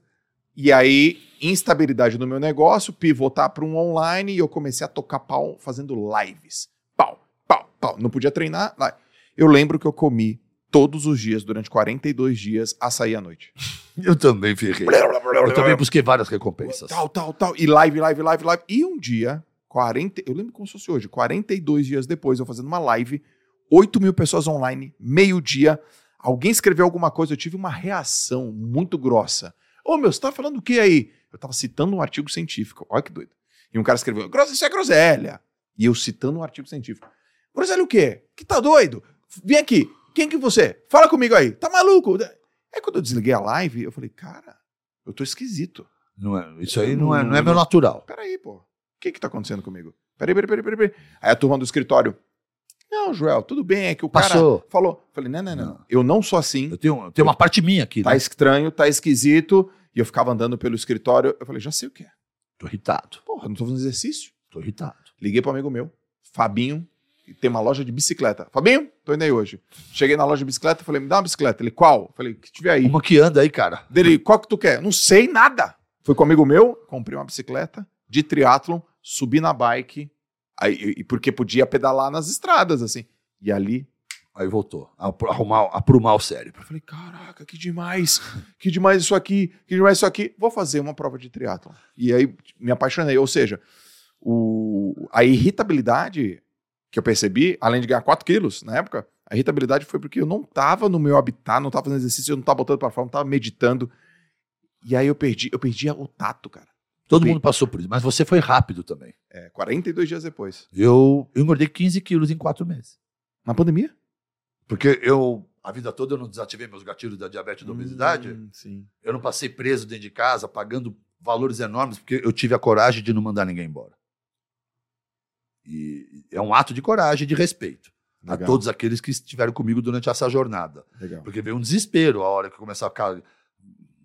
E aí, instabilidade no meu negócio, pivotar para um online e eu comecei a tocar pau fazendo lives. Pau, pau, pau. Não podia treinar. lá. Eu lembro que eu comi todos os dias, durante 42 dias, açaí à noite. Eu também ferrei. Eu também busquei várias recompensas. Tal, tal, tal. E live, live, live, live. E um dia, 40, eu lembro como se fosse hoje, 42 dias depois, eu fazendo uma live, 8 mil pessoas online, meio-dia. Alguém escreveu alguma coisa, eu tive uma reação muito grossa. Ô, meu, você tá falando o que aí? Eu tava citando um artigo científico. Olha que doido. E um cara escreveu, "Gros- isso é groselha. E eu citando um artigo científico. Groselha o quê? Que tá doido? Vem aqui. Quem que você? Fala comigo aí. Tá maluco? Aí quando eu desliguei a live, eu falei, cara, eu tô esquisito. Não é, isso aí não é, não é meu natural. Peraí, pô. O que que tá acontecendo comigo? Peraí, peraí, peraí. peraí. Aí a turma do escritório. Não, Joel, tudo bem, é que o cara Passou. falou. Falei, não, não, não, Não. Eu não sou assim. Eu tenho, eu tenho uma parte minha aqui, Tá né? estranho, tá esquisito. E eu ficava andando pelo escritório. Eu falei, já sei o que é. Tô irritado. Porra, não tô fazendo exercício. Tô irritado. Liguei pro amigo meu, Fabinho, que tem uma loja de bicicleta. Fabinho, tô indo aí hoje. Cheguei na loja de bicicleta, falei, me dá uma bicicleta. Ele, qual? Falei, que tiver aí. Uma que anda aí, cara. Dele, qual que tu quer? Não sei nada. Fui com um amigo meu, comprei uma bicicleta de triatlon, subi na bike, aí, e porque podia pedalar nas estradas, assim. E ali, Aí voltou. a- Arrumar, aprumar o cérebro. eu falei, caraca, que demais, que demais isso aqui, que demais isso aqui. Vou fazer uma prova de triatlon. E aí me apaixonei, ou seja, o, a irritabilidade que eu percebi, além de ganhar 4 quilos na época, a irritabilidade foi porque eu não tava no meu habitat, não tava fazendo exercício, eu não tava botando pra fora, não tava meditando. E aí eu perdi, eu perdi o tato, cara. Todo Bem- mundo passou por isso, mas você foi rápido também. É, 42 dias depois. Eu, eu engordei 15 quilos em quatro meses. Na pandemia? Porque eu, a vida toda, eu não desativei meus gatilhos da diabetes e da obesidade. Hum, sim. Eu não passei preso dentro de casa, pagando valores enormes, porque eu tive a coragem de não mandar ninguém embora. E é um ato de coragem e de respeito a Legal. todos aqueles que estiveram comigo durante essa jornada. Legal. Porque veio um desespero a hora que começar a ficar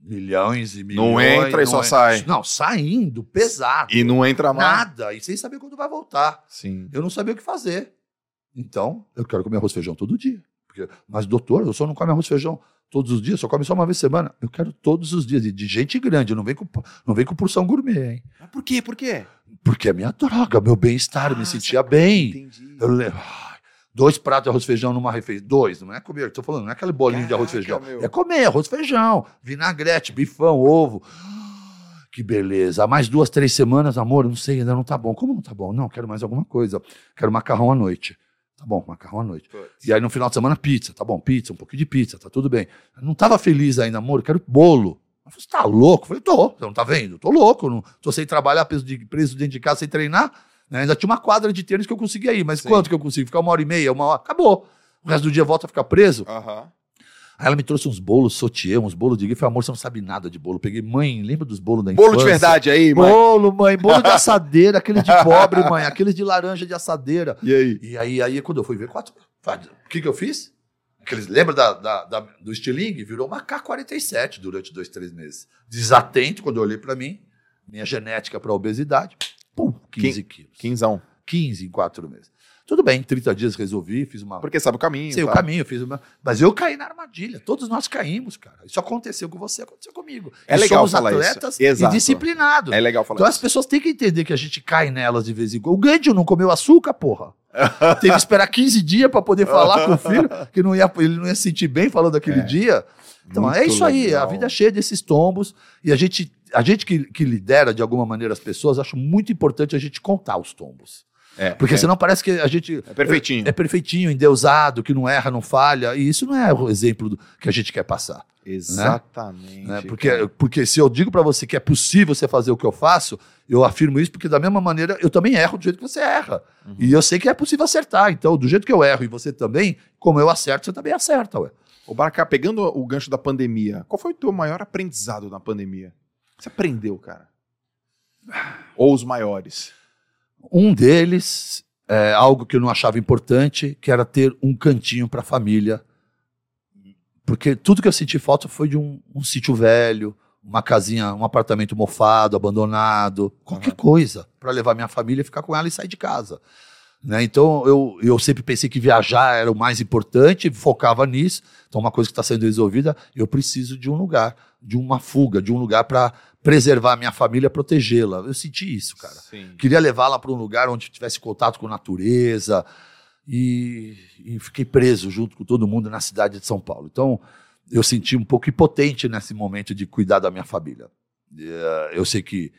milhões e milhões. Não entra e só é- sai. Não, saindo, pesado. E não entra mais. Nada, e sem saber quando vai voltar. Sim. Eu não sabia o que fazer. Então, eu quero comer arroz e feijão todo dia. Porque, mas, doutor, eu só não come arroz e feijão todos os dias, só come só uma vez por semana. Eu quero todos os dias, e de gente grande, não vem com, não vem com porção gourmet, hein? Mas por quê? Por quê? Porque é minha droga, meu bem-estar, eu me Ah, sentia bem. Entendi. Eu lembro. Dois pratos de arroz e feijão numa refeição. Dois, não é comer, estou falando, não é aquele bolinho de arroz e Caraca, feijão. meu. É comer arroz e feijão, vinagrete, bifão, ovo. Que beleza. Mais duas, três semanas, amor, não sei, ainda não tá bom. Como não tá bom? Não, quero mais alguma coisa. Quero macarrão à noite. Tá bom, macarrão à noite. E aí no final de semana, pizza. Tá bom, pizza, um pouquinho de pizza, tá tudo bem. Eu não tava feliz ainda, amor, quero bolo. Eu falei, você tá louco? Eu falei, tô, você não tá vendo? Tô louco, não, tô sem trabalhar, preso, de, preso dentro de casa, sem treinar. Né? Ainda tinha uma quadra de tênis que eu conseguia ir, mas Sim. quanto que eu consigo? Ficar uma hora e meia, uma hora? Acabou. O resto do dia volta a ficar preso. Aham. Aí ela me trouxe uns bolos sautier, uns bolos de falei, amor, você não sabe nada de bolo. Peguei, mãe, lembra dos bolos da Bolo de infância? verdade aí, mãe. Bolo, mãe, bolo de assadeira, aqueles de pobre, mãe, aqueles de laranja de assadeira. E aí? E aí, aí quando eu fui ver quatro, o que que eu fiz? Aqueles, lembra da, da- da- do estilingue? Virou uma K-47 durante dois, três meses. Desatento, quando eu olhei pra mim, minha genética pra obesidade, pum, 15 quilos. Quinzão. 15 em quatro meses. Tudo bem, em 30 dias resolvi, fiz uma... Porque sabe o caminho. Sei o tá? caminho, fiz uma... Mas eu caí na armadilha. Todos nós caímos, cara. Isso aconteceu com você, aconteceu comigo. É E legal somos falar isso. atletas Exato. e disciplinados. É legal falar Então as isso. pessoas têm que entender que a gente cai nelas de vez em quando. O Gandhi não comeu açúcar, porra. Teve que esperar 15 dias para poder falar com o filho, que não ia, ele não ia se sentir bem falando daquele É. dia. Então Muito é isso aí, legal. a vida é cheia desses tombos e a gente, a gente que, que lidera de alguma maneira as pessoas, acho muito importante a gente contar os tombos. É, Porque é. senão parece que a gente É perfeitinho. é perfeitinho, endeusado, que não erra, não falha, e isso não é o exemplo do- que a gente quer passar. Exatamente. né? Porque, cara. porque se eu digo para você que é possível você fazer o que eu faço, eu afirmo isso porque da mesma maneira eu também erro do jeito que você erra. Uhum. E eu sei que é possível acertar. Então, do jeito que eu erro e você também, como eu acerto, você também acerta, ué. Ô, Baracá, pegando o gancho da pandemia, qual foi o teu maior aprendizado na pandemia? Que você aprendeu, cara? Ou os maiores? Um deles é algo que eu não achava importante, que era ter um cantinho para a família. Porque tudo que eu senti falta foi de um, um sítio velho, uma casinha, um apartamento mofado, abandonado, qualquer Uhum. coisa para levar minha família, ficar com ela e sair de casa. Né? Então eu, eu sempre pensei que viajar era o mais importante, focava nisso. Então, uma coisa que está sendo resolvida, eu preciso de um lugar, de uma fuga, de um lugar para preservar a minha família, protegê-la. Eu senti isso, cara Sim. queria levá-la para um lugar onde tivesse contato com a natureza e, e fiquei preso junto com todo mundo na cidade de São Paulo. Então eu senti um pouco impotente nesse momento de cuidar da minha família. Eh, Eu sei que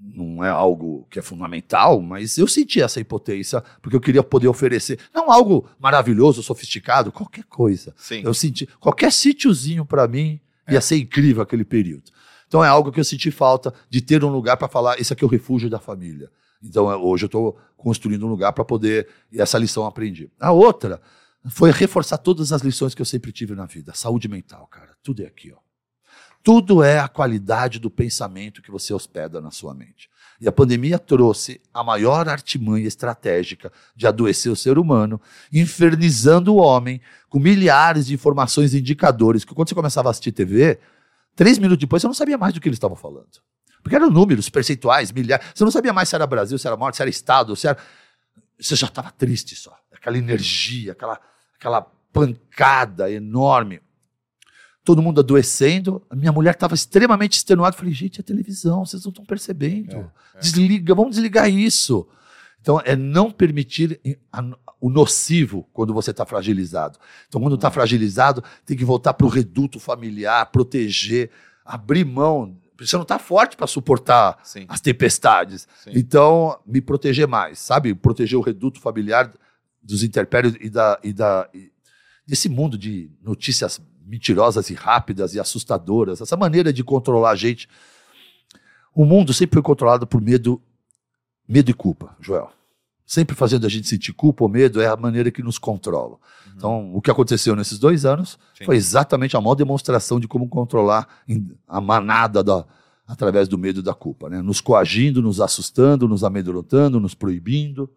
não é algo que é fundamental, mas eu senti essa impotência porque eu queria poder oferecer não algo maravilhoso, sofisticado, qualquer coisa. Sim. Eu senti qualquer sítiozinho para mim ia ser incrível aquele período. Então é algo que eu senti falta de ter um lugar para falar, esse aqui é o refúgio da família. Então é, hoje eu estou construindo um lugar para poder e essa lição eu aprendi. A outra foi reforçar todas as lições que eu sempre tive na vida, saúde mental, cara. Tudo é aqui, ó. Tudo é a qualidade do pensamento que você hospeda na sua mente. E a pandemia trouxe a maior artimanha estratégica de adoecer o ser humano, infernizando o homem com milhares de informações e indicadores que quando você começava a assistir TV, três minutos depois você não sabia mais do que eles estavam falando. Porque eram números, percentuais, milhares. Você não sabia mais se era Brasil, se era morte, se era Estado, se era. Você já estava triste só. Aquela energia, aquela, aquela pancada enorme. Todo mundo adoecendo. A minha mulher estava extremamente extenuada. Falei, gente, é televisão, vocês não estão percebendo. É, é. Desliga, vamos desligar isso. Então, é não permitir o nocivo quando você está fragilizado. Então, quando está fragilizado, tem que voltar para o reduto familiar, proteger, abrir mão. Você não está forte para suportar Sim. as tempestades. Sim. Então, me proteger mais, sabe? Proteger o reduto familiar dos interpérios e, da, e, da, e desse mundo de notícias mentirosas e rápidas e assustadoras. Essa maneira de controlar a gente. O mundo sempre foi controlado por medo, medo e culpa, Joel. Sempre fazendo a gente sentir culpa ou medo é a maneira que nos controla. Então, o que aconteceu nesses dois anos Sim. foi exatamente a maior demonstração de como controlar a manada da, através do medo e da culpa, né? Nos coagindo, nos assustando, nos amedrontando, nos proibindo.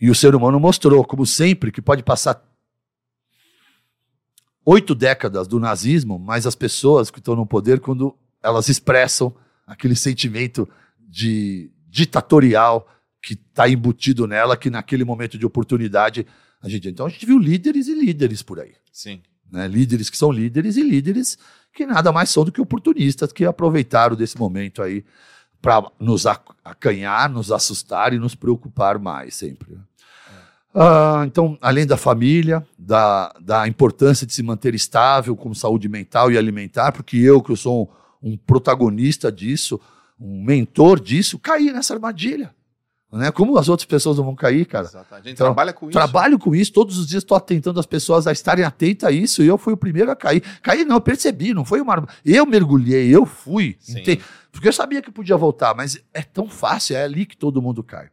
E o ser humano mostrou, como sempre, que pode passar oito décadas do nazismo, mas as pessoas que estão no poder, quando elas expressam aquele sentimento de ditatorial que está embutido nela, que naquele momento de oportunidade a gente. Então a gente viu líderes e líderes por aí Sim. né? líderes que são líderes e líderes que nada mais são do que oportunistas que aproveitaram desse momento aí para nos ac- acanhar, nos assustar e nos preocupar mais sempre. Ah, então, além da família, da, da importância de se manter estável com saúde mental e alimentar, porque eu, que eu sou um protagonista disso, um mentor disso, cair nessa armadilha. Né? Como as outras pessoas não vão cair, cara? Exato. A gente Então, trabalha com isso. Trabalho com isso, todos os dias estou atentando as pessoas a estarem atentas a isso, e eu fui o primeiro a cair. Cair não, eu percebi, não foi uma. Eu mergulhei, eu fui. Porque eu sabia que podia voltar, mas é tão fácil, é ali que todo mundo cai.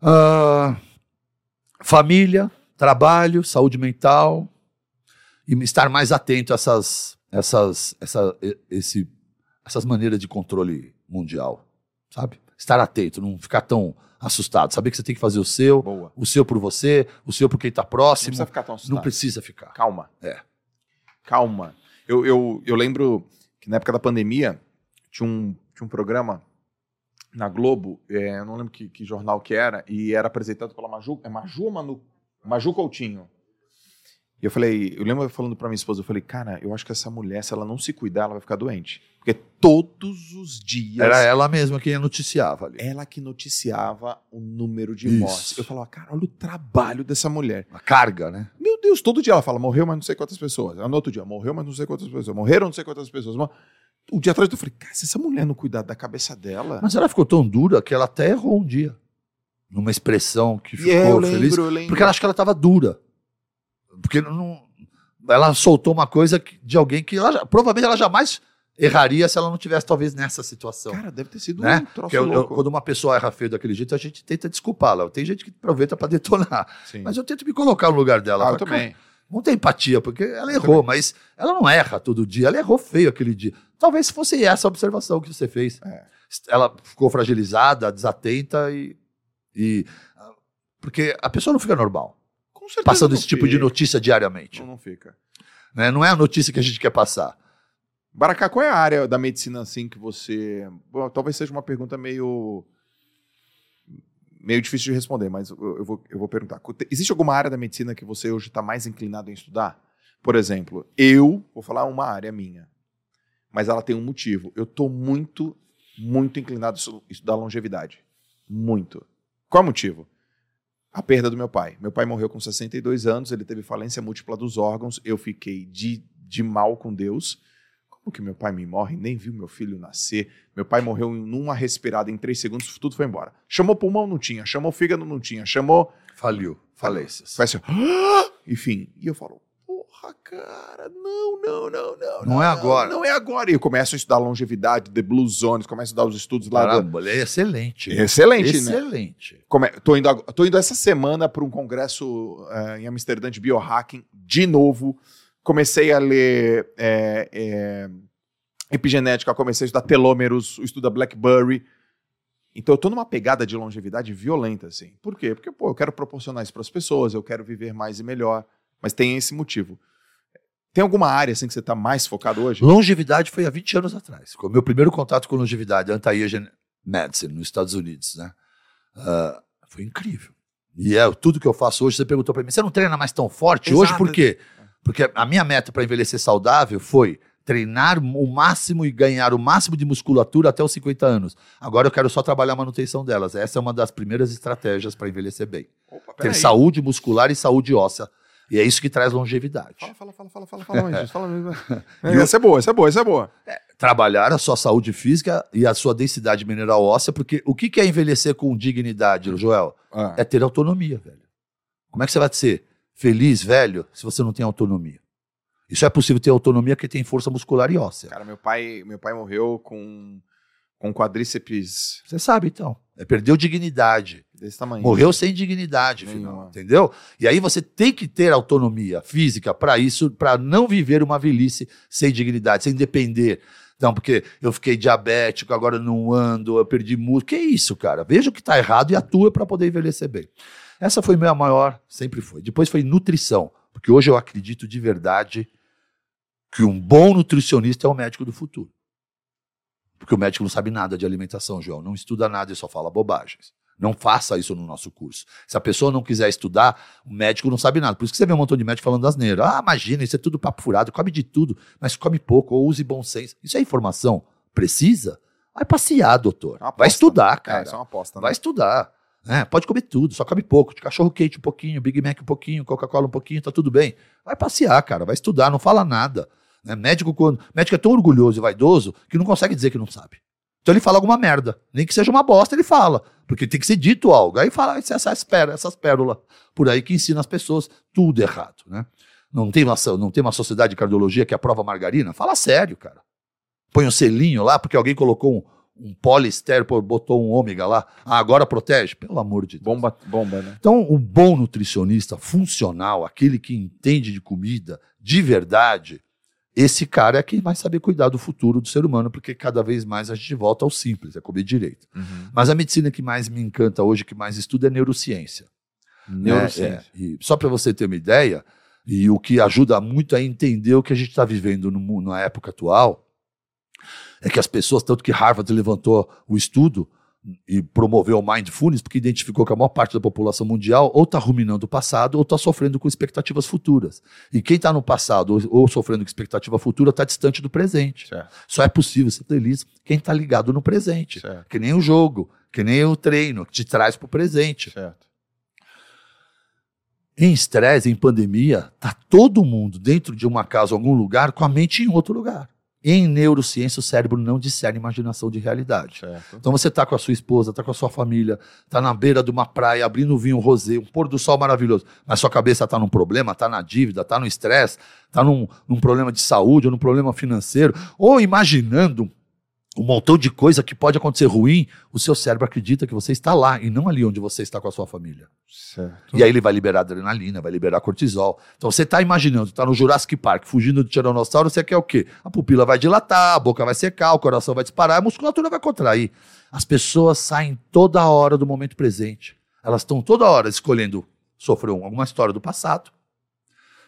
Ah, família, trabalho, saúde mental, e estar mais atento a essas, essas, essa, esse, essas maneiras de controle mundial, sabe? Estar atento, não ficar tão assustado, saber que você tem que fazer o seu, Boa. o seu por você, o seu por quem está Não próximo. precisa ficar tão assustado. Não precisa ficar. Calma. É. Calma. Eu, eu, eu lembro que na época da pandemia tinha um, tinha um programa na Globo, é, eu não lembro que, que jornal que era, e era apresentado pela Maju. É Maju ou Manu? Maju Coutinho. E eu falei, eu lembro falando pra minha esposa, eu falei, cara, eu acho que essa mulher, se ela não se cuidar, ela vai ficar doente. Porque todos os dias Era ela mesma quem noticiava ali. ela que noticiava o número de Isso. mortes. Eu falava, cara, olha o trabalho dessa mulher. A carga, né? Meu Deus, todo dia ela fala, morreu, mas não sei quantas pessoas. No outro dia, morreu, mas não sei quantas pessoas. Morreram, não sei quantas pessoas. Mor- O dia atrás eu falei, cara, se essa mulher não cuidar da cabeça dela. Mas ela ficou tão dura que ela até errou um dia. Numa expressão que ficou é, eu lembro, feliz. eu lembro. Porque ela acha que ela estava dura. Porque não, ela soltou uma coisa de alguém que ela, provavelmente ela jamais erraria se ela não tivesse talvez nessa situação. Cara, deve ter sido né? um troço eu- eu- quando uma pessoa erra feio daquele jeito, a gente tenta desculpá-la. Tem gente que aproveita para detonar. Sim. Mas eu tento me colocar no lugar dela. ah, eu também. Não tem empatia, porque ela errou, mas ela não erra todo dia, ela errou feio aquele dia. Talvez fosse essa a observação que você fez. É. Ela ficou fragilizada, desatenta e, e- Porque a pessoa não fica normal, Com certeza passando esse tipo de fica. notícia diariamente. Não, não fica. né? Não é a notícia que a gente quer passar. Baracá, qual é a área da medicina assim que você. Bom, talvez seja uma pergunta meio. Meio difícil de responder, mas eu, eu vou, eu vou perguntar. Existe alguma área da medicina que você hoje está mais inclinado em estudar? Por exemplo, eu vou falar uma área minha, mas ela tem um motivo. Eu estou muito, muito inclinado a estu- estudar longevidade. Muito. Qual é o motivo? A perda do meu pai. Meu pai morreu com 62 anos, ele teve falência múltipla dos órgãos, eu fiquei de, de mal com Deus. Como que meu pai me morre? Nem viu meu filho nascer. Meu pai morreu em numa respirada, em três segundos, tudo foi embora. Chamou pulmão, não tinha. Chamou fígado, não tinha. Chamou. Faliu, falências. Faz assim, "Ah!" enfim. E eu falo, porra, cara, não, não, não, não. Não é agora. Não é agora. E eu começo a estudar longevidade, The Blue Zones, começo a estudar os estudos lá. do- Caramba, ele é excelente. Excelente, né? Excelente. Come... Tô, indo tô indo essa semana para um congresso eh, em Amsterdã de biohacking, de novo. Comecei a ler eh, eh, epigenética, comecei a estudar telômeros, o estudo da BlackBerry. Então eu tô numa pegada de longevidade violenta, assim. Por quê? Porque, pô, eu quero proporcionar isso para as pessoas, eu quero viver mais e melhor. Mas tem esse motivo. Tem alguma área assim que você tá mais focado hoje? Longevidade foi há 20 anos atrás. Foi o meu primeiro contato com longevidade, Anti-Aging Medicine, nos Estados Unidos. Né? Ah, foi incrível. E é tudo que eu faço hoje. Você perguntou para mim, você não treina mais tão forte hoje? Exato. Por quê? Porque a minha meta para envelhecer saudável foi treinar o máximo e ganhar o máximo de musculatura até os 50 anos. Agora eu quero só trabalhar a manutenção delas. Essa é uma das primeiras estratégias para envelhecer bem. Opa, Ter peraí. saúde muscular e saúde óssea. E é isso que traz longevidade. Fala, fala, fala, fala, fala, fala, mais fala mesmo. Essa é boa, essa é boa, essa é boa. trabalhar a sua saúde física e a sua densidade mineral óssea, porque o que que é envelhecer com dignidade, Joel? Ah. É ter autonomia, velho. Como é que você vai ser feliz, velho, se você não tem autonomia? Isso é possível ter autonomia porque tem força muscular e óssea. Cara, meu pai, meu pai morreu com, com quadríceps Você sabe, então. É perdeu dignidade. desse tamanho. Morreu sem dignidade, final, entendeu? E aí você tem que ter autonomia física para isso, para não viver uma velhice sem dignidade, sem depender. Não, porque eu fiquei diabético, agora eu não ando, eu perdi músculo. Que isso, cara? Veja o que está errado e atua para poder envelhecer bem. Essa foi minha maior, sempre foi. Depois foi nutrição, porque hoje eu acredito de verdade que um bom nutricionista é o médico do futuro. Porque o médico não sabe nada de alimentação, João. Não estuda nada e só fala bobagens. Não faça isso no nosso curso. Se a pessoa não quiser estudar, o médico não sabe nada. Por isso que você vê um montão de médico falando asneira. Ah, imagina, isso é tudo papo furado, come de tudo, mas come pouco, ou use bom senso. Isso é informação precisa? Vai passear, doutor. É. Vai estudar, É, cara. isso é uma aposta, né? Vai estudar. É, pode comer tudo, só come pouco. De cachorro quente um pouquinho, Big Mac um pouquinho, Coca-Cola um pouquinho, tá tudo bem. Vai passear, cara. Vai estudar, não fala nada. Né? Médico, quando, médico é tão orgulhoso e vaidoso que não consegue dizer que não sabe. Então ele fala alguma merda. Nem que seja uma bosta, ele fala. Porque tem que ser dito algo. Aí fala essas, essas pérolas por aí que ensina as pessoas tudo errado. Né? Não, tem uma, não tem uma sociedade de cardiologia que aprova margarina? Fala sério, cara. Põe um selinho lá porque alguém colocou um, um poliéster, botou um ômega lá. Ah, agora protege? Pelo amor de Deus. Bomba, bomba, né? Então, o bom nutricionista funcional, aquele que entende de comida de verdade, esse cara é quem vai saber cuidar do futuro do ser humano, porque cada vez mais a gente volta ao simples, é comer direito. Uhum. Mas a medicina que mais me encanta hoje, que mais estuda, é neurociência. Neurociência. É, é. só para você ter uma ideia, e o que ajuda muito a entender o que a gente está vivendo no, na época atual, é que as pessoas, tanto que Harvard levantou o estudo, e promoveu o mindfulness porque identificou que a maior parte da população mundial ou está ruminando o passado ou está sofrendo com expectativas futuras. E quem está no passado ou, ou, sofrendo com expectativa futura está distante do presente. Certo. Só é possível ser feliz quem está ligado no presente. Certo. Que nem o jogo, que nem o treino, que te traz para o presente. Certo. Em estresse, em pandemia, está todo mundo dentro de uma casa, algum lugar, com a mente em outro lugar. Em neurociência, o cérebro não discerne imaginação de realidade. Certo. Então você está com a sua esposa, está com a sua família, está na beira de uma praia, abrindo um vinho rosé, um pôr do sol maravilhoso, mas sua cabeça está num problema, está na dívida, está no estresse, está num, num problema de saúde ou num problema financeiro, ou imaginando um montão de coisa que pode acontecer ruim, o seu cérebro acredita que você está lá e não ali onde você está com a sua família. Certo. E aí ele vai liberar adrenalina, vai liberar cortisol. Então você está imaginando, está no Jurassic Park, fugindo do tiranossauro, você quer o quê? A pupila vai dilatar, a boca vai secar, o coração vai disparar, a musculatura vai contrair. As pessoas saem toda hora do momento presente. Elas estão toda hora escolhendo sofrer alguma história do passado,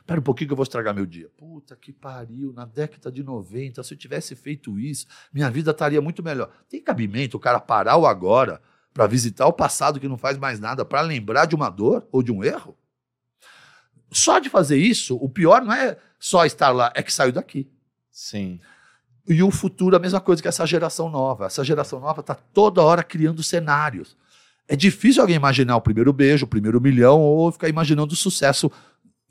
Espera um pouquinho que eu vou estragar meu dia. Puta que pariu, na década de 90, se eu tivesse feito isso, minha vida estaria muito melhor. Tem cabimento o cara parar o agora para visitar o passado que não faz mais nada, para lembrar de uma dor ou de um erro? Só de fazer isso, o pior não é só estar lá, é que saiu daqui. Sim. E o futuro, a mesma coisa que essa geração nova. Essa geração nova está toda hora criando cenários. É difícil alguém imaginar o primeiro beijo, o primeiro milhão, ou ficar imaginando o sucesso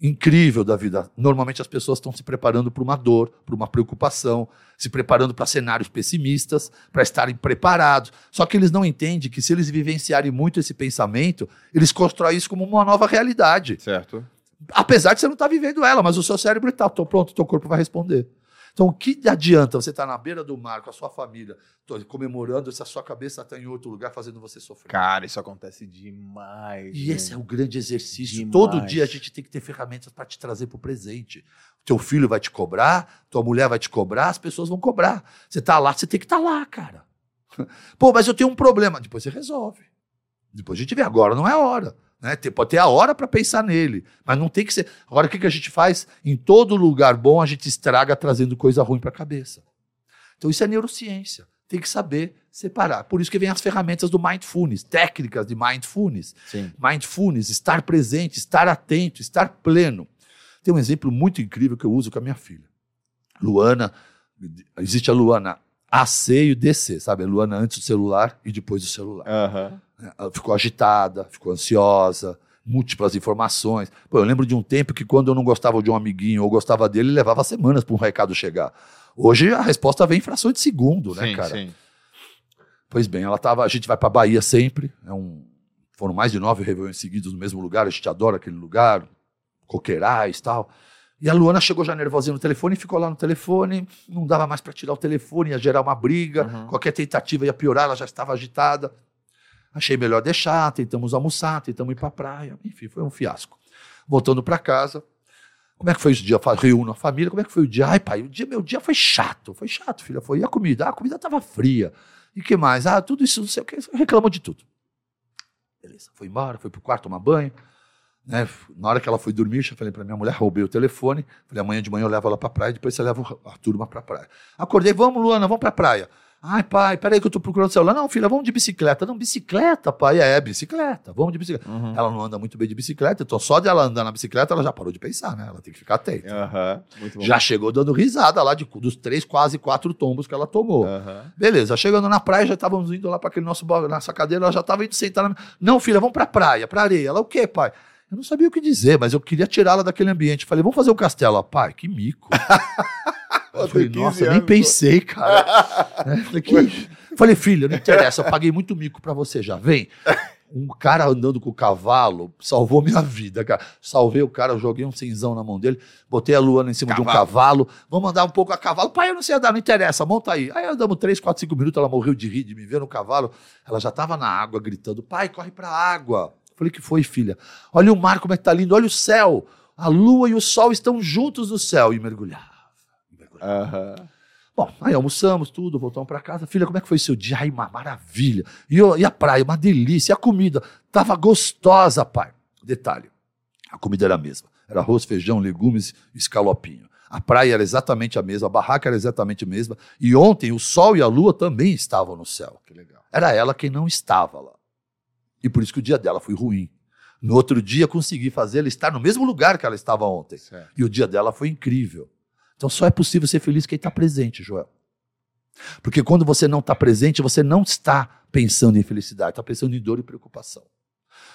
incrível da vida. Normalmente as pessoas estão se preparando para uma dor, para uma preocupação, se preparando para cenários pessimistas, para estarem preparados. Só que eles não entendem que se eles vivenciarem muito esse pensamento, eles constroem isso como uma nova realidade. Certo. Apesar de você não estar tá vivendo ela, mas o seu cérebro está, pronto, o teu corpo vai responder. Então, o que adianta você estar tá na beira do mar com a sua família, comemorando se a sua cabeça está em outro lugar, fazendo você sofrer? Cara, isso acontece demais. E né? esse é o grande exercício. Demais. Todo dia a gente tem que ter ferramentas para te trazer para o presente. Teu filho vai te cobrar, tua mulher vai te cobrar, as pessoas vão cobrar. Você está lá, você tem que estar tá lá, cara. Pô, mas eu tenho um problema. Depois você resolve. Depois a gente vê. Agora não é hora. Né? Pode ter a hora para pensar nele, mas não tem que ser. Agora, o que, que a gente faz? Em todo lugar bom, a gente estraga trazendo coisa ruim para a cabeça. Então, isso é neurociência. Tem que saber separar. Por isso que vem as ferramentas do mindfulness, técnicas de mindfulness. Sim. Mindfulness, estar presente, estar atento, estar pleno. Tem um exemplo muito incrível que eu uso com a minha filha. Luana, existe a Luana AC e o DC, sabe? A Luana antes do celular e depois do celular. Uhum. Ela ficou agitada, ficou ansiosa, múltiplas informações. Pô, eu lembro de um tempo que quando eu não gostava de um amiguinho ou gostava dele, levava semanas para um recado chegar. Hoje a resposta vem em frações de segundo, né, sim, cara? Sim. Pois bem, ela tava, a gente vai para Bahia sempre, é um, foram mais de nove reuniões seguidas no mesmo lugar, a gente adora aquele lugar, coqueirais e tal. E a Luana chegou já nervosinha no telefone, ficou lá no telefone, não dava mais para tirar o telefone, ia gerar uma briga, uhum. qualquer tentativa ia piorar, ela já estava agitada. Achei melhor deixar, tentamos almoçar, tentamos ir para a praia. Enfim, foi um fiasco. Voltando para casa, como é que foi o dia? Reúno a família, como é que foi o dia? Ai, pai, o dia, meu dia foi chato, foi chato, filha. Foi. E a comida? Ah, a comida estava fria. E que mais? Ah, tudo isso, não sei o que. Reclamou de tudo. Beleza, foi embora, foi pro quarto tomar banho. Né? Na hora que ela foi dormir, eu falei para minha mulher, roubei o telefone. Falei, amanhã de manhã eu levo ela para praia, depois você leva a turma para praia. Acordei, vamos, Luana, vamos para praia. Ai, pai, peraí que eu tô procurando o celular. Não, filha, vamos de bicicleta. Não, bicicleta, pai. É, bicicleta. Vamos de bicicleta. Uhum. Ela não anda muito bem de bicicleta, então só de ela andar na bicicleta, ela já parou de pensar, né? Ela tem que ficar atenta. Uhum. Já chegou dando risada lá de, dos três, quase quatro tombos que ela tomou. Uhum. Beleza, chegando na praia, já estávamos indo lá para aquele nosso nossa cadeira, ela já estava indo sentar na... Não, filha, vamos pra praia, pra areia. Ela, o quê, pai? Eu não sabia o que dizer, mas eu queria tirá-la daquele ambiente. Falei, vamos fazer um castelo. Ah, pai, que mico. Eu falei, nossa, nem pensei, cara. é, falei, que... falei, filha, não interessa, eu paguei muito mico pra você já, vem. Um cara andando com o cavalo salvou minha vida, cara. Salvei o cara, joguei um cinzão na mão dele, botei a Luana em cima cavalo. de um cavalo. Vamos andar um pouco a cavalo. Pai, eu não sei andar, não interessa, monta aí. Aí andamos 3, 4, 5 minutos, ela morreu de rir de me ver no cavalo. Ela já estava na água gritando: pai, corre pra água. Falei, que foi, filha? Olha o mar como é que tá lindo, olha o céu. A lua e o sol estão juntos no céu. E mergulhava. mergulhava. Uhum. Bom, aí almoçamos tudo, voltamos para casa. Filha, como é que foi seu dia? Ai, uma maravilha. E, e a praia, uma delícia. E a comida? Tava gostosa, pai. Detalhe, a comida era a mesma. Era arroz, feijão, legumes, escalopinho. A praia era exatamente a mesma, a barraca era exatamente a mesma. E ontem o sol e a lua também estavam no céu. Que legal. Era ela quem não estava lá. E por isso que o dia dela foi ruim. No outro dia, consegui fazer ela estar no mesmo lugar que ela estava ontem. Certo. E o dia dela foi incrível. Então só é possível ser feliz quem está presente, Joel. Porque quando você não está presente, você não está pensando em felicidade, está pensando em dor e preocupação.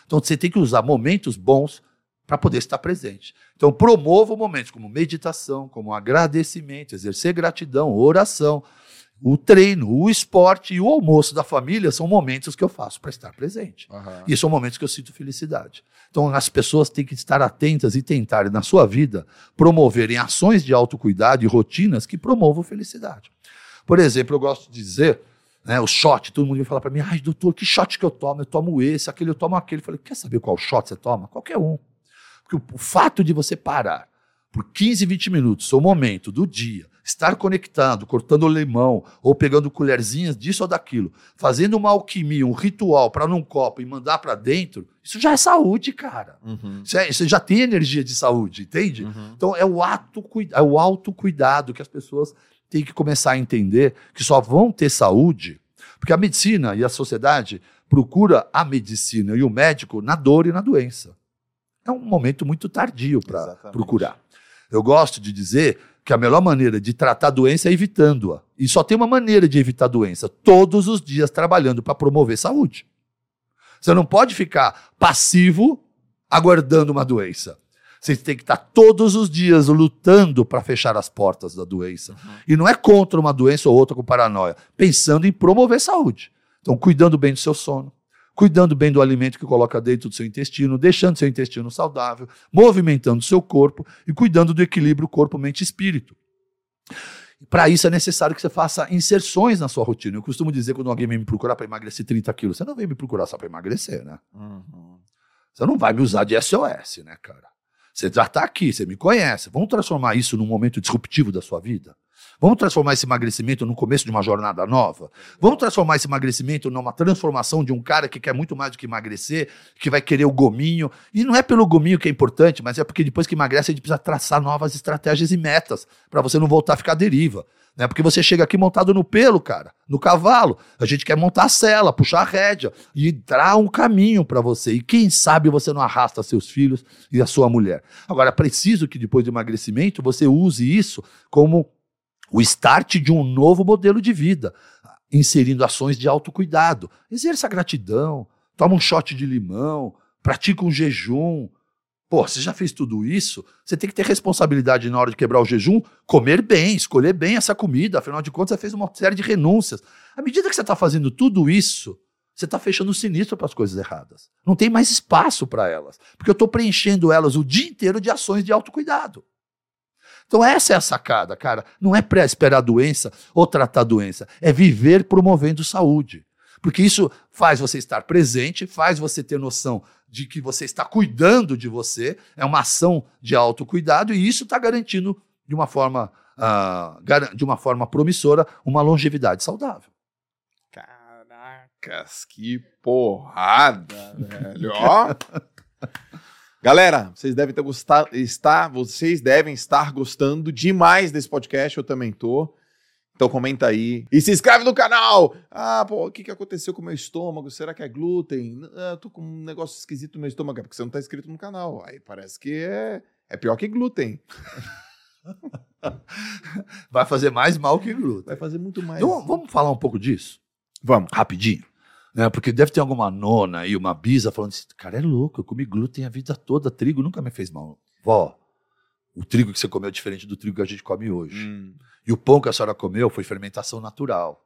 Então você tem que usar momentos bons para poder estar presente. Então promova momentos como meditação, como agradecimento, exercer gratidão, oração, o treino, o esporte e o almoço da família são momentos que eu faço para estar presente. Uhum. E são momentos que eu sinto felicidade. Então as pessoas têm que estar atentas e tentarem, na sua vida, promoverem ações de autocuidado e rotinas que promovam felicidade. Por exemplo, eu gosto de dizer, né, o shot, todo mundo vem falar para mim, ai doutor, que shot que eu tomo? Eu tomo esse, aquele, eu tomo aquele. Eu falei, quer saber qual shot você toma? Qualquer um. Porque o, o fato de você parar por 15, 20 minutos, seu momento do dia, estar conectado, cortando limão ou pegando colherzinhas disso ou daquilo, fazendo uma alquimia, um ritual para num copo e mandar para dentro, isso já é saúde, cara. Uhum. Isso, é, já tem energia de saúde, entende? Uhum. Então é o, ato, é o autocuidado que as pessoas têm que começar a entender que só vão ter saúde porque a medicina e a sociedade procura a medicina e o médico na dor e na doença. É um momento muito tardio para procurar. Eu gosto de dizer que a melhor maneira de tratar a doença é evitando-a. E só tem uma maneira de evitar a doença: todos os dias trabalhando para promover saúde. Você não pode ficar passivo aguardando uma doença. Você tem que estar todos os dias lutando para fechar as portas da doença. Uhum. E não é contra uma doença ou outra com paranoia, pensando em promover saúde. Então, cuidando bem do seu sono, cuidando bem do alimento que coloca dentro do seu intestino, deixando seu intestino saudável, movimentando seu corpo e cuidando do equilíbrio corpo, mente e espírito. Para isso é necessário que você faça inserções na sua rotina. Eu costumo dizer quando alguém vem me procurar para emagrecer 30 quilos, você não vem me procurar só para emagrecer, né? Uhum. Você não vai me usar de SOS, né, cara? Você já está aqui, você me conhece. Vamos transformar isso num momento disruptivo da sua vida? Vamos transformar esse emagrecimento no começo de uma jornada nova? Vamos transformar esse emagrecimento numa transformação de um cara que quer muito mais do que emagrecer, que vai querer o gominho. E não é pelo gominho que é importante, mas é porque depois que emagrece, a gente precisa traçar novas estratégias e metas para você não voltar a ficar à deriva. Né? Porque você chega aqui montado no pelo, cara, no cavalo. A gente quer montar a cela, puxar a rédea e dar um caminho para você. E quem sabe você não arrasta seus filhos e a sua mulher. Agora, é preciso que depois do emagrecimento você use isso como o start de um novo modelo de vida, inserindo ações de autocuidado. Exerça gratidão, toma um shot de limão, pratica um jejum. Pô, você já fez tudo isso? Você tem que ter responsabilidade na hora de quebrar o jejum, comer bem, escolher bem essa comida. Afinal de contas, você fez uma série de renúncias. À medida que você está fazendo tudo isso, você está fechando o sinistro para as coisas erradas. Não tem mais espaço para elas. Porque eu estou preenchendo elas o dia inteiro de ações de autocuidado. Então essa é a sacada, cara. Não é para esperar a doença ou tratar a doença, é viver promovendo saúde. Porque isso faz você estar presente, faz você ter noção de que você está cuidando de você, é uma ação de autocuidado e isso está garantindo de uma forma, uh, de uma forma promissora uma longevidade saudável. Caracas, que porrada, velho. Ó. Galera, vocês devem ter gostado, estar, vocês devem estar gostando demais desse podcast, eu também tô. Então comenta aí. E se inscreve no canal! Ah, pô, o que, que aconteceu com o meu estômago? Será que é glúten? Ah, eu tô com um negócio esquisito no meu estômago. É porque você não tá inscrito no canal. Aí parece que é, é pior que glúten. Vai fazer mais mal que glúten. Vai fazer muito mais. Então, vamos falar um pouco disso? Vamos. Rapidinho. Né? Porque deve ter alguma nona aí, uma bisa, falando assim: cara, é louco, eu comi glúten a vida toda, trigo nunca me fez mal. Vó, O trigo que você comeu é diferente do trigo que a gente come hoje. Hum. E o pão que a senhora comeu foi fermentação natural.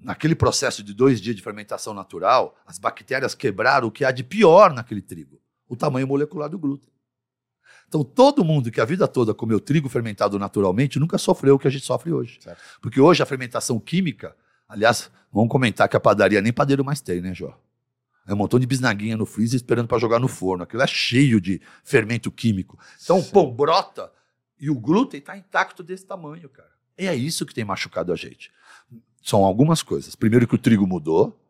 Naquele processo de dois dias de fermentação natural, as bactérias quebraram o que há de pior naquele trigo: o tamanho molecular do glúten. Então, todo mundo que a vida toda comeu trigo fermentado naturalmente nunca sofreu o que a gente sofre hoje. Certo. Porque hoje a fermentação química, aliás, vamos comentar que a padaria nem padeiro mais tem, né, Jó? É um montão de bisnaguinha no freezer esperando para jogar no forno. Aquilo é cheio de fermento químico. Então, o pão brota e o glúten está intacto desse tamanho, cara. E é isso que tem machucado a gente. São algumas coisas. Primeiro que o trigo mudou,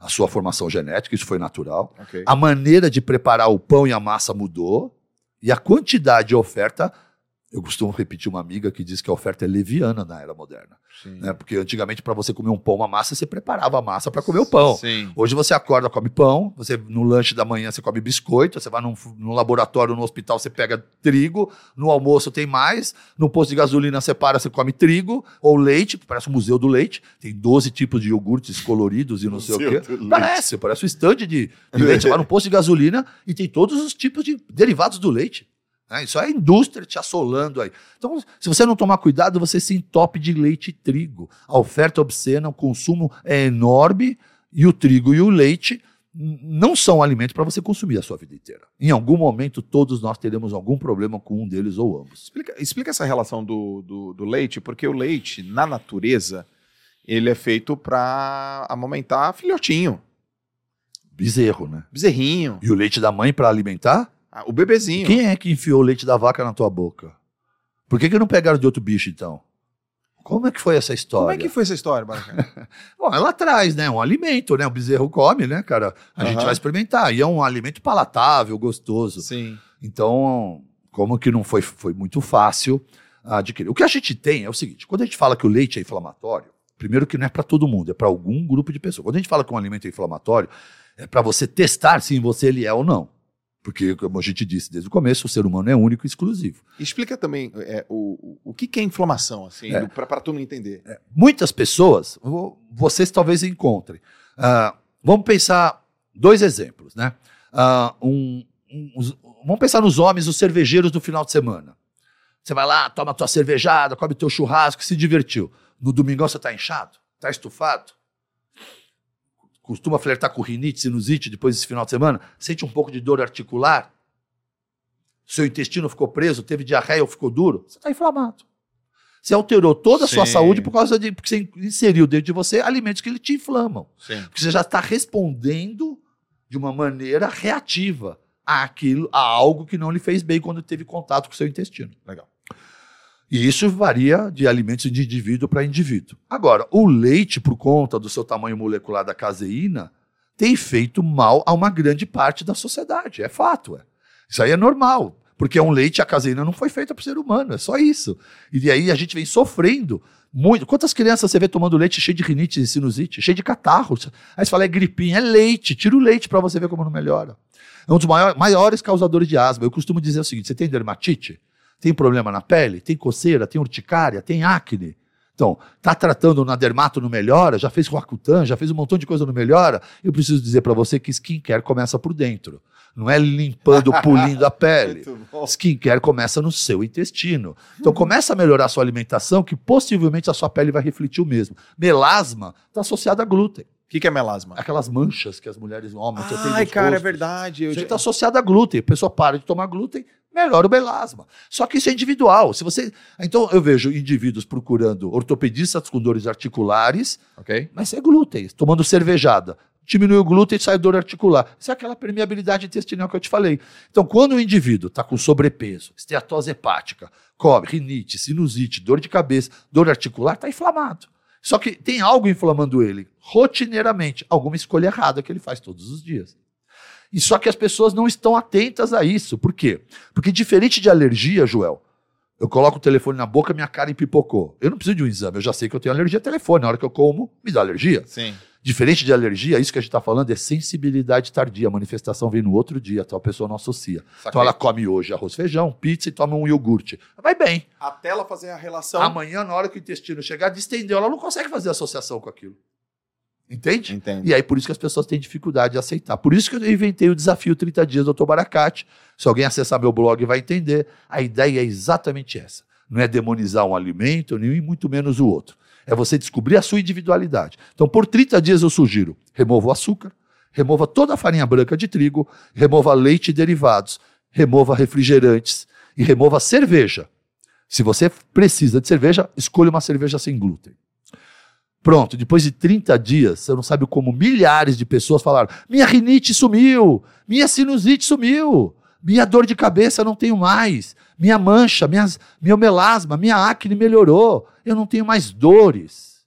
a sua formação genética, isso foi natural. Ok. A maneira de preparar o pão e a massa mudou. E a quantidade de oferta, eu costumo repetir uma amiga que diz que a oferta é leviana na era moderna. Né? Porque antigamente, para você comer um pão, uma massa, você preparava a massa para comer o pão. Sim. Hoje você acorda, come pão, você no lanche da manhã você come biscoito, você vai num, num laboratório, no hospital, você pega trigo, no almoço tem mais, no posto de gasolina você para, você come trigo, ou leite, parece um museu do leite, tem 12 tipos de iogurtes coloridos e não sei o Museu quê. Parece, parece um estande de, de leite. Você vai no posto de gasolina e tem todos os tipos de derivados do leite. Né? Isso é a indústria te assolando aí. Então, se você não tomar cuidado, você se entope de leite e trigo. A oferta obscena, o consumo é enorme e o trigo e o leite não são alimentos para você consumir a sua vida inteira. Em algum momento, todos nós teremos algum problema com um deles ou ambos. Explica, explica essa relação do, do, do leite, porque o leite, na natureza, ele é feito para amamentar filhotinho, Bezerro, né? bezerrinho, E o leite da mãe para alimentar? Ah, o bebezinho. Quem é que enfiou o leite da vaca na tua boca? Por que, que não pegaram de outro bicho, então? Como é que foi essa história? Como é que foi essa história, Baracá? Bom, ela traz, né? Um alimento, né? O bezerro come, né, cara? A gente Aham. vai experimentar. E é um alimento palatável, gostoso. Sim. Então, como que não foi, foi muito fácil adquirir? O que a gente tem é o seguinte: quando a gente fala que o leite é inflamatório, primeiro que não é para todo mundo, é para algum grupo de pessoas. Quando a gente fala que um alimento é inflamatório, é para você testar se em você ele é ou não. Porque, como a gente disse desde o começo, o ser humano é único e exclusivo. Explica também é, o, o, que, que é inflamação, assim, É. para todo mundo entender. Muitas pessoas, vo- vocês talvez encontrem. Ah, vamos pensar dois exemplos, né? Ah, um- um- os- vamos pensar nos homens, os cervejeiros do final de semana. Você vai lá, toma tua cervejada, come teu churrasco, se divertiu. No domingão você está inchado, está estufado. Costuma flertar com rinite, sinusite depois desse final de semana? Sente um pouco de dor articular? Seu intestino ficou preso, teve diarreia ou ficou duro? Você está inflamado. Você alterou toda a sua Sim. saúde por causa de. Porque você inseriu dentro de você alimentos que ele te inflamam. Sim. Porque você já está respondendo de uma maneira reativa àquilo, a algo que não lhe fez bem quando teve contato com o seu intestino. Legal. E isso varia de alimentos de indivíduo para indivíduo. Agora, o leite, por conta do seu tamanho molecular da caseína, tem feito mal a uma grande parte da sociedade. É fato. É. Isso aí é normal. Porque é um leite, a caseína não foi feita para o ser humano, é só isso. E aí a gente vem sofrendo muito. Quantas crianças você vê tomando leite cheio de rinite e sinusite, cheio de catarro? Aí você fala, é gripinha, é leite, tira o leite para você ver como não melhora. É um dos maiores, maiores causadores de asma. Eu costumo dizer o seguinte: você tem dermatite? Tem problema na pele? Tem coceira? Tem urticária? Tem acne? Então, tá tratando na dermato não melhora? Já fez Roacutan? Já fez um montão de coisa não melhora? Eu preciso dizer para você que skincare começa por dentro. Não é limpando, pulindo a pele. Skincare começa no seu intestino. Então começa a melhorar a sua alimentação, que possivelmente a sua pele vai refletir o mesmo. Melasma está associado a glúten. O que, que é melasma? Aquelas manchas que as mulheres homens têm Ai, cara, é rostos. verdade. Eu Isso já- está associado a glúten. A pessoa para de tomar glúten, melhora o melasma. Só que isso é individual. Se você, então eu vejo indivíduos procurando ortopedistas com dores articulares, Ok. mas é glúten, tomando cervejada. Diminui o glúten e sai dor articular. Isso é aquela permeabilidade intestinal que eu te falei. Então, quando o indivíduo está com sobrepeso, esteatose hepática, come, rinite, sinusite, dor de cabeça, dor articular, está inflamado. Só que tem algo inflamando ele, rotineiramente, alguma escolha errada que ele faz todos os dias. E só que as pessoas não estão atentas a isso. Por quê? Porque diferente de alergia, Joel, eu coloco o telefone na boca, minha cara empipocou. Eu não preciso de um exame, eu já sei que eu tenho alergia a telefone. Na hora que eu como, me dá alergia. Sim. Diferente de alergia, isso que a gente está falando é sensibilidade tardia. A manifestação vem no outro dia, então a pessoa não associa. Então ela come hoje arroz, feijão, pizza e toma um iogurte. Vai bem. Até ela fazer a relação. Amanhã, na hora que o intestino chegar, distendeu, ela não consegue fazer associação com aquilo. Entende? Entendo. E aí, por isso que as pessoas têm dificuldade de aceitar. Por isso que eu inventei o desafio 30 dias do Dr. Baracate. Se alguém acessar meu blog vai entender. A ideia é exatamente essa. Não é demonizar um alimento, nem muito menos o outro. É você descobrir a sua individualidade. Então, por 30 dias eu sugiro: remova o açúcar, remova toda a farinha branca de trigo, remova leite e derivados, remova refrigerantes e remova a cerveja. Se você precisa de cerveja, escolha uma cerveja sem glúten. Pronto, depois de 30 dias, você não sabe como milhares de pessoas falaram: minha rinite sumiu, minha sinusite sumiu, minha dor de cabeça não tenho mais, minha mancha, minhas, meu melasma, minha acne melhorou, eu não tenho mais dores.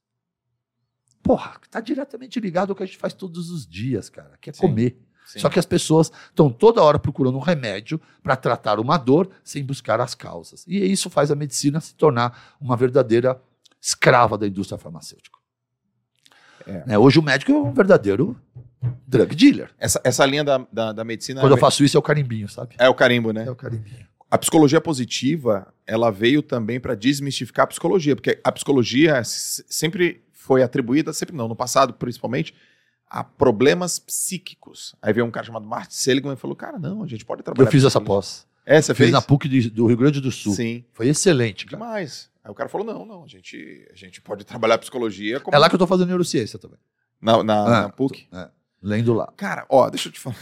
Porra, está diretamente ligado ao que a gente faz todos os dias, cara, que é Sim. comer. Sim. Só que as pessoas estão toda hora procurando um remédio para tratar uma dor sem buscar as causas. E isso faz a medicina se tornar uma verdadeira escrava da indústria farmacêutica. É. Né, Hoje o médico é um verdadeiro drug dealer. Essa, essa linha da, da, da medicina Quando eu faço isso é o carimbinho, sabe? é o carimbo, né? É o carimbinho. A psicologia positiva, ela veio também para desmistificar a psicologia, porque a psicologia sempre foi atribuída, sempre não, no passado principalmente, a problemas psíquicos. Aí veio um cara chamado Martin Seligman e falou: Cara, não, a gente pode trabalhar. Eu fiz essa psicologia." pós. É, você Fiz fez? na PUC do Rio Grande do Sul. Sim. Foi excelente, cara. Demais. Aí o cara falou: Não, não, a gente, a gente pode trabalhar psicologia como É lá que eu tô fazendo neurociência também. na, na, Ah, na PUC. Lendo lá. Cara, ó, deixa eu te falar.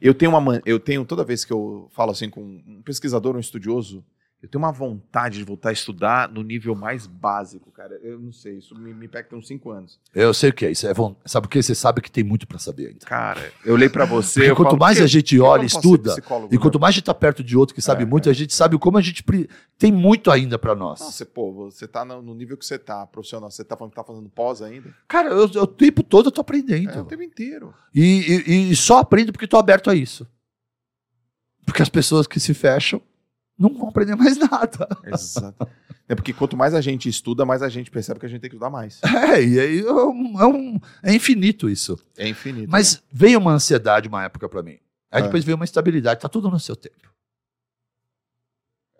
Eu tenho uma man- eu tenho toda vez que eu falo assim com um pesquisador, um estudioso, eu tenho uma vontade de voltar a estudar no nível mais básico, cara. Eu não sei, isso me, me pega uns cinco anos. Eu sei o que é isso. É von- Sabe por quê? Você sabe que tem muito para saber ainda. Cara, eu olhei pra você. Porque quanto falo, mais "Por a que- gente que olha, estuda, E quanto né?" mais a gente está perto de outro que sabe É, muito, é. a gente sabe como a gente pre- tem muito ainda para nós. Nossa, pô, você tá no, nível que você tá, profissional, você tá falando que tá fazendo pós ainda? Cara, eu, eu- o tempo todo eu tô É, aprendendo. o tempo inteiro. E, e- e só aprendo porque tô aberto a isso. Porque as pessoas que se fecham não vão aprender mais nada. Exato. é porque quanto mais a gente estuda, mais a gente percebe que a gente tem que estudar mais. É, e aí é, um- é um- é infinito isso. É infinito. Mas né? veio uma ansiedade uma época para mim. Aí Ah. depois veio uma estabilidade. Tá tudo no seu tempo.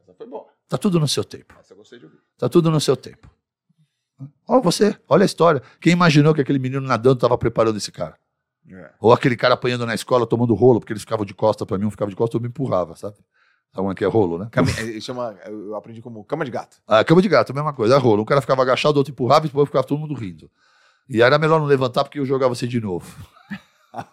Essa foi boa. Tá tudo no seu tempo. Essa eu gostei de ouvir. Tá tudo no seu tempo. Olha você, olha a história. Quem imaginou que aquele menino nadando estava preparando esse cara? É. Ou aquele cara apanhando na escola tomando rolo, porque eles ficavam de costa para mim, um ficava de costa, eu me empurrava, sabe? Sabe como é que é rolo, né? Cama- é, chama, eu aprendi como cama de gato. Ah, cama de gato, a mesma coisa, é rolo. Um cara ficava agachado, o outro empurrava e depois ficava todo mundo rindo. E era melhor não levantar porque eu jogava você de novo.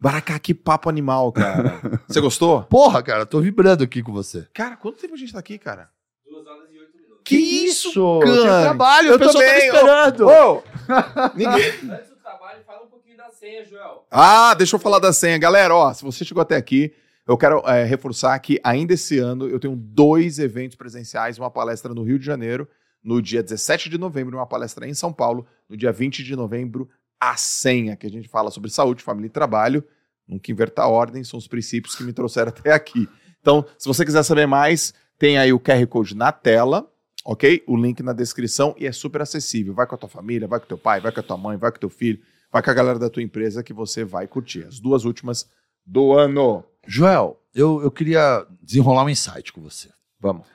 Baracá, que papo animal, cara. Você gostou? Porra, cara, tô vibrando aqui com você. Cara, quanto tempo a gente tá aqui, cara? Duas horas e oito minutos. Que isso, Eu cara? tenho trabalho, Eu o pessoal tá me também, ô. esperando. Ô! Ninguém... Antes do trabalho, fala um pouquinho da senha, Joel. Ah, deixa eu falar da senha. Galera, ó, se você chegou até aqui, eu quero é, reforçar que ainda esse ano eu tenho dois eventos presenciais, uma palestra no Rio de Janeiro, no dia 17 de novembro, uma palestra em São Paulo, no dia 20 de novembro, a senha, que a gente fala sobre saúde, família e trabalho. Nunca inverta a ordem, são os princípios que me trouxeram até aqui. Então, se você quiser saber mais, tem aí o QR Code na tela, ok? O link na descrição e é super acessível. Vai com a tua família, vai com teu pai, vai com a tua mãe, vai com teu filho, vai com a galera da tua empresa que você vai curtir. As duas últimas do ano. Joel, eu, eu queria desenrolar um insight com você. Vamos.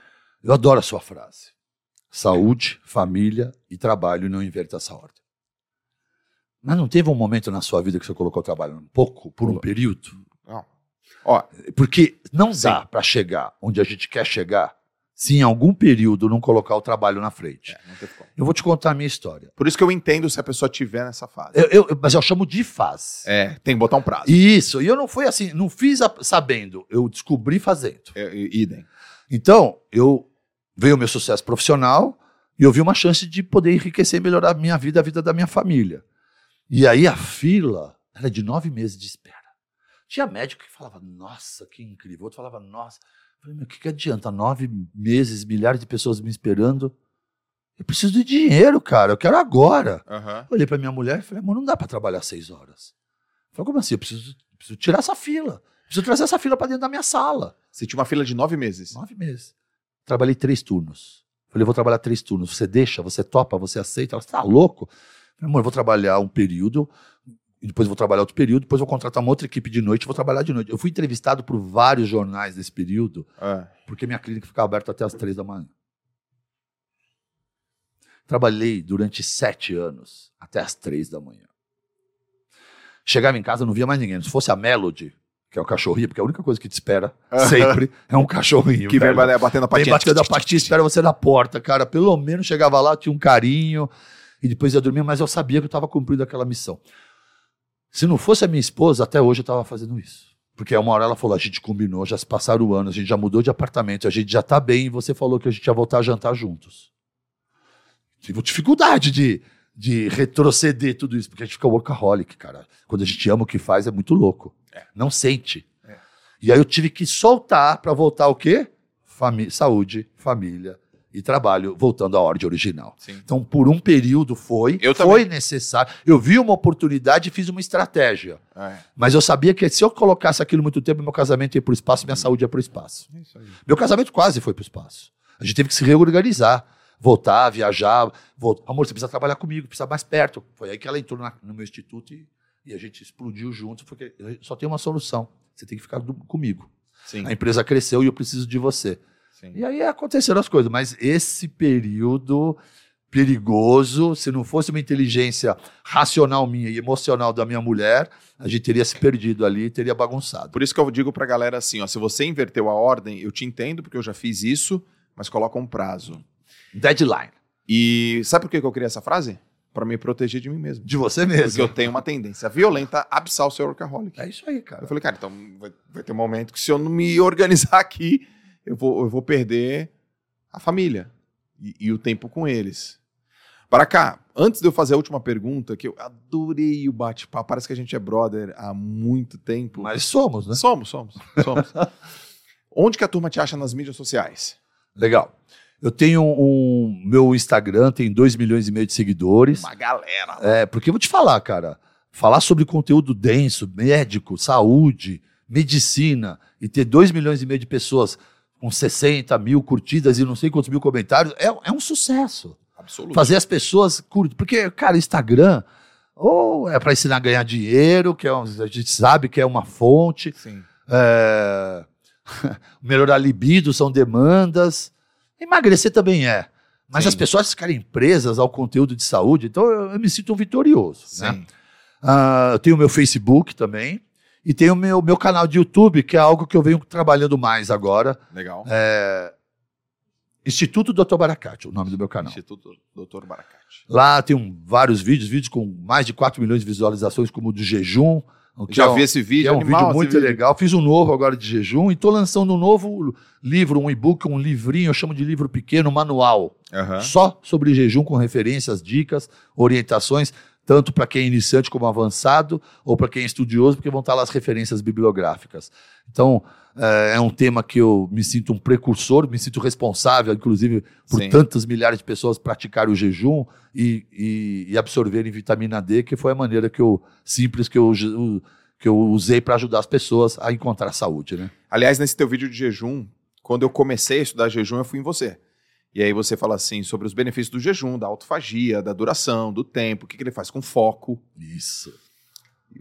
Eu adoro a sua frase. Saúde, família e trabalho, não inverta essa ordem. Mas não teve um momento na sua vida que você colocou o trabalho um pouco, por um período? Não. Ó, Porque não dá para chegar onde a gente quer chegar se em algum período não colocar o trabalho na frente. é. Eu vou te contar a minha história. Por isso que eu entendo se a pessoa tiver nessa fase. Eu- eu- mas eu chamo de fase. É, tem que botar um prazo. Isso, e eu não fui assim, não fiz a- sabendo, eu descobri fazendo. É, idem. Então, eu veio o meu sucesso profissional e eu vi uma chance de poder enriquecer e melhorar a minha vida, a vida da minha família. E aí a fila era de nove meses de espera. Tinha médico que falava, nossa, que incrível. Outro falava, nossa. Falei, meu, o que, que adianta? Nove meses, milhares de pessoas me esperando. Eu preciso de dinheiro, cara. Eu quero agora. Eu olhei para minha mulher e falei, amor, não dá para trabalhar seis horas. Eu falei, como assim? Eu preciso, preciso tirar essa fila. Preciso trazer essa fila para dentro da minha sala. Você tinha uma fila de nove meses. Nove meses. Trabalhei três turnos. Falei, vou trabalhar três turnos. Você deixa, você topa, você aceita? Ela está louco? Falei, amor, eu vou trabalhar um período, e depois vou trabalhar outro período, depois vou contratar uma outra equipe de noite vou trabalhar de noite. Eu fui entrevistado por vários jornais nesse período, É. porque minha clínica ficava aberta até as três da manhã. Trabalhei durante sete anos, até as três da manhã. Chegava em casa, não via mais ninguém. Se fosse a Melody, que é o cachorrinho, porque a única coisa que te espera sempre é um cachorrinho. Que vem velho. batendo a Vem patinha. batendo a patinha, espera você na porta, cara. Pelo menos chegava lá, tinha um carinho, e depois ia dormir, mas eu sabia que eu estava cumprindo aquela missão. Se não fosse a minha esposa, até hoje eu estava fazendo isso. Porque uma hora ela falou: a gente combinou, já se passaram anos, a gente já mudou de apartamento, a gente já tá bem, e você falou que a gente ia voltar a jantar juntos. Tive dificuldade de, de retroceder tudo isso, porque a gente fica workaholic, cara. Quando a gente ama o que faz, é muito louco. Não sente. É. E aí eu tive que soltar para voltar o quê? Fami saúde, família e trabalho, voltando à ordem original. Sim. Então, por um período foi, Eu foi necessário. Eu vi uma oportunidade e fiz uma estratégia. É. Mas eu sabia que se eu colocasse aquilo muito tempo, meu casamento ia para o espaço, minha saúde ia para o espaço. É isso aí. Meu casamento quase foi para o espaço. A gente teve que se reorganizar, voltar, viajar. Voltar. Amor, você precisa trabalhar comigo, precisa mais perto. Foi aí que ela entrou na- no meu instituto e, e a gente explodiu junto, porque só tem uma solução. Você tem que ficar do- comigo. Sim. A empresa cresceu e eu preciso de você. Sim. E aí aconteceram as coisas, mas esse período perigoso, se não fosse uma inteligência racional minha e emocional da minha mulher, a gente teria se perdido ali, teria bagunçado. Por isso que eu digo pra galera assim, ó, se você inverteu a ordem, eu te entendo porque eu já fiz isso, mas coloca um prazo. Deadline. E sabe por que eu criei essa frase? Pra me proteger de mim mesmo. De você Porque mesmo. eu tenho uma tendência violenta a absar o seu workaholic. É isso aí, cara. Eu falei, cara, então vai, vai ter um momento que se eu não me organizar aqui, eu vou, eu vou perder a família e, e o tempo com eles. Para cá, antes de eu fazer a última pergunta, que eu adorei o bate-papo, parece que a gente é brother há muito tempo. Mas somos, né? Somos, somos, somos. Onde que a turma te acha nas mídias sociais? Legal. Eu tenho um. Meu Instagram tem 2 milhões e meio de seguidores. Uma galera. É, porque eu vou te falar, cara. Falar sobre conteúdo denso, médico, saúde, medicina, e ter 2 milhões e meio de pessoas com 60 mil curtidas e não sei quantos mil comentários, é, é um sucesso. Absoluto. Fazer as pessoas curtir. Porque, cara, Instagram, ou é para ensinar a ganhar dinheiro, que é um- a gente sabe que é uma fonte, Sim. é, melhorar a libido são demandas. Emagrecer também é. Mas Sim. as pessoas ficarem presas ao conteúdo de saúde, então eu, eu me sinto um vitorioso. Né? Sim. Ah, eu tenho o meu Facebook também. E tenho o meu, meu canal de YouTube, que é algo que eu venho trabalhando mais agora. Legal. É, Instituto Dr. Baracate, o nome do meu canal. Instituto Dr. Baracate. Lá tem um- vários vídeos, vídeos com mais de 4 milhões de visualizações, como o do jejum. Já é um- vi esse vídeo, é um animal vídeo muito vídeo. legal. Fiz um novo agora de jejum e estou lançando um novo livro, um e-book, um livrinho, eu chamo de livro pequeno, manual, Aham. só sobre jejum, com referências, dicas, orientações, tanto para quem é iniciante como avançado, ou para quem é estudioso, porque vão estar lá as referências bibliográficas. Então, é, é um tema que eu me sinto um precursor, me sinto responsável, inclusive, por Sim. tantas milhares de pessoas praticarem o jejum e, e- e absorverem vitamina D, que foi a maneira que eu, simples que eu, que eu usei para ajudar as pessoas a encontrar saúde, né? Aliás, nesse teu vídeo de jejum, quando eu comecei a estudar jejum, eu fui em você. E aí você fala assim sobre os benefícios do jejum, da autofagia, da duração, do tempo, o que, que ele faz com foco. Isso.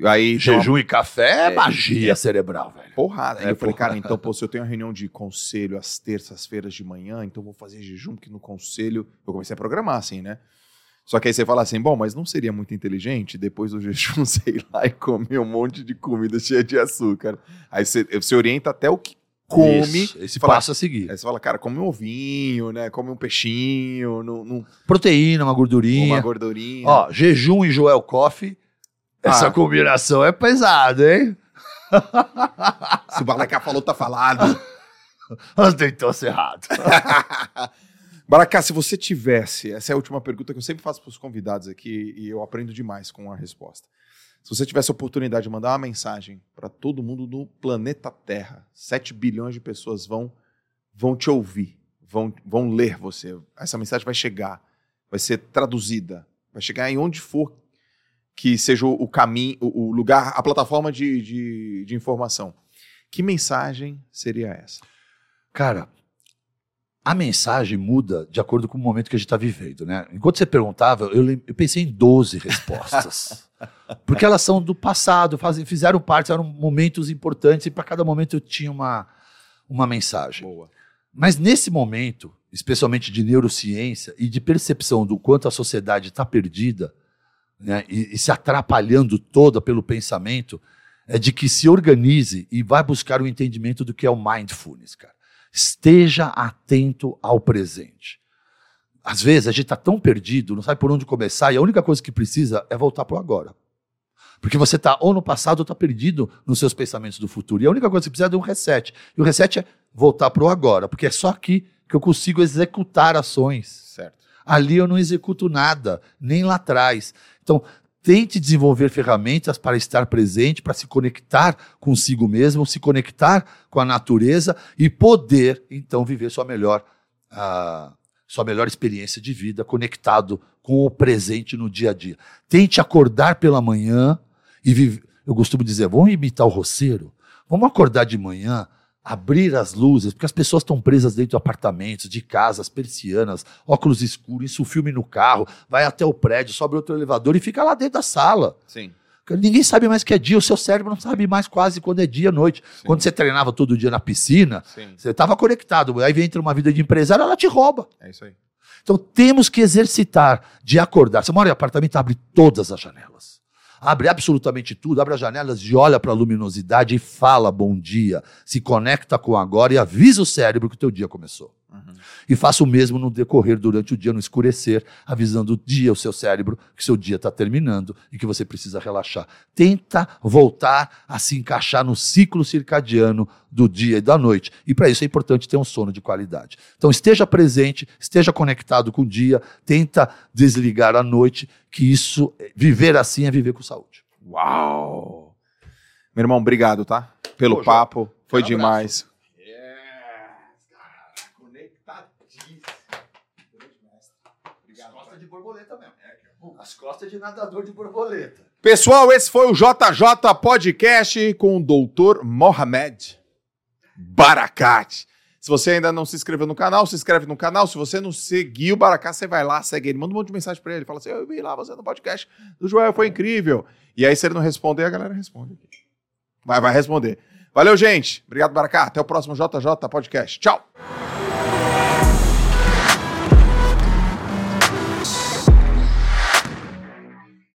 Aí uma Jejum e café é, É, magia cerebral, velho. porrada. Aí É, eu falei, porra. cara, então, pô, se eu tenho uma reunião de conselho às terças-feiras de manhã, então vou fazer jejum, porque no conselho eu comecei a programar assim, né? Só que aí você fala assim, bom, mas não seria muito inteligente depois do jejum ir lá e comer um monte de comida cheia de açúcar. Aí você, você orienta até o que come. Isso, esse Fala- passo a seguir. Aí você fala, cara, come um ovinho, né? Come um peixinho, não- Proteína, uma gordurinha. uma gordurinha. Ó, jejum e Joel Coffee. Essa Ah. combinação é pesada, hein? Se o Balacá falou, tá falado. Nós ser errado. Baracá, se você tivesse, essa é a última pergunta que eu sempre faço para os convidados aqui e eu aprendo demais com a resposta. Se você tivesse a oportunidade de mandar uma mensagem para todo mundo no planeta Terra, 7 bilhões de pessoas vão vão te ouvir, vão, vão ler você. Essa mensagem vai chegar, vai ser traduzida, vai chegar em onde for que seja o, caminho, o, lugar, a plataforma de, de, de informação. Que mensagem seria essa? Cara, a mensagem muda de acordo com o momento que a gente está vivendo, né? Enquanto você perguntava, eu, eu pensei em 12 respostas. porque elas são do passado, fazem, fizeram parte, eram momentos importantes, e para cada momento eu tinha uma, uma mensagem. Boa. Mas nesse momento, especialmente de neurociência e de percepção do quanto a sociedade está perdida né, e, e se atrapalhando toda pelo pensamento, é de que se organize e vai buscar o entendimento do que é o mindfulness, cara. Esteja atento ao presente. Às vezes a gente está tão perdido, não sabe por onde começar, e a única coisa que precisa é voltar para o agora. Porque você está ou no passado ou está perdido nos seus pensamentos do futuro. E a única coisa que precisa é de um reset. E o reset é voltar para o agora, porque é só aqui que eu consigo executar ações. Certo. Ali eu não executo nada, nem lá atrás. Então, tente desenvolver ferramentas para estar presente, para se conectar consigo mesmo, se conectar com a natureza e poder, então, viver sua melhor, uh, sua melhor experiência de vida, conectado com o presente no dia a dia. Tente acordar pela manhã e viver. Eu costumo dizer, vamos imitar o roceiro? Vamos acordar de manhã abrir as luzes, porque as pessoas estão presas dentro de apartamentos, de casas, persianas, óculos escuros, isso filme no carro, vai até o prédio, sobe outro elevador e fica lá dentro da sala. Sim. Ninguém sabe mais que é dia, o seu cérebro não sabe mais quase quando é dia à noite. Sim. Quando você treinava todo dia na piscina, Sim. você estava conectado. Aí vem entra uma vida de empresário, ela te rouba. É isso aí. Então temos que exercitar de acordar. Você mora em apartamento, abre todas as janelas abre absolutamente tudo, abre as janelas e olha para a luminosidade e fala bom dia, se conecta com agora e avisa o cérebro que o teu dia começou. Uhum. E faça o mesmo no decorrer durante o dia, no escurecer, avisando o dia, o seu cérebro, que seu dia está terminando e que você precisa relaxar. Tenta voltar a se encaixar no ciclo circadiano do dia e da noite. E para isso é importante ter um sono de qualidade. Então esteja presente, esteja conectado com o dia, tenta desligar à noite, que isso, viver assim é viver com saúde. Uau! Meu irmão, obrigado, tá? Pelo Pô, papo, foi um demais. borboleta mesmo. É, As costas de nadador de borboleta. Pessoal, esse foi o JJ Podcast com o doutor Mohamed Barakat. Se você ainda não se inscreveu no canal, se inscreve no canal. Se você não seguiu o Barakat, você vai lá, segue ele, manda um monte de mensagem para ele. Fala assim: Eu vi lá você no podcast do Joel, foi incrível. E aí, se ele não responder, a galera responde. Vai, vai responder. Valeu, gente. Obrigado, Barakat. Até o próximo JJ Podcast. Tchau.